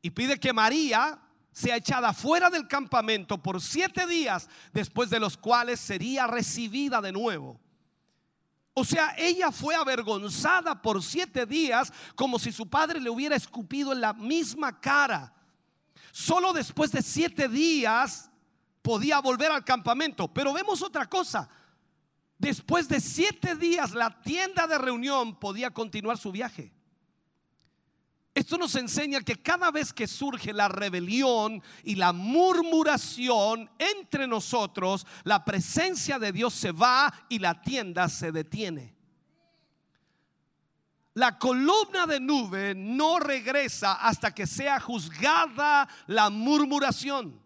y pide que María sea echada fuera del campamento por siete días, después de los cuales sería recibida de nuevo. O sea, ella fue avergonzada por siete días como si su padre le hubiera escupido en la misma cara. Solo después de siete días podía volver al campamento. Pero vemos otra cosa. Después de siete días la tienda de reunión podía continuar su viaje. Esto nos enseña que cada vez que surge la rebelión y la murmuración entre nosotros, la presencia de Dios se va y la tienda se detiene. La columna de nube no regresa hasta que sea juzgada la murmuración.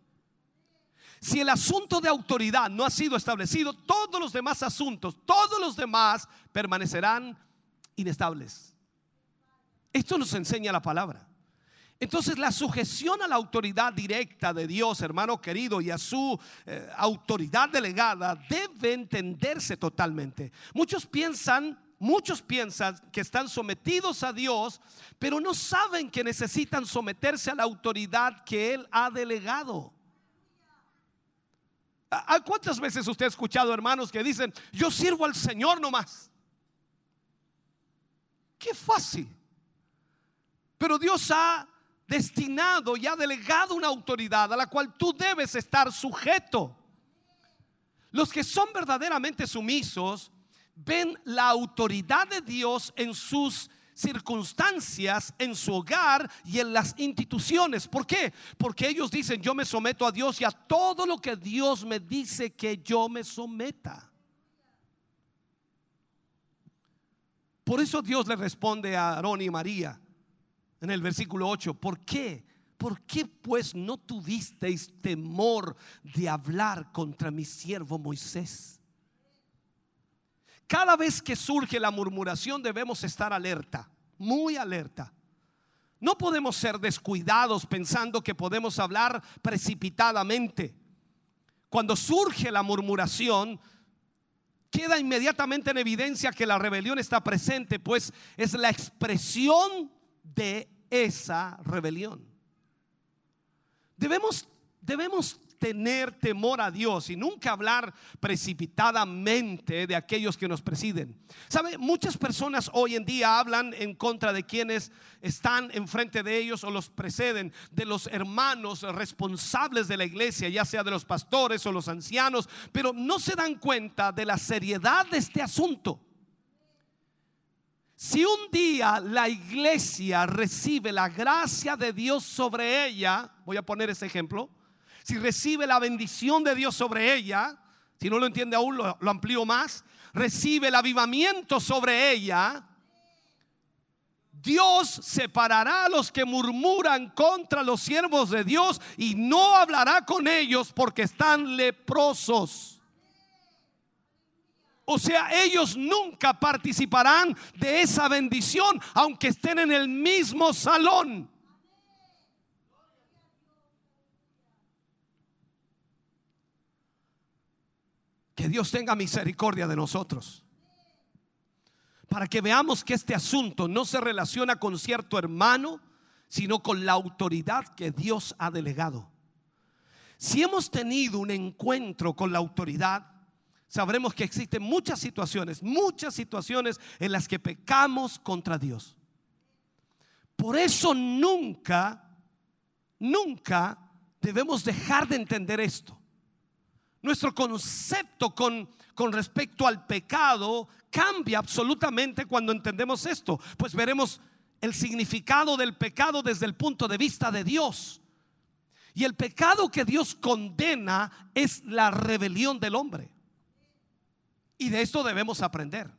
Si el asunto de autoridad no ha sido establecido, todos los demás asuntos, todos los demás permanecerán inestables. Esto nos enseña la palabra. Entonces la sujeción a la autoridad directa de Dios, hermano querido, y a su eh, autoridad delegada debe entenderse totalmente. Muchos piensan, muchos piensan que están sometidos a Dios, pero no saben que necesitan someterse a la autoridad que Él ha delegado. ¿A cuántas veces usted ha escuchado hermanos que dicen, yo sirvo al Señor nomás? Qué fácil. Pero Dios ha destinado y ha delegado una autoridad a la cual tú debes estar sujeto. Los que son verdaderamente sumisos ven la autoridad de Dios en sus circunstancias, en su hogar y en las instituciones. ¿Por qué? Porque ellos dicen, yo me someto a Dios y a todo lo que Dios me dice que yo me someta. Por eso Dios le responde a Aarón y María en el versículo 8. ¿Por qué? ¿Por qué pues no tuvisteis temor de hablar contra mi siervo Moisés? Cada vez que surge la murmuración debemos estar alerta, muy alerta. No podemos ser descuidados pensando que podemos hablar precipitadamente. Cuando surge la murmuración, queda inmediatamente en evidencia que la rebelión está presente, pues es la expresión de esa rebelión. Debemos, debemos tener temor a Dios y nunca hablar precipitadamente de aquellos que nos presiden. ¿Sabe? Muchas personas hoy en día hablan en contra de quienes están enfrente de ellos o los preceden, de los hermanos responsables de la iglesia, ya sea de los pastores o los ancianos, pero no se dan cuenta de la seriedad de este asunto. Si un día la iglesia recibe la gracia de Dios sobre ella, voy a poner ese ejemplo, si recibe la bendición de Dios sobre ella, si no lo entiende aún, lo, amplío más, recibe el avivamiento sobre ella, Dios separará a los que murmuran contra los siervos de Dios y no hablará con ellos porque están leprosos. O sea, ellos nunca participarán de esa bendición, aunque estén en el mismo salón. Que Dios tenga misericordia de nosotros. Para que veamos que este asunto no se relaciona con cierto hermano, sino con la autoridad que Dios ha delegado. Si hemos tenido un encuentro con la autoridad, sabremos que existen muchas situaciones, muchas situaciones en las que pecamos contra Dios. Por eso nunca, nunca debemos dejar de entender esto. Nuestro concepto con, con respecto al pecado cambia absolutamente cuando entendemos esto, pues veremos el significado del pecado desde el punto de vista de Dios. Y el pecado que Dios condena es la rebelión del hombre. Y de esto debemos aprender.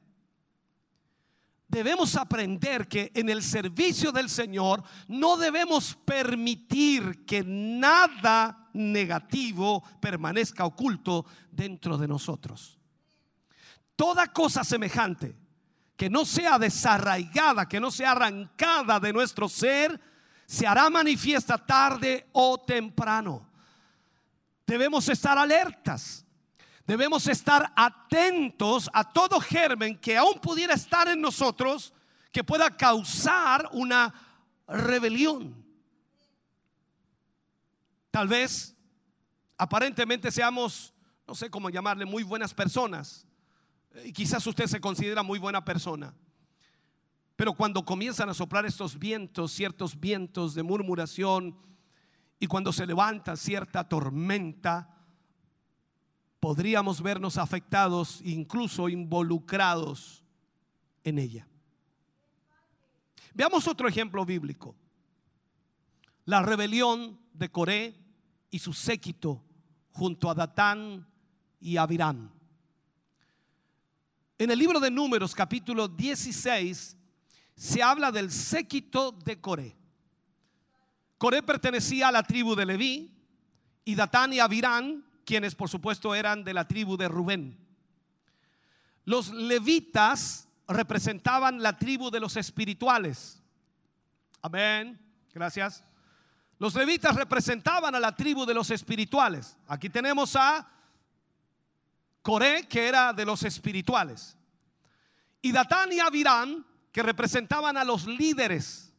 Debemos aprender que en el servicio del Señor no debemos permitir que nada negativo permanezca oculto dentro de nosotros. Toda cosa semejante que no sea desarraigada, que no sea arrancada de nuestro ser, se hará manifiesta tarde o temprano. Debemos estar alertas. Debemos estar atentos a todo germen que aún pudiera estar en nosotros que pueda causar una rebelión. Tal vez aparentemente seamos, no sé cómo llamarle, muy buenas personas. Y quizás usted se considera muy buena persona. Pero cuando comienzan a soplar estos vientos, ciertos vientos de murmuración, y cuando se levanta cierta tormenta, podríamos vernos afectados, incluso involucrados en ella. Veamos otro ejemplo bíblico. La rebelión de Coré y su séquito junto a Datán y Abiram. En el libro de Números capítulo 16 se habla del séquito de Coré. Coré pertenecía a la tribu de Leví y Datán y Abiram, quienes por supuesto eran de la tribu de Rubén. Los levitas representaban la tribu de los espirituales. Amén. Gracias. Los levitas representaban a la tribu de los espirituales. Aquí tenemos a Coré, que era de los espirituales. Y Datán y Abiram, que representaban a los líderes.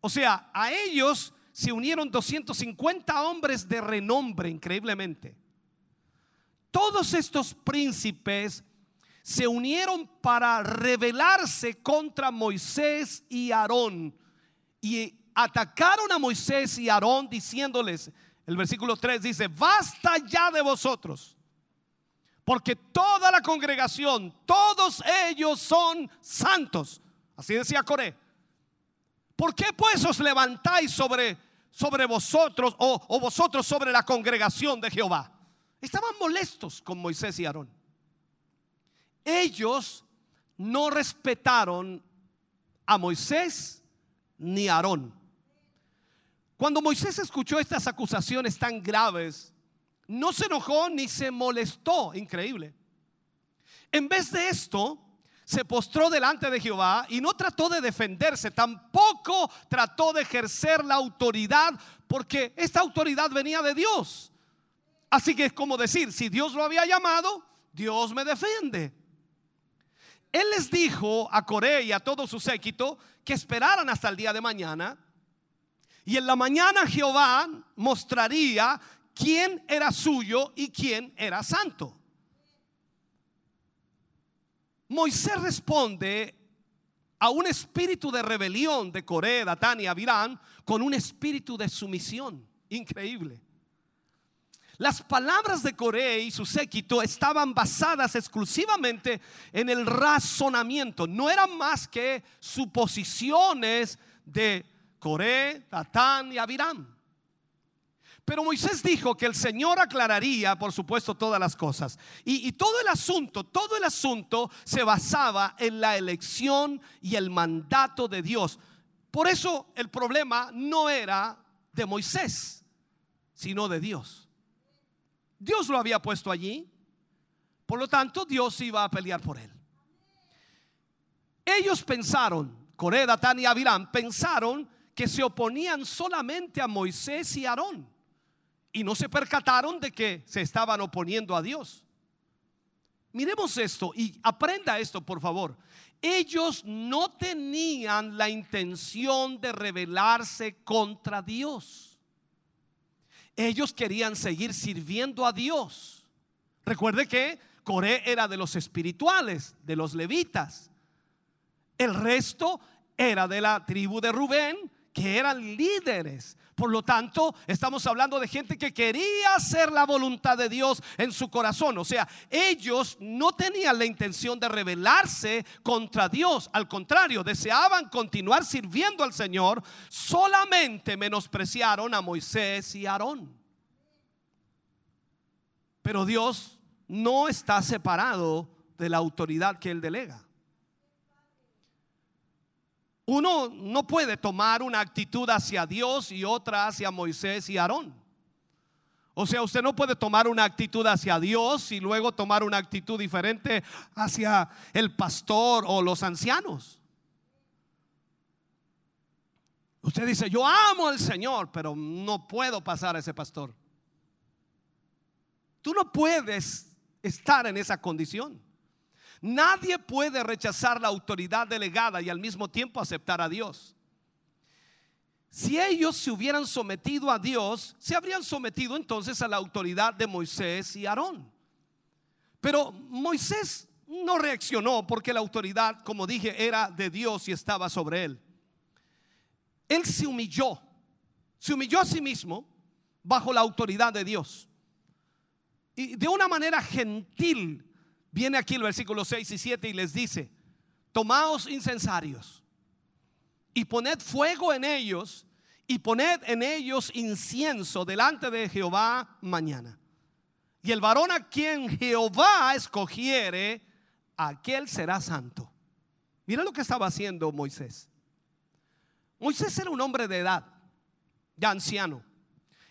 O sea, a ellos se unieron 250 hombres de renombre, increíblemente. Todos estos príncipes se unieron para rebelarse contra Moisés y Aarón y atacaron a Moisés y Aarón diciéndoles, el versículo 3 dice, basta ya de vosotros, porque toda la congregación, todos ellos son santos. Así decía Coré. ¿Por qué pues os levantáis sobre, sobre vosotros o, o vosotros sobre la congregación de Jehová? Estaban molestos con Moisés y Aarón. Ellos no respetaron a Moisés ni a Aarón. Cuando Moisés escuchó estas acusaciones tan graves, no se enojó ni se molestó, increíble. En vez de esto, se postró delante de Jehová y no trató de defenderse, tampoco trató de ejercer la autoridad, porque esta autoridad venía de Dios. Así que es como decir, si Dios lo había llamado, Dios me defiende. Él les dijo a Coré y a todo su séquito que esperaran hasta el día de mañana. Y en la mañana Jehová mostraría quién era suyo y quién era santo. Moisés responde a un espíritu de rebelión de Coré, Datán y Abirán con un espíritu de sumisión. Increíble. Las palabras de Coré y su séquito estaban basadas exclusivamente en el razonamiento, no eran más que suposiciones de Coré, Datán y Abiram. Pero Moisés dijo que el Señor aclararía, por supuesto, todas las cosas. Y, todo el asunto, todo el asunto se basaba en la elección y el mandato de Dios. Por eso el problema no era de Moisés, sino de Dios. Dios lo había puesto allí. Por lo tanto, Dios iba a pelear por él. Ellos pensaron, Coré, Datán y Abiram, pensaron que se oponían solamente a Moisés y Aarón. Y no se percataron de que se estaban oponiendo a Dios. Miremos esto y aprenda esto, por favor. Ellos no tenían la intención de rebelarse contra Dios. Ellos querían seguir sirviendo a Dios. Recuerde que Coré era de los espirituales, de los levitas. El resto era de la tribu de Rubén, que eran líderes. Por lo tanto, estamos hablando de gente que quería hacer la voluntad de Dios en su corazón. O sea, ellos no tenían la intención de rebelarse contra Dios. Al contrario, deseaban continuar sirviendo al Señor. Solamente menospreciaron a Moisés y Aarón. Pero Dios no está separado de la autoridad que Él delega. Uno no puede tomar una actitud hacia Dios y otra hacia Moisés y Aarón. O sea, usted no puede tomar una actitud hacia Dios y luego tomar una actitud diferente hacia el pastor o los ancianos. Usted dice, yo amo al Señor, pero no puedo pasar a ese pastor. Tú no puedes estar en esa condición. Nadie puede rechazar la autoridad delegada y al mismo tiempo aceptar a Dios. Si ellos se hubieran sometido a Dios, se habrían sometido entonces a la autoridad de Moisés y Aarón. Pero Moisés no reaccionó porque la autoridad, como dije, era de Dios y estaba sobre él. Él se humilló, se humilló a sí mismo bajo la autoridad de Dios. Y de una manera gentil viene aquí el versículo 6 y 7 y les dice, tomaos incensarios y poned fuego en ellos y poned en ellos incienso delante de Jehová mañana. Y el varón a quien Jehová escogiere, aquel será santo. Mira lo que estaba haciendo Moisés. Moisés era un hombre de edad, ya anciano.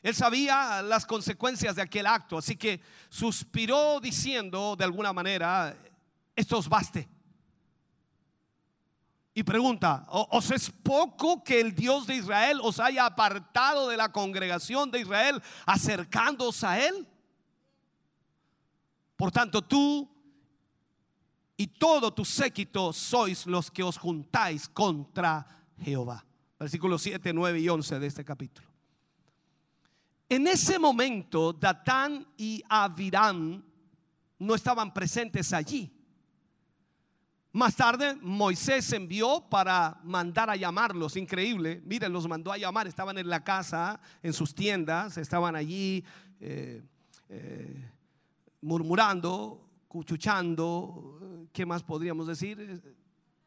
Él sabía las consecuencias de aquel acto, así que suspiró diciendo de alguna manera, esto os baste. Y pregunta, ¿o- ¿os es poco que el Dios de Israel os haya apartado de la congregación de Israel acercándoos a Él? Por tanto, tú y todo tu séquito sois los que os juntáis contra Jehová. Versículos 7, 9 y 11 de este capítulo. En ese momento, Datán y Abiram no estaban presentes allí. Más tarde, Moisés envió para mandar a llamarlos. Increíble. Miren, los mandó a llamar. Estaban en la casa, en sus tiendas, estaban allí eh, eh, murmurando, cuchuchando. ¿Qué más podríamos decir?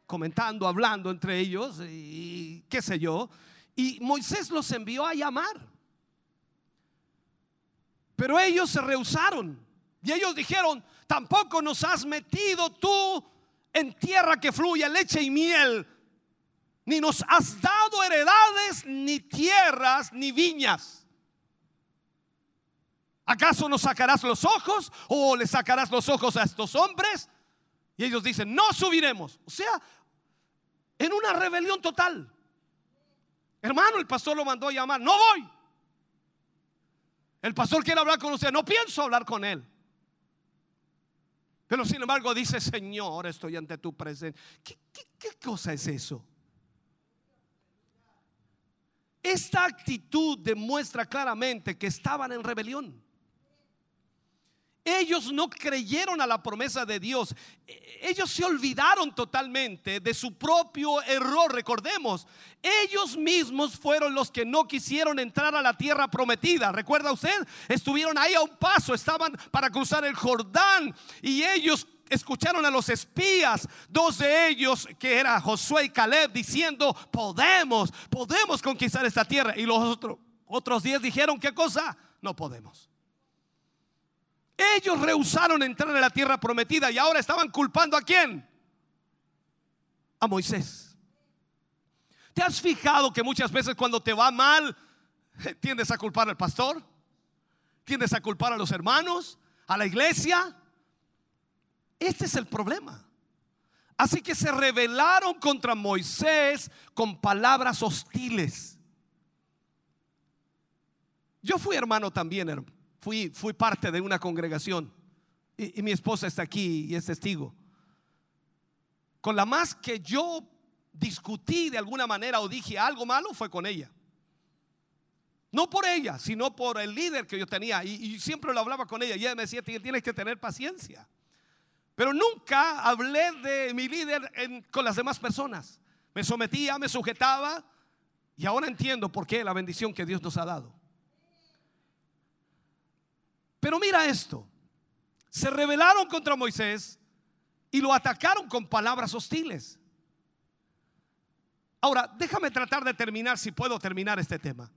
Comentando, hablando entre ellos y qué sé yo. Y Moisés los envió a llamar. Pero ellos se rehusaron. Y ellos dijeron, tampoco nos has metido tú en tierra que fluye leche y miel, ni nos has dado heredades, ni tierras, ni viñas. ¿Acaso nos sacarás los ojos o le sacarás los ojos a estos hombres? Y ellos dicen, no subiremos. O sea, en una rebelión total. Hermano, el pastor lo mandó a llamar, no voy. El pastor quiere hablar con usted, no pienso hablar con él. Pero sin embargo dice, Señor, estoy ante tu presencia. ¿Qué, qué- qué cosa es eso? Esta actitud demuestra claramente que estaban en rebelión. Ellos no creyeron a la promesa de Dios. E- Ellos se olvidaron totalmente de su propio error. Recordemos, ellos mismos fueron los que no quisieron entrar a la tierra prometida. ¿Recuerda usted? Estuvieron ahí a un paso, estaban para cruzar el Jordán y ellos escucharon a los espías, dos de ellos que era Josué y Caleb diciendo, "Podemos, podemos conquistar esta tierra." Y los otros otros diez dijeron, "¿Qué cosa? No podemos." Ellos rehusaron entrar a la tierra prometida y ahora estaban culpando a quién? A Moisés. ¿Te has fijado que muchas veces cuando te va mal, tiendes a culpar al pastor? ¿Tiendes a culpar a los hermanos? ¿A la iglesia? Este es el problema. Así que se rebelaron contra Moisés con palabras hostiles. Yo fui hermano también, hermano fui, fui parte de una congregación y, mi esposa está aquí y es testigo. Con la más que yo discutí de alguna manera o dije algo malo fue con ella. No por ella, sino por el líder que yo tenía. Y, siempre lo hablaba con ella. Y ella me decía, tienes que tener paciencia. Pero nunca hablé de mi líder con las demás personas. Me sometía, me sujetaba. Y ahora entiendo por qué la bendición que Dios nos ha dado. Pero mira esto. Se rebelaron contra Moisés y lo atacaron con palabras hostiles. Ahora, déjame tratar de terminar, si puedo terminar este tema.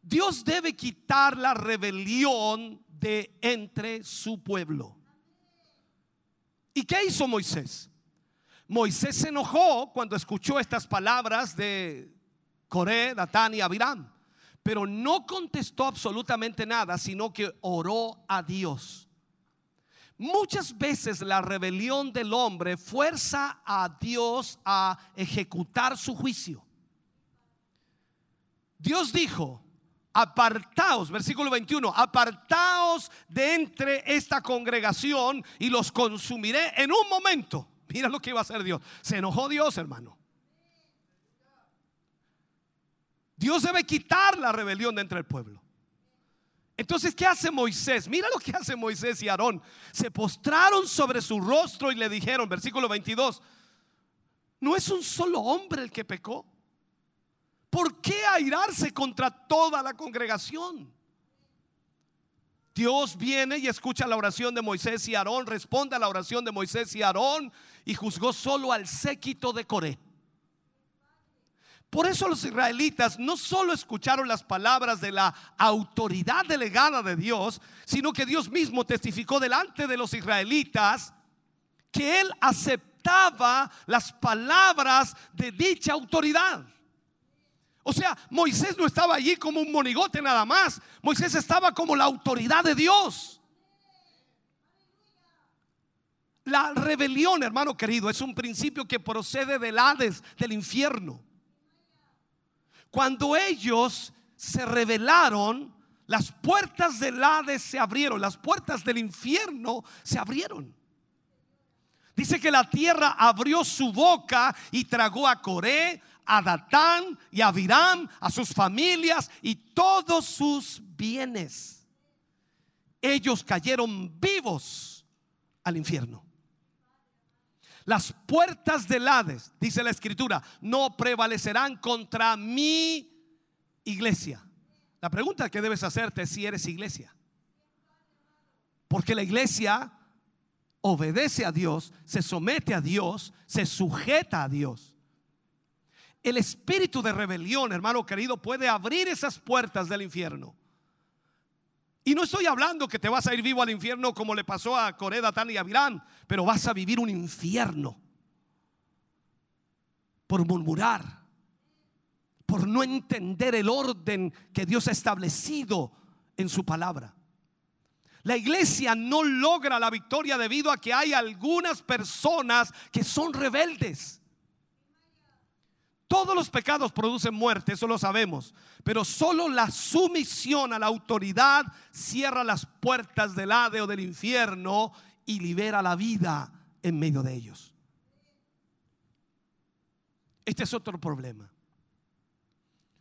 Dios debe quitar la rebelión de entre su pueblo. ¿Y qué hizo Moisés? Moisés se enojó cuando escuchó estas palabras de Coré, Datán y Abiram, pero no contestó absolutamente nada, sino que oró a Dios. Muchas veces la rebelión del hombre fuerza a Dios a ejecutar su juicio. Dios dijo, apartaos, versículo 21, apartaos de entre esta congregación y los consumiré en un momento. Mira lo que iba a hacer Dios. Se enojó Dios, hermano. Dios debe quitar la rebelión de entre el pueblo. Entonces, ¿qué hace Moisés? Mira lo que hace Moisés y Aarón. Se postraron sobre su rostro y le dijeron, versículo 22, ¿no es un solo hombre el que pecó? ¿Por qué airarse contra toda la congregación? Dios viene y escucha la oración de Moisés y Aarón, responde a la oración de Moisés y Aarón y juzgó solo al séquito de Coré. Por eso los israelitas no solo escucharon las palabras de la autoridad delegada de Dios, sino que Dios mismo testificó delante de los israelitas que él aceptaba las palabras de dicha autoridad. O sea, Moisés no estaba allí como un monigote nada más. Moisés estaba como la autoridad de Dios. La rebelión, hermano querido, es un principio que procede del Hades, del infierno. Cuando ellos se rebelaron, las puertas del Hades se abrieron, las puertas del infierno se abrieron. Dice que la tierra abrió su boca y tragó a Coré, a Datán y a Abiram, a sus familias y todos sus bienes. Ellos cayeron vivos al infierno. Las puertas del Hades, dice la escritura, no prevalecerán contra mi iglesia. La pregunta que debes hacerte es si eres iglesia. Porque la iglesia obedece a Dios, se somete a Dios, se sujeta a Dios. El espíritu de rebelión, hermano querido, puede abrir esas puertas del infierno. Y no estoy hablando que te vas a ir vivo al infierno como le pasó a Coré, Datán y Avirán, pero vas a vivir un infierno por murmurar, por no entender el orden que Dios ha establecido en su palabra. La iglesia no logra la victoria debido a que hay algunas personas que son rebeldes. Todos los pecados producen muerte, eso lo sabemos. Pero solo la sumisión a la autoridad cierra las puertas del Hade o del infierno y libera la vida en medio de ellos. Este es otro problema.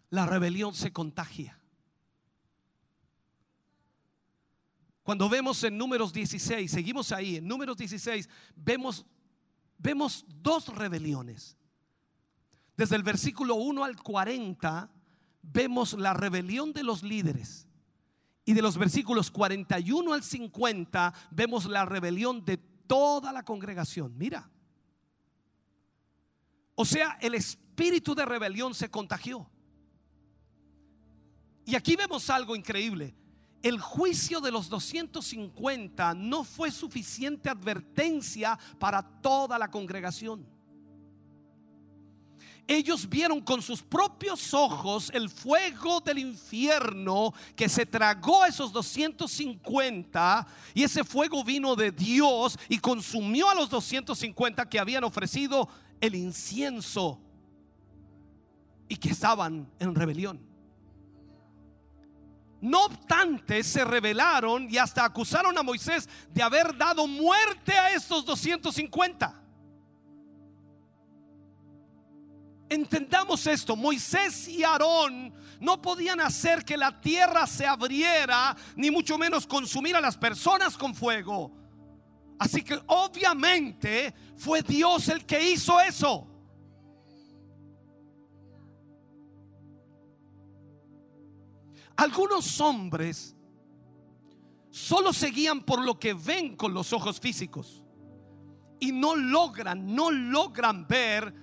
La rebelión se contagia. Cuando vemos en números 16, seguimos ahí, en números 16, vemos, vemos dos rebeliones. Desde el versículo 1 al 40 vemos la rebelión de los líderes. Y de los versículos 41 al 50 vemos la rebelión de toda la congregación. Mira. O sea, el espíritu de rebelión se contagió. Y aquí vemos algo increíble. El juicio de los 250 no fue suficiente advertencia para toda la congregación. Ellos vieron con sus propios ojos el fuego del infierno que se tragó a esos 250 y ese fuego vino de Dios y consumió a los 250 que habían ofrecido el incienso y que estaban en rebelión. No obstante, se rebelaron y hasta acusaron a Moisés de haber dado muerte a estos 250. Entendamos esto, Moisés y Aarón no podían hacer que la tierra se abriera, ni mucho menos consumir a las personas con fuego. Así que obviamente fue Dios el que hizo eso. Algunos hombres solo se guían por lo que ven con los ojos físicos y no logran, no logran ver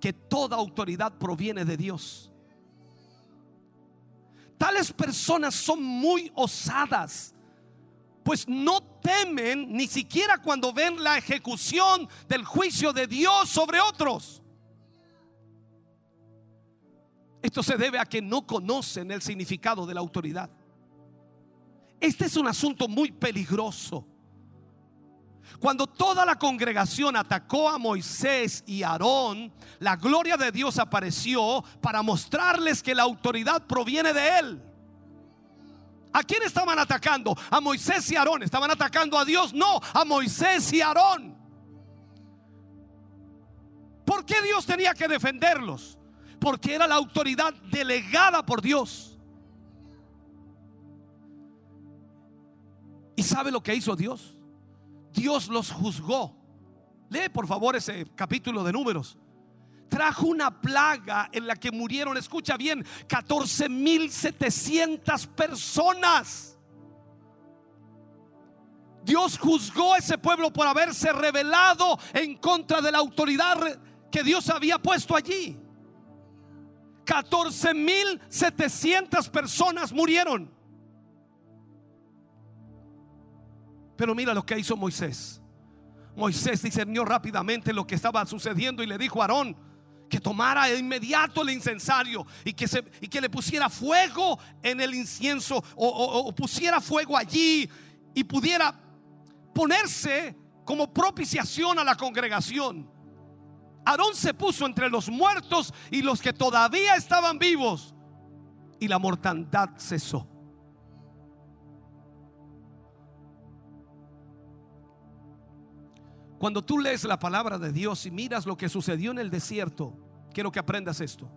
que toda autoridad proviene de Dios. Tales personas son muy osadas, pues no temen ni siquiera cuando ven la ejecución del juicio de Dios sobre otros. Esto se debe a que no conocen el significado de la autoridad. Este es un asunto muy peligroso. Cuando toda la congregación atacó a Moisés y Aarón, la gloria de Dios apareció para mostrarles que la autoridad proviene de Él. ¿A quién estaban atacando? A Moisés y Aarón. ¿Estaban atacando a Dios? No, a Moisés y Aarón. ¿Por qué Dios tenía que defenderlos? porque era la autoridad delegada por Dios. ¿Y sabe lo que hizo Dios? Dios los juzgó. Lee por favor ese capítulo de números. Trajo una plaga en la que murieron, escucha bien, 14.700 personas. Dios juzgó a ese pueblo por haberse rebelado en contra de la autoridad que Dios había puesto allí. 14.700 personas murieron. Pero mira lo que hizo Moisés. Moisés discernió rápidamente lo que estaba sucediendo y le dijo a Aarón que tomara de inmediato el incensario y que, se, y que le pusiera fuego en el incienso o, o- o pusiera fuego allí y pudiera ponerse como propiciación a la congregación. Aarón se puso entre los muertos y los que todavía estaban vivos y la mortandad cesó. Cuando tú lees la palabra de Dios y miras lo que sucedió en el desierto, quiero que aprendas esto.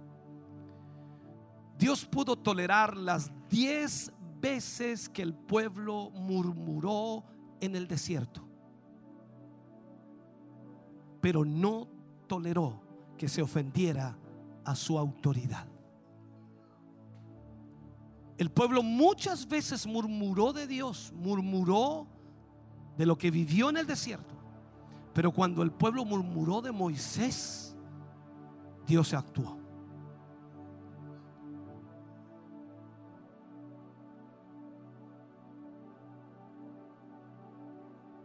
Dios pudo tolerar las diez veces que el pueblo murmuró en el desierto, pero no toleró que se ofendiera a su autoridad. El pueblo muchas veces murmuró de Dios, murmuró de lo que vivió en el desierto. Pero cuando el pueblo murmuró de Moisés, Dios actuó.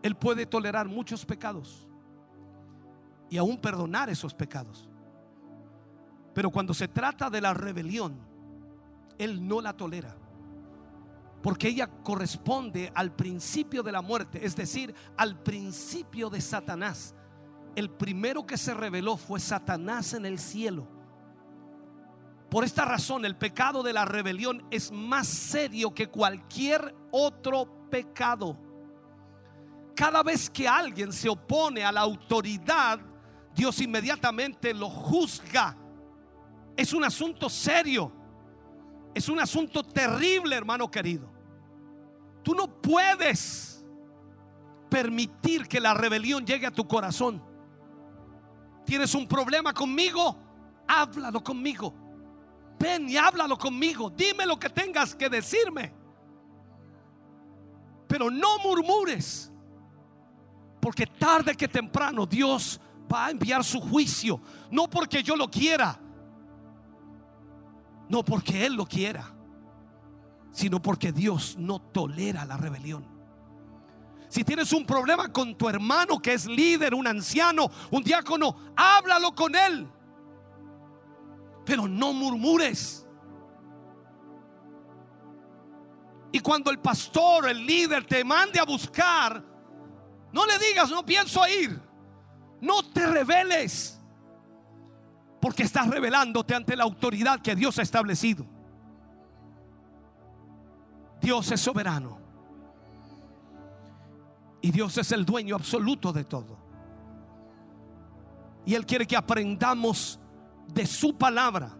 Él puede tolerar muchos pecados y aún perdonar esos pecados. Pero cuando se trata de la rebelión, Él no la tolera. Porque ella corresponde al principio de la muerte, es decir, al principio de Satanás. El primero que se reveló fue Satanás en el cielo. Por esta razón, el pecado de la rebelión es más serio que cualquier otro pecado. Cada vez que alguien se opone a la autoridad, Dios inmediatamente lo juzga. Es un asunto serio. Es un asunto terrible, hermano querido. Tú no puedes permitir que la rebelión llegue a tu corazón. ¿Tienes un problema conmigo? Háblalo conmigo. Ven y háblalo conmigo. Dime lo que tengas que decirme. Pero no murmures. Porque tarde que temprano Dios va a enviar su juicio. No porque yo lo quiera. No porque Él lo quiera. Sino porque Dios no tolera la rebelión. Si tienes un problema con tu hermano que es líder, un anciano, un diácono, háblalo con él. Pero no murmures. Y cuando el pastor, el líder te mande a buscar, no le digas, no pienso ir. No te reveles. Porque estás revelándote ante la autoridad que Dios ha establecido. Dios es soberano. Y Dios es el dueño absoluto de todo. Y Él quiere que aprendamos de su palabra.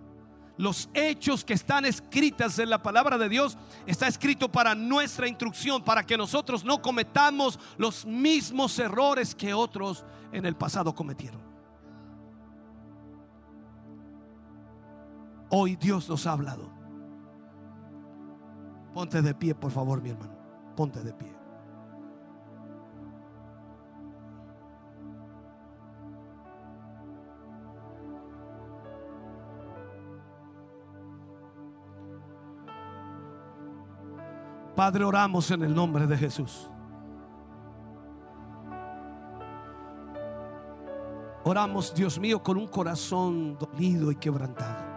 Los hechos que están escritas en la palabra de Dios está escrito para nuestra instrucción, para que nosotros no cometamos los mismos errores que otros en el pasado cometieron. Hoy Dios nos ha hablado. Ponte de pie, por favor, mi hermano. Ponte de pie. Padre, oramos en el nombre de Jesús. Oramos, Dios mío, con un corazón dolido y quebrantado.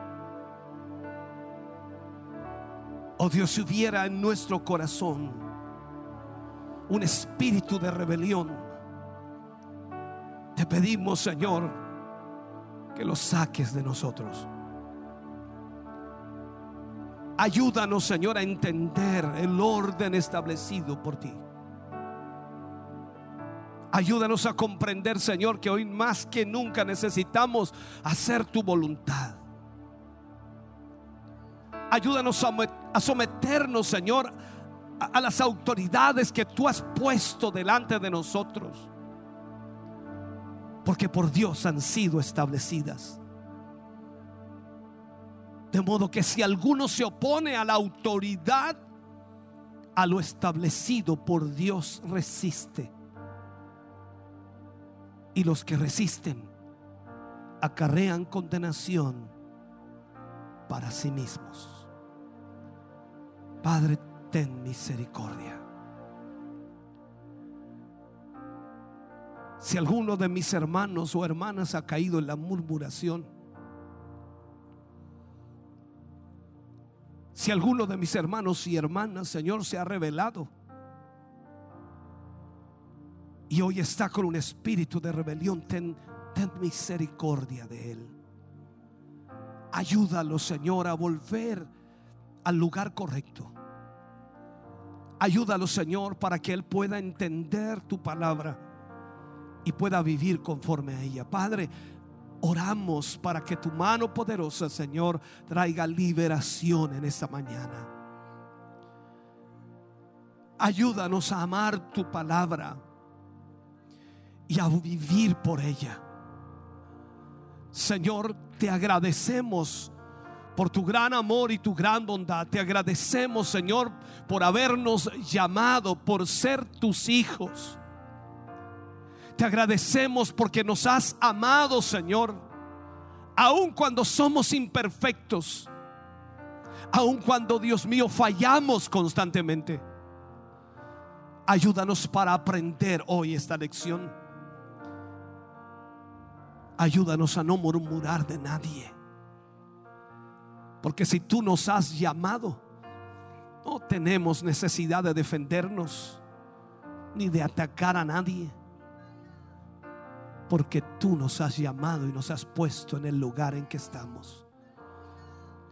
Oh Dios, si hubiera en nuestro corazón un espíritu de rebelión, te pedimos, Señor, que lo saques de nosotros. Ayúdanos, Señor, a entender el orden establecido por ti. Ayúdanos a comprender, Señor, que hoy más que nunca necesitamos hacer tu voluntad. Ayúdanos a, someternos, Señor, a las autoridades que tú has puesto delante de nosotros. Porque por Dios han sido establecidas. De modo que si alguno se opone a la autoridad, a lo establecido por Dios resiste. Y los que resisten acarrean condenación para sí mismos. Padre, ten misericordia. Si alguno de mis hermanos o hermanas ha caído en la murmuración, si alguno de mis hermanos y hermanas, Señor, se ha revelado y hoy está con un espíritu de rebelión, ten, ten misericordia de él. Ayúdalo, Señor, a volver al lugar correcto. Ayúdalo, Señor, para que él pueda entender tu palabra y pueda vivir conforme a ella. Padre, oramos para que tu mano poderosa, Señor, traiga liberación en esta mañana. Ayúdanos a amar tu palabra y a vivir por ella. Señor, te agradecemos por tu gran amor y tu gran bondad. Te agradecemos, Señor, por habernos llamado, por ser tus hijos. Te agradecemos porque nos has amado, Señor, aun cuando somos imperfectos, aun cuando, Dios mío, fallamos constantemente. Ayúdanos para aprender hoy esta lección. Ayúdanos a no murmurar de nadie. Porque si tú nos has llamado, no tenemos necesidad de defendernos ni de atacar a nadie. Porque tú nos has llamado y nos has puesto en el lugar en que estamos.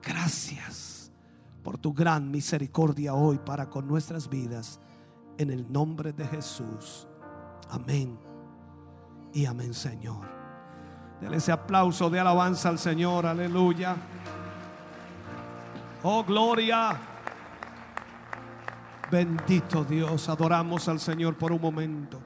Gracias por tu gran misericordia hoy para con nuestras vidas. En el nombre de Jesús. Amén. Y amén, Señor. Denle ese aplauso de alabanza al Señor. Aleluya. Oh, gloria. Bendito Dios. Adoramos al Señor por un momento.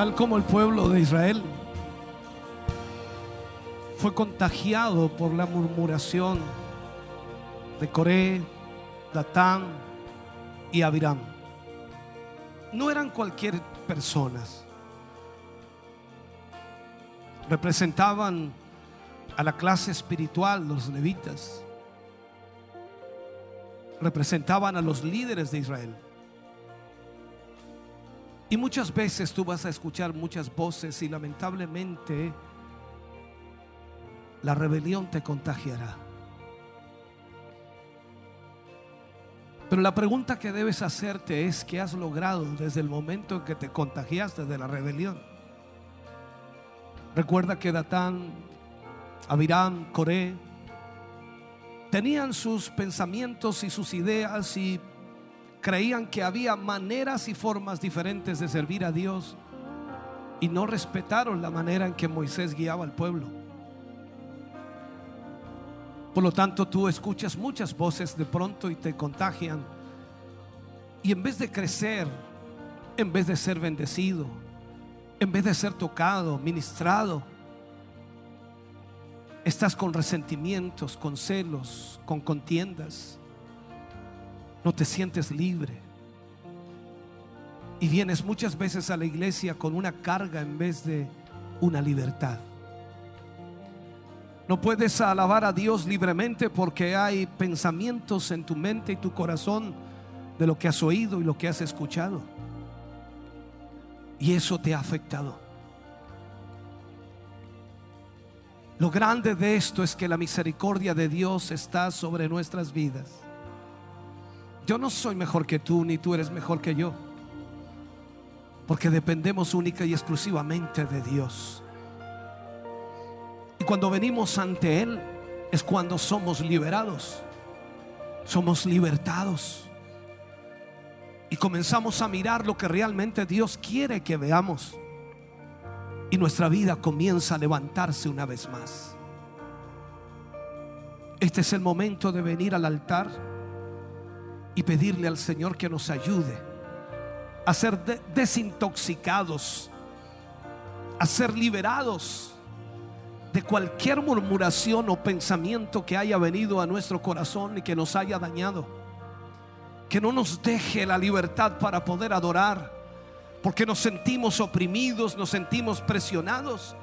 Tal como el pueblo de Israel fue contagiado por la murmuración de Coré, Datán y Abiram. No eran cualquier personas. Representaban a la clase espiritual, los levitas. Representaban a los líderes de Israel. Y muchas veces tú vas a escuchar muchas voces y lamentablemente la rebelión te contagiará. Pero la pregunta que debes hacerte es, ¿qué has logrado desde el momento en que te contagiaste de la rebelión? Recuerda que Datán, Abiram, Coré, tenían sus pensamientos y sus ideas y creían que había maneras y formas diferentes de servir a Dios y no respetaron la manera en que Moisés guiaba al pueblo. Por lo tanto, tú escuchas muchas voces de pronto y te contagian. Y en vez de crecer, en vez de ser bendecido, en vez de ser tocado, ministrado, estás con resentimientos, con celos, con contiendas. No te sientes libre. Y vienes muchas veces a la iglesia con una carga en vez de una libertad. No puedes alabar a Dios libremente porque hay pensamientos en tu mente y tu corazón de lo que has oído y lo que has escuchado. Y eso te ha afectado. Lo grande de esto es que la misericordia de Dios está sobre nuestras vidas. Yo no soy mejor que tú, ni tú eres mejor que yo. Porque dependemos única y exclusivamente de Dios. Y cuando venimos ante Él es cuando somos liberados. Somos libertados. Y comenzamos a mirar lo que realmente Dios quiere que veamos. Y nuestra vida comienza a levantarse una vez más. Este es el momento de venir al altar y pedirle al Señor que nos ayude a ser de- desintoxicados, a ser liberados de cualquier murmuración o pensamiento que haya venido a nuestro corazón y que nos haya dañado. Que no nos deje la libertad para poder adorar, porque nos sentimos oprimidos, nos sentimos presionados.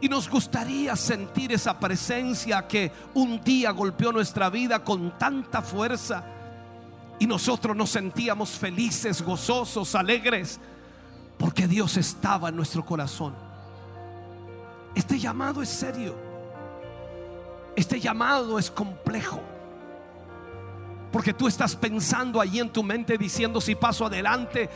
Y nos gustaría sentir esa presencia que un día golpeó nuestra vida con tanta fuerza. Y nosotros nos sentíamos felices, gozosos, alegres, porque Dios estaba en nuestro corazón. Este llamado es serio. Este llamado es complejo. Porque tú estás pensando allí en tu mente diciendo si paso adelante,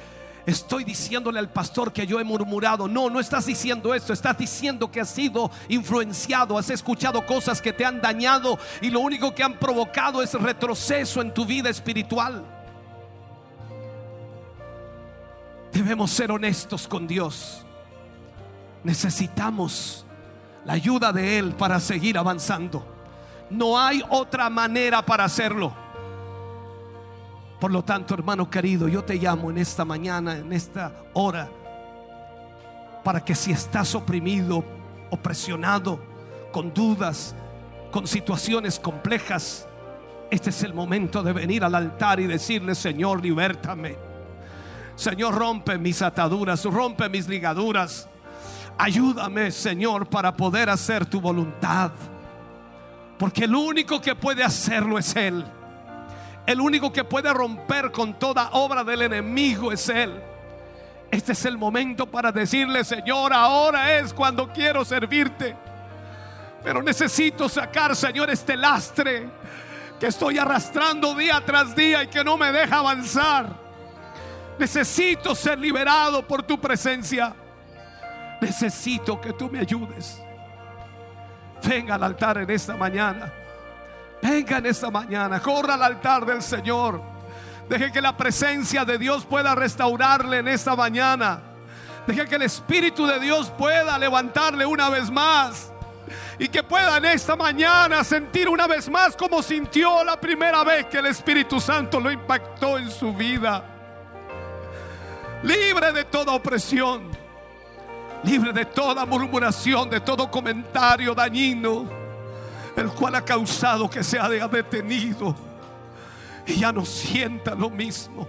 estoy diciéndole al pastor que yo he murmurado. No, no estás diciendo esto, estás diciendo que has sido influenciado, has escuchado cosas que te han dañado y lo único que han provocado es retroceso en tu vida espiritual. Debemos ser honestos con Dios. Necesitamos la ayuda de Él para seguir avanzando. No hay otra manera para hacerlo. Por lo tanto, hermano querido, yo te llamo en esta mañana, en esta hora, para que si estás oprimido o presionado con dudas, con situaciones complejas, este es el momento de venir al altar y decirle, Señor, libértame. Señor, rompe mis ataduras, rompe mis ligaduras. Ayúdame, Señor, para poder hacer tu voluntad. Porque el único que puede hacerlo es Él. El único que puede romper con toda obra del enemigo es Él. Este es el momento para decirle, Señor, ahora es cuando quiero servirte. Pero necesito sacar, Señor, este lastre que estoy arrastrando día tras día y que no me deja avanzar. Necesito ser liberado por tu presencia. Necesito que tú me ayudes. Venga al altar en esta mañana. Venga en esta mañana, corra al altar del Señor. Deje que la presencia de Dios pueda restaurarle en esta mañana. Deje que el Espíritu de Dios pueda levantarle una vez más. Y que pueda en esta mañana sentir una vez más como sintió la primera vez que el Espíritu Santo lo impactó en su vida. Libre de toda opresión. Libre de toda murmuración, de todo comentario dañino el cual ha causado que se haya detenido y ya no sienta lo mismo.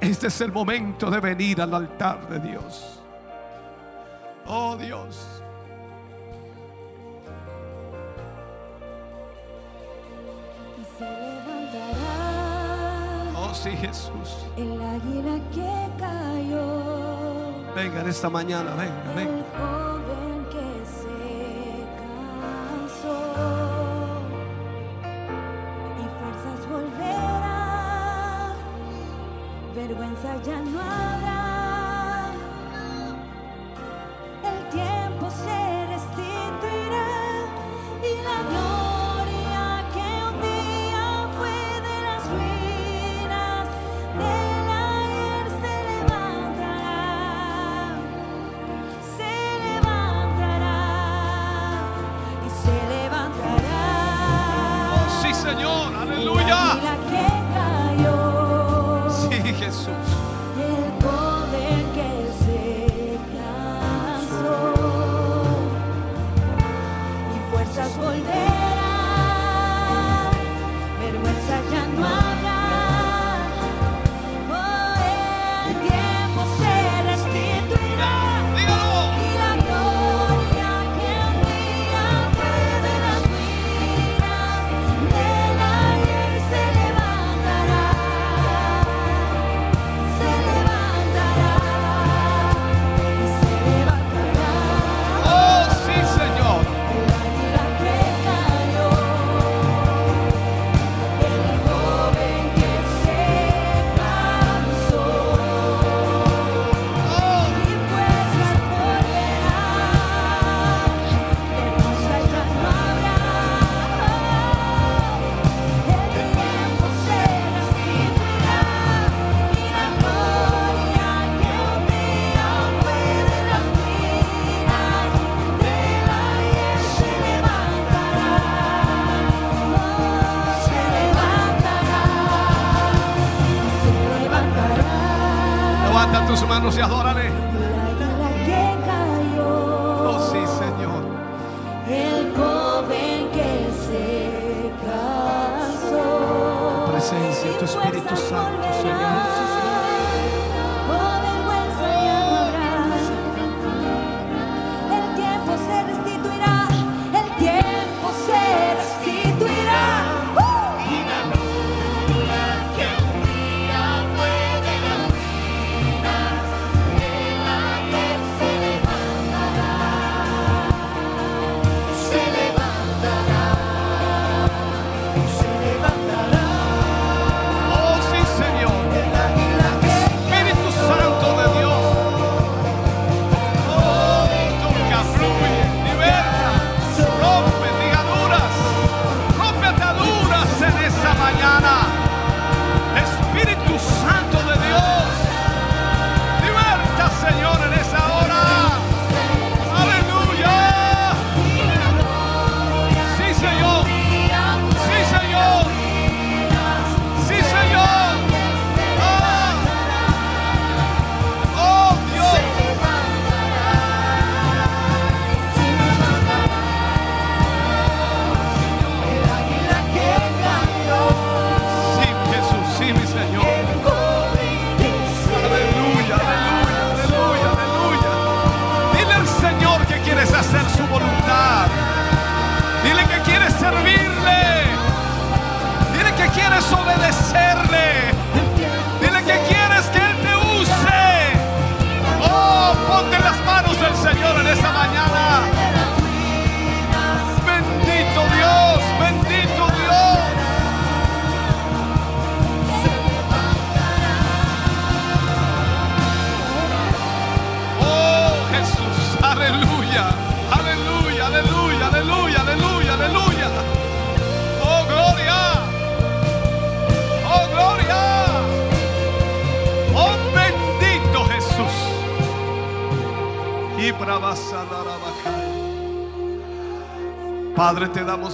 Este es el momento de venir al altar de Dios. Oh Dios. Oh sí, Jesús. El águila que cayó. Venga en esta mañana, venga, venga. seas.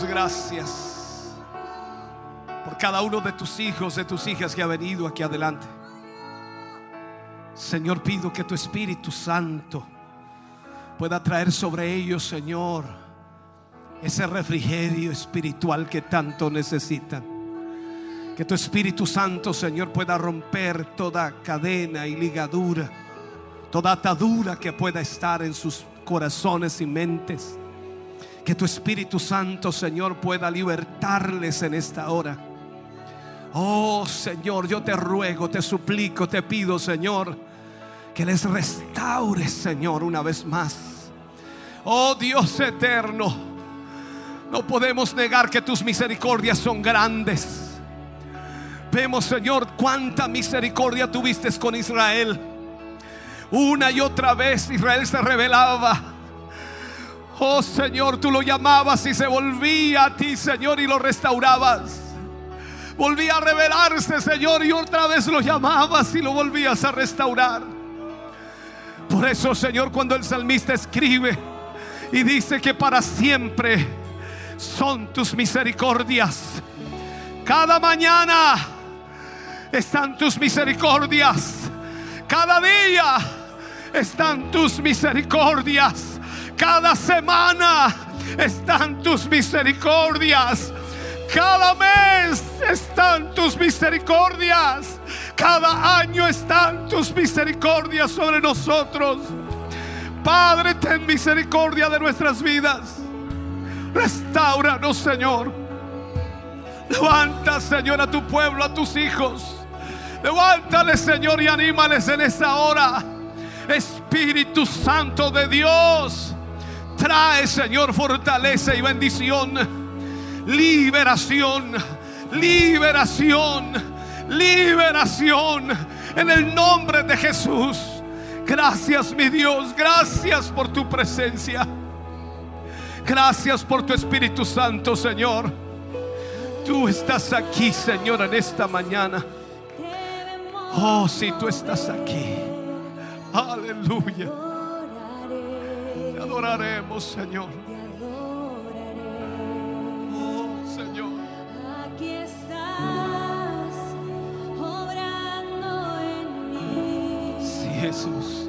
gracias por cada uno de tus hijos, de tus hijas que ha venido aquí adelante. Señor, pido que tu Espíritu Santo pueda traer sobre ellos, Señor, ese refrigerio espiritual que tanto necesitan. Que tu Espíritu Santo, Señor, pueda romper toda cadena y ligadura, toda atadura que pueda estar en sus corazones y mentes. Que tu Espíritu Santo, Señor, pueda libertarles en esta hora. Oh Señor, yo te ruego, te suplico, te pido, Señor, que les restaures, Señor, una vez más. Oh Dios eterno, no podemos negar que tus misericordias son grandes. Vemos, Señor, cuánta misericordia tuviste con Israel. Una y otra vez Israel se rebelaba. Oh Señor, tú lo llamabas y se volvía a ti, Señor, y lo restaurabas. Volvía a rebelarse, Señor, y otra vez lo llamabas y lo volvías a restaurar. Por eso, Señor, cuando el salmista escribe y dice que para siempre son tus misericordias. Cada mañana están tus misericordias. Cada día están tus misericordias. Cada semana están tus misericordias. Cada mes están tus misericordias. Cada año están tus misericordias sobre nosotros. Padre, ten misericordia de nuestras vidas. Restauranos, Señor. Levanta, Señor, a tu pueblo, a tus hijos. Levántales, Señor, y anímales en esta hora. Espíritu Santo de Dios, trae, Señor, fortaleza y bendición. Liberación, liberación, liberación en el nombre de Jesús. Gracias, mi Dios, gracias por tu presencia. Gracias por tu Espíritu Santo, Señor. Tú estás aquí, Señor, en esta mañana. Oh, si tú estás aquí. Aleluya. Te adoraremos, Señor. Oh, Señor. Aquí estás, obrando en mí. Sí, Jesús.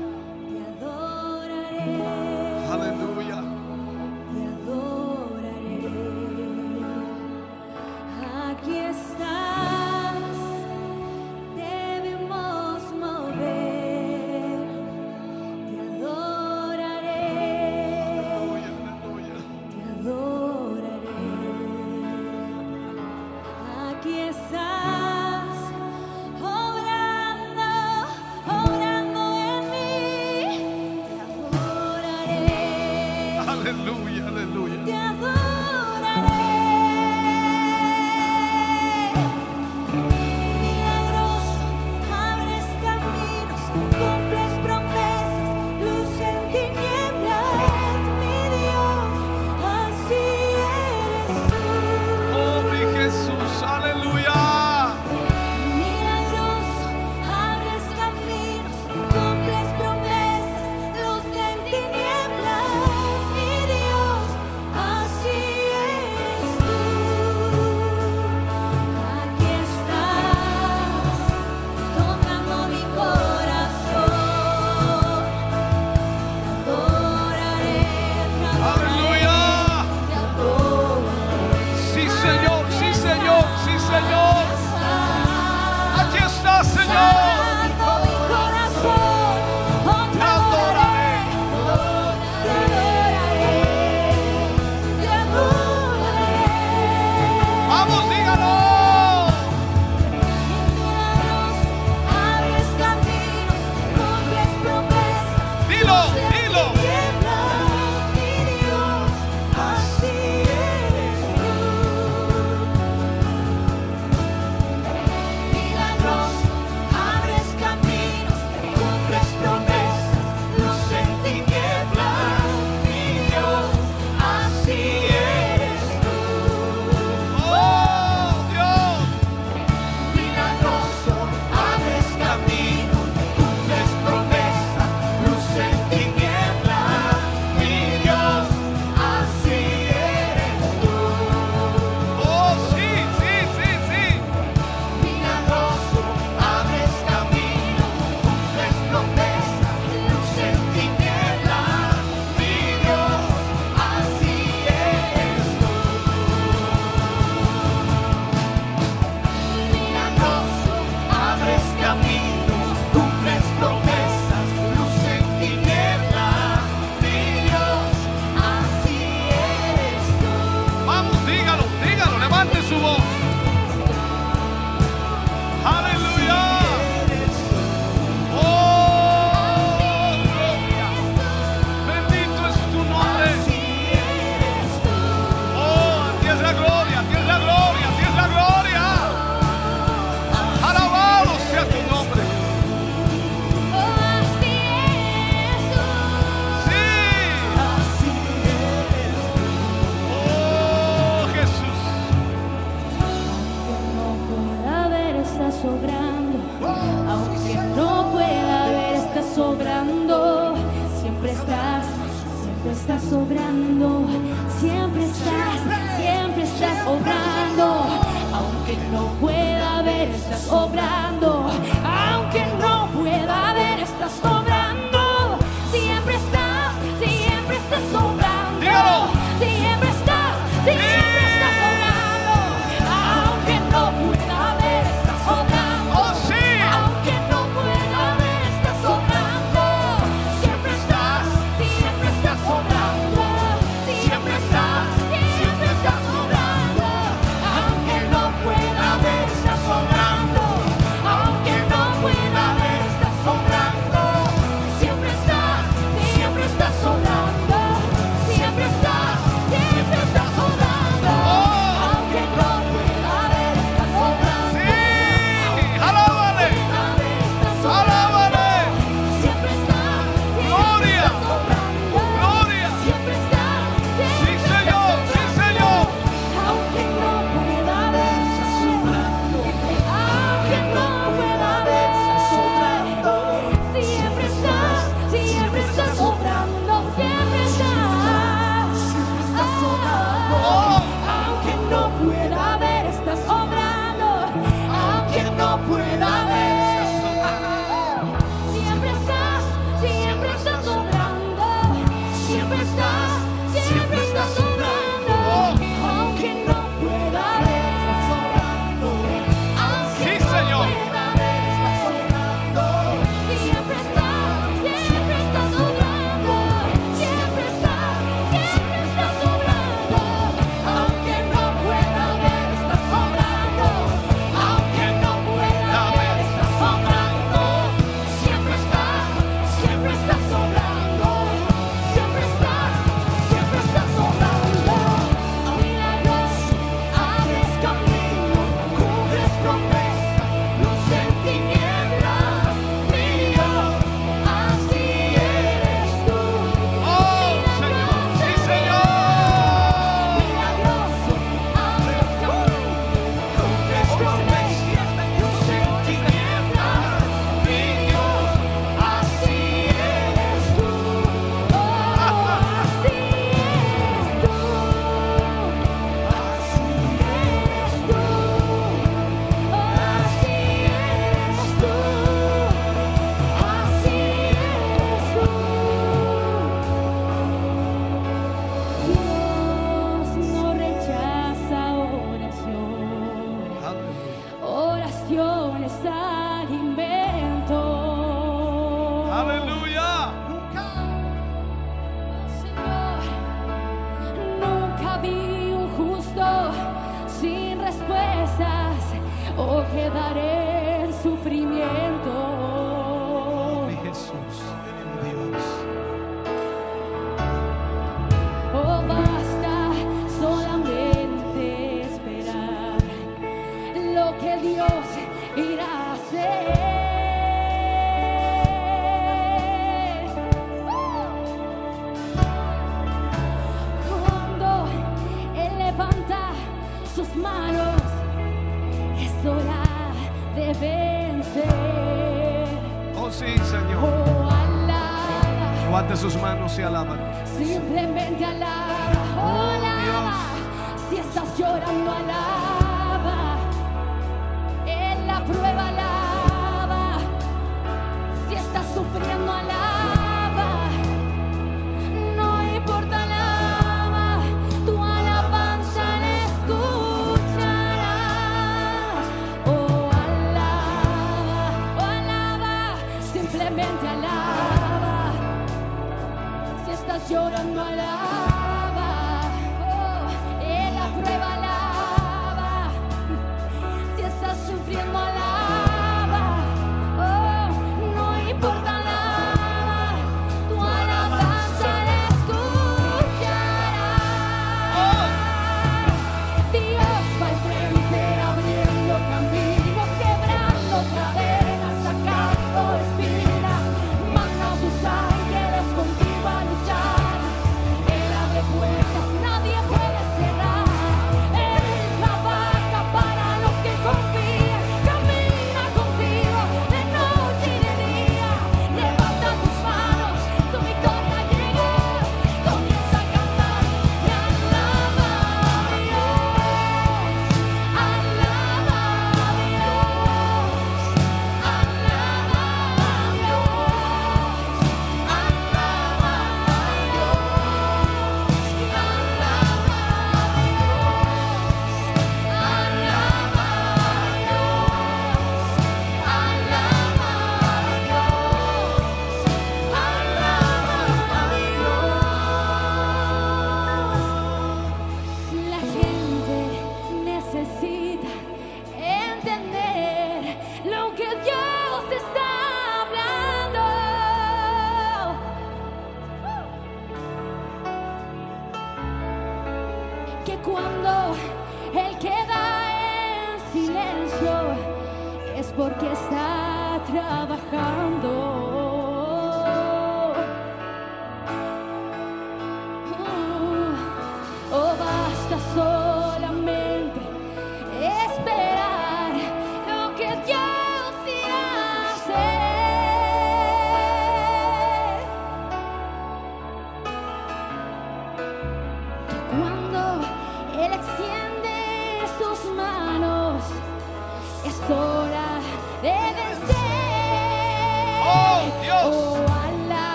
sobrando, siempre estás, siempre estás sobrando, siempre estás, siempre estás obrando, aunque no pueda ver, estás obrando, aunque no pueda ver, estás obrando.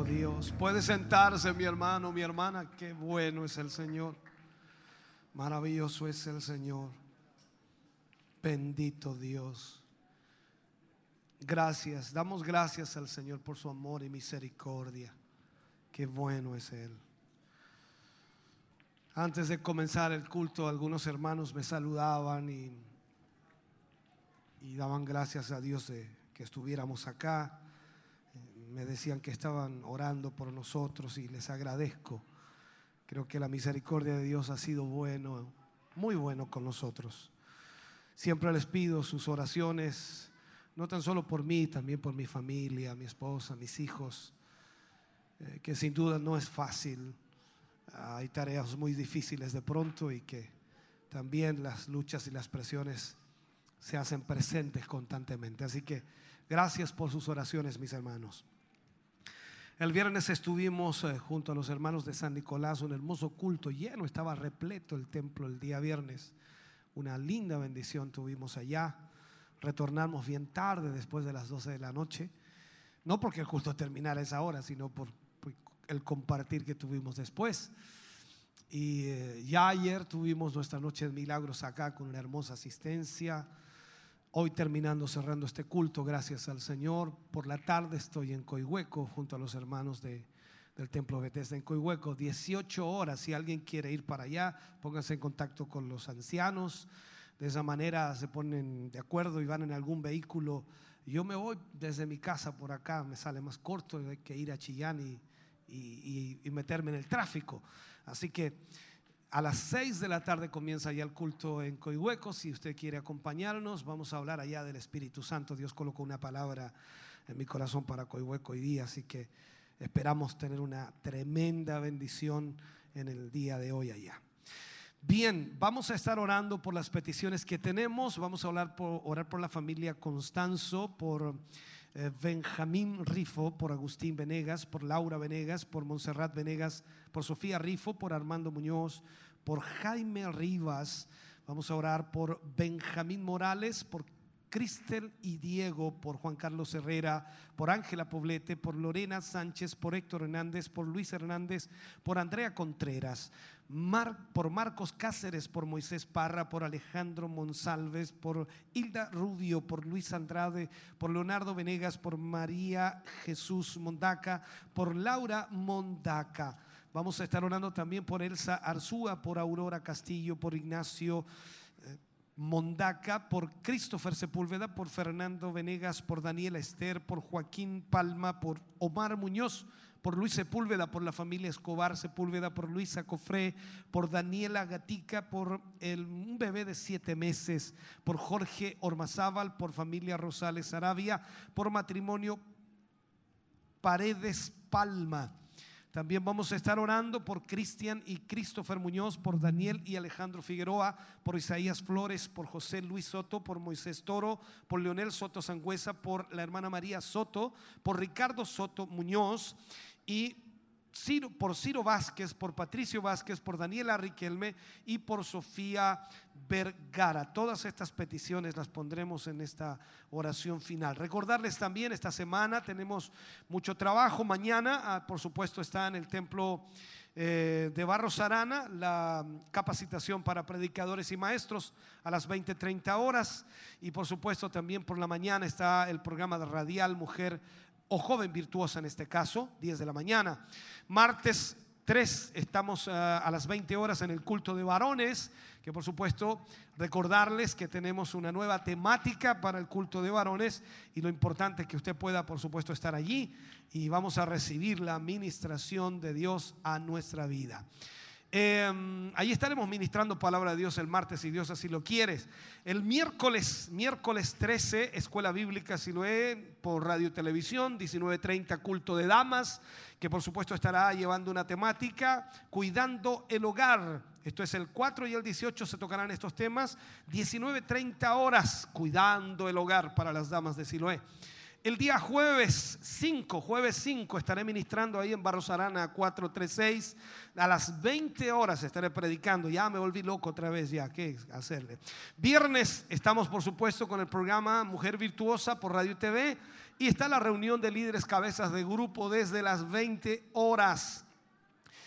Dios. Puede sentarse mi hermano, mi hermana. Qué bueno es el Señor. Maravilloso es el Señor. Bendito Dios. Gracias, damos gracias al Señor por su amor y misericordia. Qué bueno es Él. Antes de comenzar el culto, algunos hermanos me saludaban y, y daban gracias a Dios de que estuviéramos acá. Me decían que estaban orando por nosotros y les agradezco. Creo que la misericordia de Dios ha sido bueno, muy bueno con nosotros. Siempre les pido sus oraciones, no tan solo por mí, también por mi familia, mi esposa, mis hijos, eh, que sin duda no es fácil. Hay tareas muy difíciles de pronto y que también las luchas y las presiones se hacen presentes constantemente. Así que gracias por sus oraciones, mis hermanos. El viernes estuvimos eh, junto a los hermanos de San Nicolás, un hermoso culto lleno, estaba repleto el templo el día viernes. Una linda bendición tuvimos allá. Retornamos bien tarde, después de las 12 de la noche. No porque el culto terminara esa hora, sino por, por el compartir que tuvimos después. Y eh, ya ayer tuvimos nuestra noche de milagros acá con una hermosa asistencia. Hoy terminando, cerrando este culto, gracias al Señor. Por la tarde estoy en Coihueco junto a los hermanos de, del Templo Bethesda en Coihueco. 18 horas, si alguien quiere ir para allá, pónganse en contacto con los ancianos. De esa manera se ponen de acuerdo y van en algún vehículo. Yo me voy desde mi casa por acá, me sale más corto hay que ir a Chillán y- y- y meterme en el tráfico. Así que a las 6 de la tarde comienza ya el culto en Coihueco. Si usted quiere acompañarnos, vamos a hablar allá del Espíritu Santo. Dios colocó una palabra en mi corazón para Coihueco hoy día, así que esperamos tener una tremenda bendición en el día de hoy allá. Bien, vamos a estar orando por las peticiones que tenemos. Vamos a orar por, orar por la familia Constanzo, por eh, Benjamín Rifo, por Agustín Venegas, por Laura Venegas, por Montserrat Venegas, por Sofía Rifo, por Armando Muñoz, por Jaime Rivas. Vamos a orar por Benjamín Morales, por Cristel y Diego, por Juan Carlos Herrera, por Ángela Poblete, por Lorena Sánchez, por Héctor Hernández, por Luis Hernández, por Andrea Contreras, por Marcos Cáceres, por Moisés Parra, por Alejandro Monsalves, por Hilda Rubio, por Luis Andrade, por Leonardo Venegas, por María Jesús Mondaca, por Laura Mondaca. Vamos a estar orando también por Elsa Arzúa, por Aurora Castillo, por Ignacio Mondaca, por Christopher Sepúlveda, por Fernando Venegas, por Daniela Esther, por Joaquín Palma, por Omar Muñoz, por Luis Sepúlveda, por la familia Escobar Sepúlveda, por Luisa Cofré, por Daniela Gatica, por un bebé de siete meses, por Jorge Ormazábal, por familia Rosales Arabia, por matrimonio Paredes Palma. También vamos a estar orando por Cristian y Christopher Muñoz, por Daniel y Alejandro Figueroa, por Isaías Flores, por José Luis Soto, por Moisés Toro, por Leonel Soto Sangüesa, por la hermana María Soto, por Ricardo Soto Muñoz y Por Ciro Vázquez, por Patricio Vázquez, por Daniela Riquelme y por Sofía Vergara. Todas estas peticiones las pondremos en esta oración final. Recordarles también, esta semana tenemos mucho trabajo. Mañana, ah, por supuesto, está en el templo eh, de Barros Arana la capacitación para predicadores y maestros a las 20, 30 horas. Y por supuesto, también por la mañana está el programa de Radial Mujer o joven virtuosa en este caso, 10 de la mañana. Martes 3 estamos ah, a las 20 horas en el culto de varones, que por supuesto recordarles que tenemos una nueva temática para el culto de varones y lo importante es que usted pueda por supuesto estar allí y vamos a recibir la administración de Dios a nuestra vida. Eh, ahí estaremos ministrando palabra de Dios el martes, si Dios así lo quiere. El miércoles, miércoles 13, Escuela Bíblica Siloé por radio y televisión, 19.30, culto de damas, que por supuesto estará llevando una temática, cuidando el hogar. Esto es el 4 y el 18 se tocarán estos temas. 19.30 horas, cuidando el hogar para las damas de Siloé. El día jueves 5, jueves 5, estaré ministrando ahí en Barros Arana 436. A las 20 horas estaré predicando. Ya me volví loco otra vez, ya, ¿qué hacerle? Viernes estamos, por supuesto, con el programa Mujer Virtuosa por Radio TV. Y está la reunión de líderes cabezas de grupo desde las 20 horas.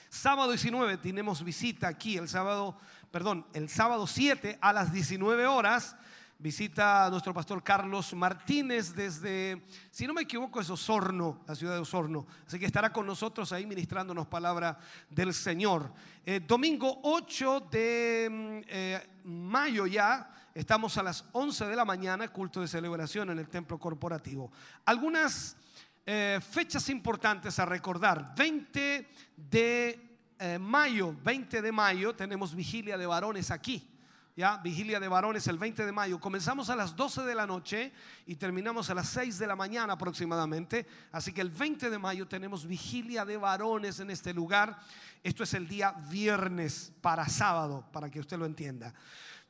Sábado 19 tenemos visita aquí, el sábado, perdón, el sábado 7 a las 19 horas. Visita a nuestro pastor Carlos Martínez desde, si no me equivoco, es Osorno, la ciudad de Osorno. Así que estará con nosotros ahí ministrándonos palabra del Señor. Eh, domingo 8 de mm, eh, mayo ya, estamos a las 11 de la mañana, culto de celebración en el templo corporativo. Algunas eh, fechas importantes a recordar. 20 de mayo, 20 de mayo tenemos vigilia de varones aquí. Ya, vigilia de varones el 20 de mayo. Comenzamos a las 12 de la noche y terminamos a las 6 de la mañana aproximadamente. Así que el 20 de mayo tenemos vigilia de varones en este lugar. Esto es el día viernes para sábado, para que usted lo entienda.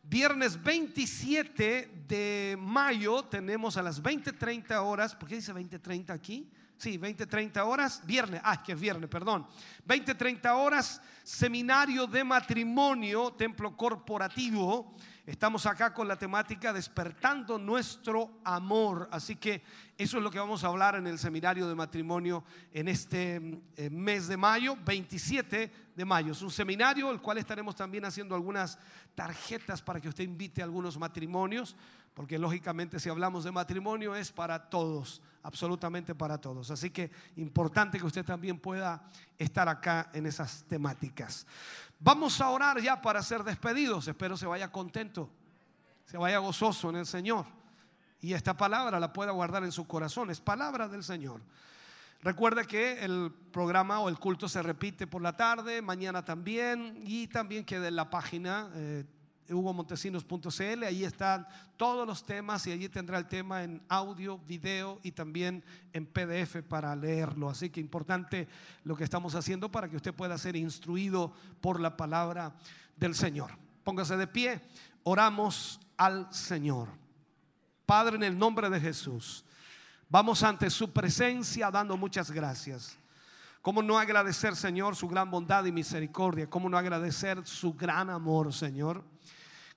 Viernes 27 de mayo tenemos a las 20:30 horas. ¿Por qué dice 20:30 aquí? Sí, 20:30 horas. Viernes, ah, que es viernes, perdón. 20:30 horas, seminario de matrimonio, templo corporativo. Estamos acá con la temática despertando nuestro amor. Así que eso es lo que vamos a hablar en el seminario de matrimonio en este eh, mes de mayo, 27 de mayo. Es un seminario el cual estaremos también haciendo algunas tarjetas para que usted invite a algunos matrimonios, porque lógicamente si hablamos de matrimonio es para todos, absolutamente para todos. Así que importante que usted también pueda estar acá en esas temáticas. Vamos a orar ya para ser despedidos. Espero se vaya contento, se vaya gozoso en el Señor. Y esta palabra la pueda guardar en su corazón. Es palabra del Señor. Recuerda que el programa o el culto se repite por la tarde, mañana también, y también queda en la página eh, hugomontesinos.cl, ahí están todos los temas y allí tendrá el tema en audio, video y también en PDF para leerlo. Así que importante lo que estamos haciendo para que usted pueda ser instruido por la palabra del Señor. Póngase de pie, oramos al Señor. Padre, en el nombre de Jesús, vamos ante su presencia dando muchas gracias. ¿Cómo no agradecer, Señor, su gran bondad y misericordia? ¿Cómo no agradecer su gran amor, Señor?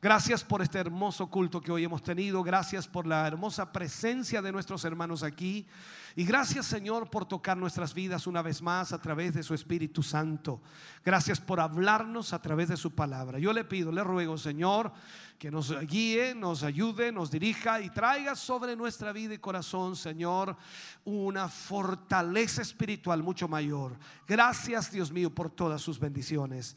Gracias por este hermoso culto que hoy hemos tenido. Gracias por la hermosa presencia de nuestros hermanos aquí. Y gracias Señor por tocar nuestras vidas una vez más a través de su Espíritu Santo. Gracias por hablarnos a través de su palabra. Yo le pido, le ruego Señor que nos guíe, nos ayude, nos dirija y traiga sobre nuestra vida y corazón, Señor, una fortaleza espiritual mucho mayor. Gracias Dios mío por todas sus bendiciones.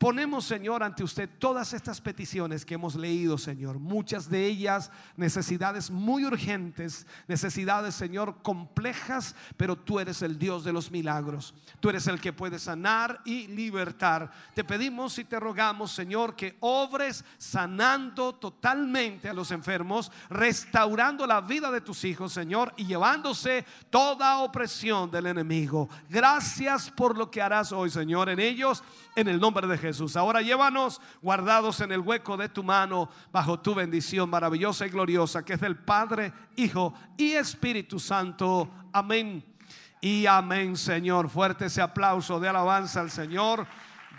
Ponemos, Señor, ante usted todas estas peticiones que hemos leído, Señor. Muchas de ellas necesidades muy urgentes, necesidades, Señor, complejas, pero tú eres el Dios de los milagros. Tú eres el que puede sanar y libertar. Te pedimos y te rogamos, Señor, que obres sanando totalmente a los enfermos, restaurando la vida de tus hijos, Señor, y llevándose toda opresión del enemigo. Gracias por lo que harás hoy, Señor, en ellos, en el nombre de Jesús. Ahora llévanos guardados en el hueco de tu mano bajo tu bendición maravillosa y gloriosa que es del Padre, Hijo y Espíritu Santo. Amén. Y amén, Señor. Fuerte ese aplauso de alabanza al Señor.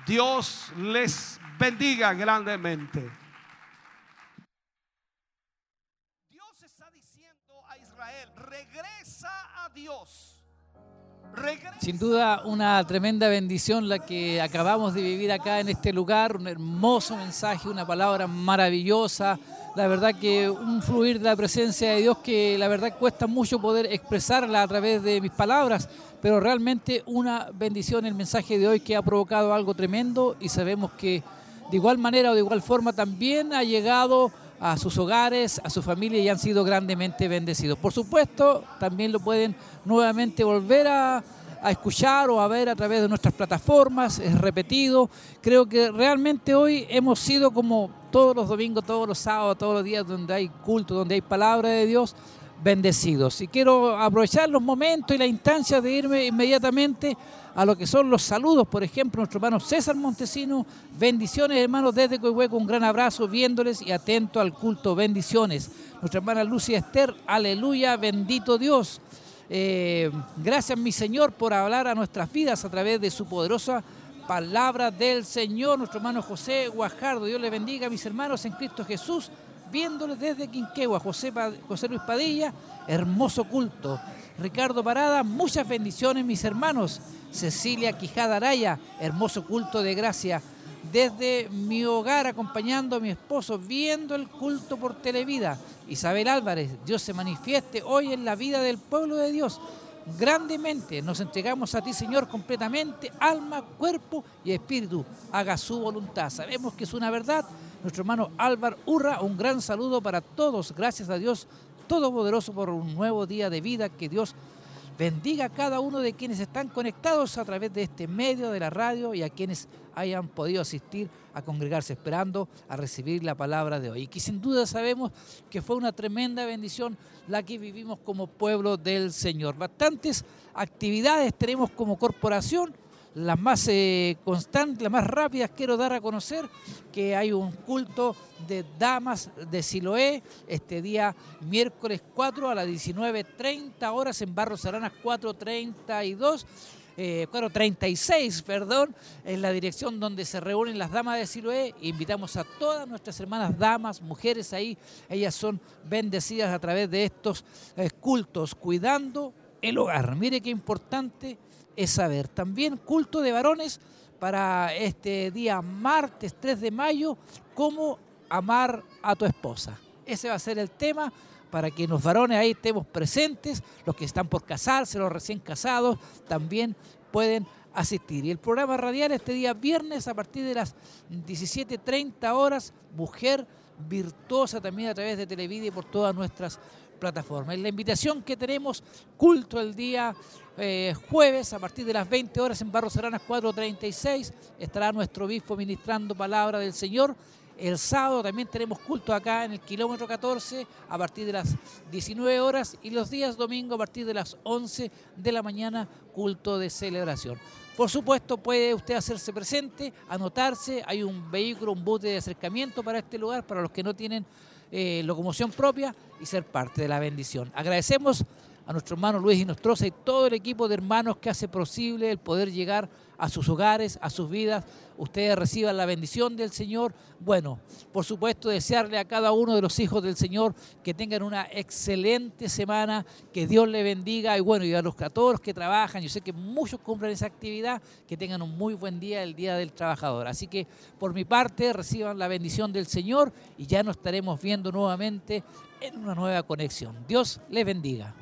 Dios les bendiga grandemente. Sin duda una tremenda bendición la que acabamos de vivir acá en este lugar, un hermoso mensaje, una palabra maravillosa, la verdad que un fluir de la presencia de Dios que la verdad cuesta mucho poder expresarla a través de mis palabras, pero realmente una bendición el mensaje de hoy que ha provocado algo tremendo y sabemos que de igual manera o de igual forma también ha llegado a sus hogares, a su familia y han sido grandemente bendecidos. Por supuesto, también lo pueden nuevamente volver a, a escuchar o a ver a través de nuestras plataformas, es repetido. Creo que realmente hoy hemos sido como todos los domingos, todos los sábados, todos los días donde hay culto, donde hay palabra de Dios, bendecidos. Y quiero aprovechar los momentos y la instancia de irme inmediatamente a lo que son los saludos. Por ejemplo, nuestro hermano César Montesino, bendiciones hermanos desde Coihueco, un gran abrazo, viéndoles y atento al culto, bendiciones. Nuestra hermana Lucia Esther, aleluya, bendito Dios. Eh, gracias mi Señor por hablar a nuestras vidas a través de su poderosa palabra del Señor. Nuestro hermano José Guajardo, Dios le bendiga mis hermanos en Cristo Jesús, viéndoles desde Quinquegua. José, José Luis Padilla, hermoso culto. Ricardo Parada, muchas bendiciones mis hermanos. Cecilia Quijada Araya, hermoso culto de gracia. Desde mi hogar acompañando a mi esposo, viendo el culto por Televida. Isabel Álvarez, Dios se manifieste hoy en la vida del pueblo de Dios. Grandemente nos entregamos a ti, Señor, completamente, alma, cuerpo y espíritu. Haga su voluntad. Sabemos que es una verdad. Nuestro hermano Álvaro Urra, un gran saludo para todos. Gracias a Dios Todopoderoso por un nuevo día de vida. Que Dios bendiga a cada uno de quienes están conectados a través de este medio de la radio y a quienes hayan podido asistir a congregarse esperando a recibir la palabra de hoy. Y que sin duda sabemos que fue una tremenda bendición la que vivimos como pueblo del Señor. Bastantes actividades tenemos como corporación. Las más eh, constantes, las más rápidas quiero dar a conocer que hay un culto de damas de Siloé este día miércoles 4 a las 19.30 horas en Barros Aranas 432. Eh, 436, perdón, en la dirección donde se reúnen las damas de Siloé. Invitamos a todas nuestras hermanas damas, mujeres ahí. Ellas son bendecidas a través de estos eh, cultos, cuidando el hogar. Mire qué importante es saber. También culto de varones para este día martes 3 de mayo, cómo amar a tu esposa. Ese va a ser el tema para que los varones ahí estemos presentes, los que están por casarse, los recién casados, también pueden asistir. Y el programa radial este día viernes a partir de las 17.30 horas, Mujer Virtuosa también a través de Televida y por todas nuestras plataformas. Y la invitación que tenemos, culto el día eh, jueves a partir de las 20 horas en Barro Seranas 436, estará nuestro obispo ministrando palabra del Señor. El sábado también tenemos culto acá en el kilómetro 14 a partir de las 19 horas y los días domingo a partir de las 11 de la mañana culto de celebración. Por supuesto puede usted hacerse presente, anotarse, hay un vehículo, un bote de acercamiento para este lugar, para los que no tienen eh, locomoción propia y ser parte de la bendición. Agradecemos a nuestro hermano Luis Inostroza y todo el equipo de hermanos que hace posible el poder llegar sus hogares, a sus vidas. Ustedes reciban la bendición del Señor. Bueno, por supuesto, desearle a cada uno de los hijos del Señor que tengan una excelente semana, que Dios le bendiga y bueno, y a, los, a todos los que trabajan, yo sé que muchos cumplen esa actividad, que tengan un muy buen día, el Día del Trabajador. Así que por mi parte, reciban la bendición del Señor y ya nos estaremos viendo nuevamente en una nueva conexión. Dios les bendiga.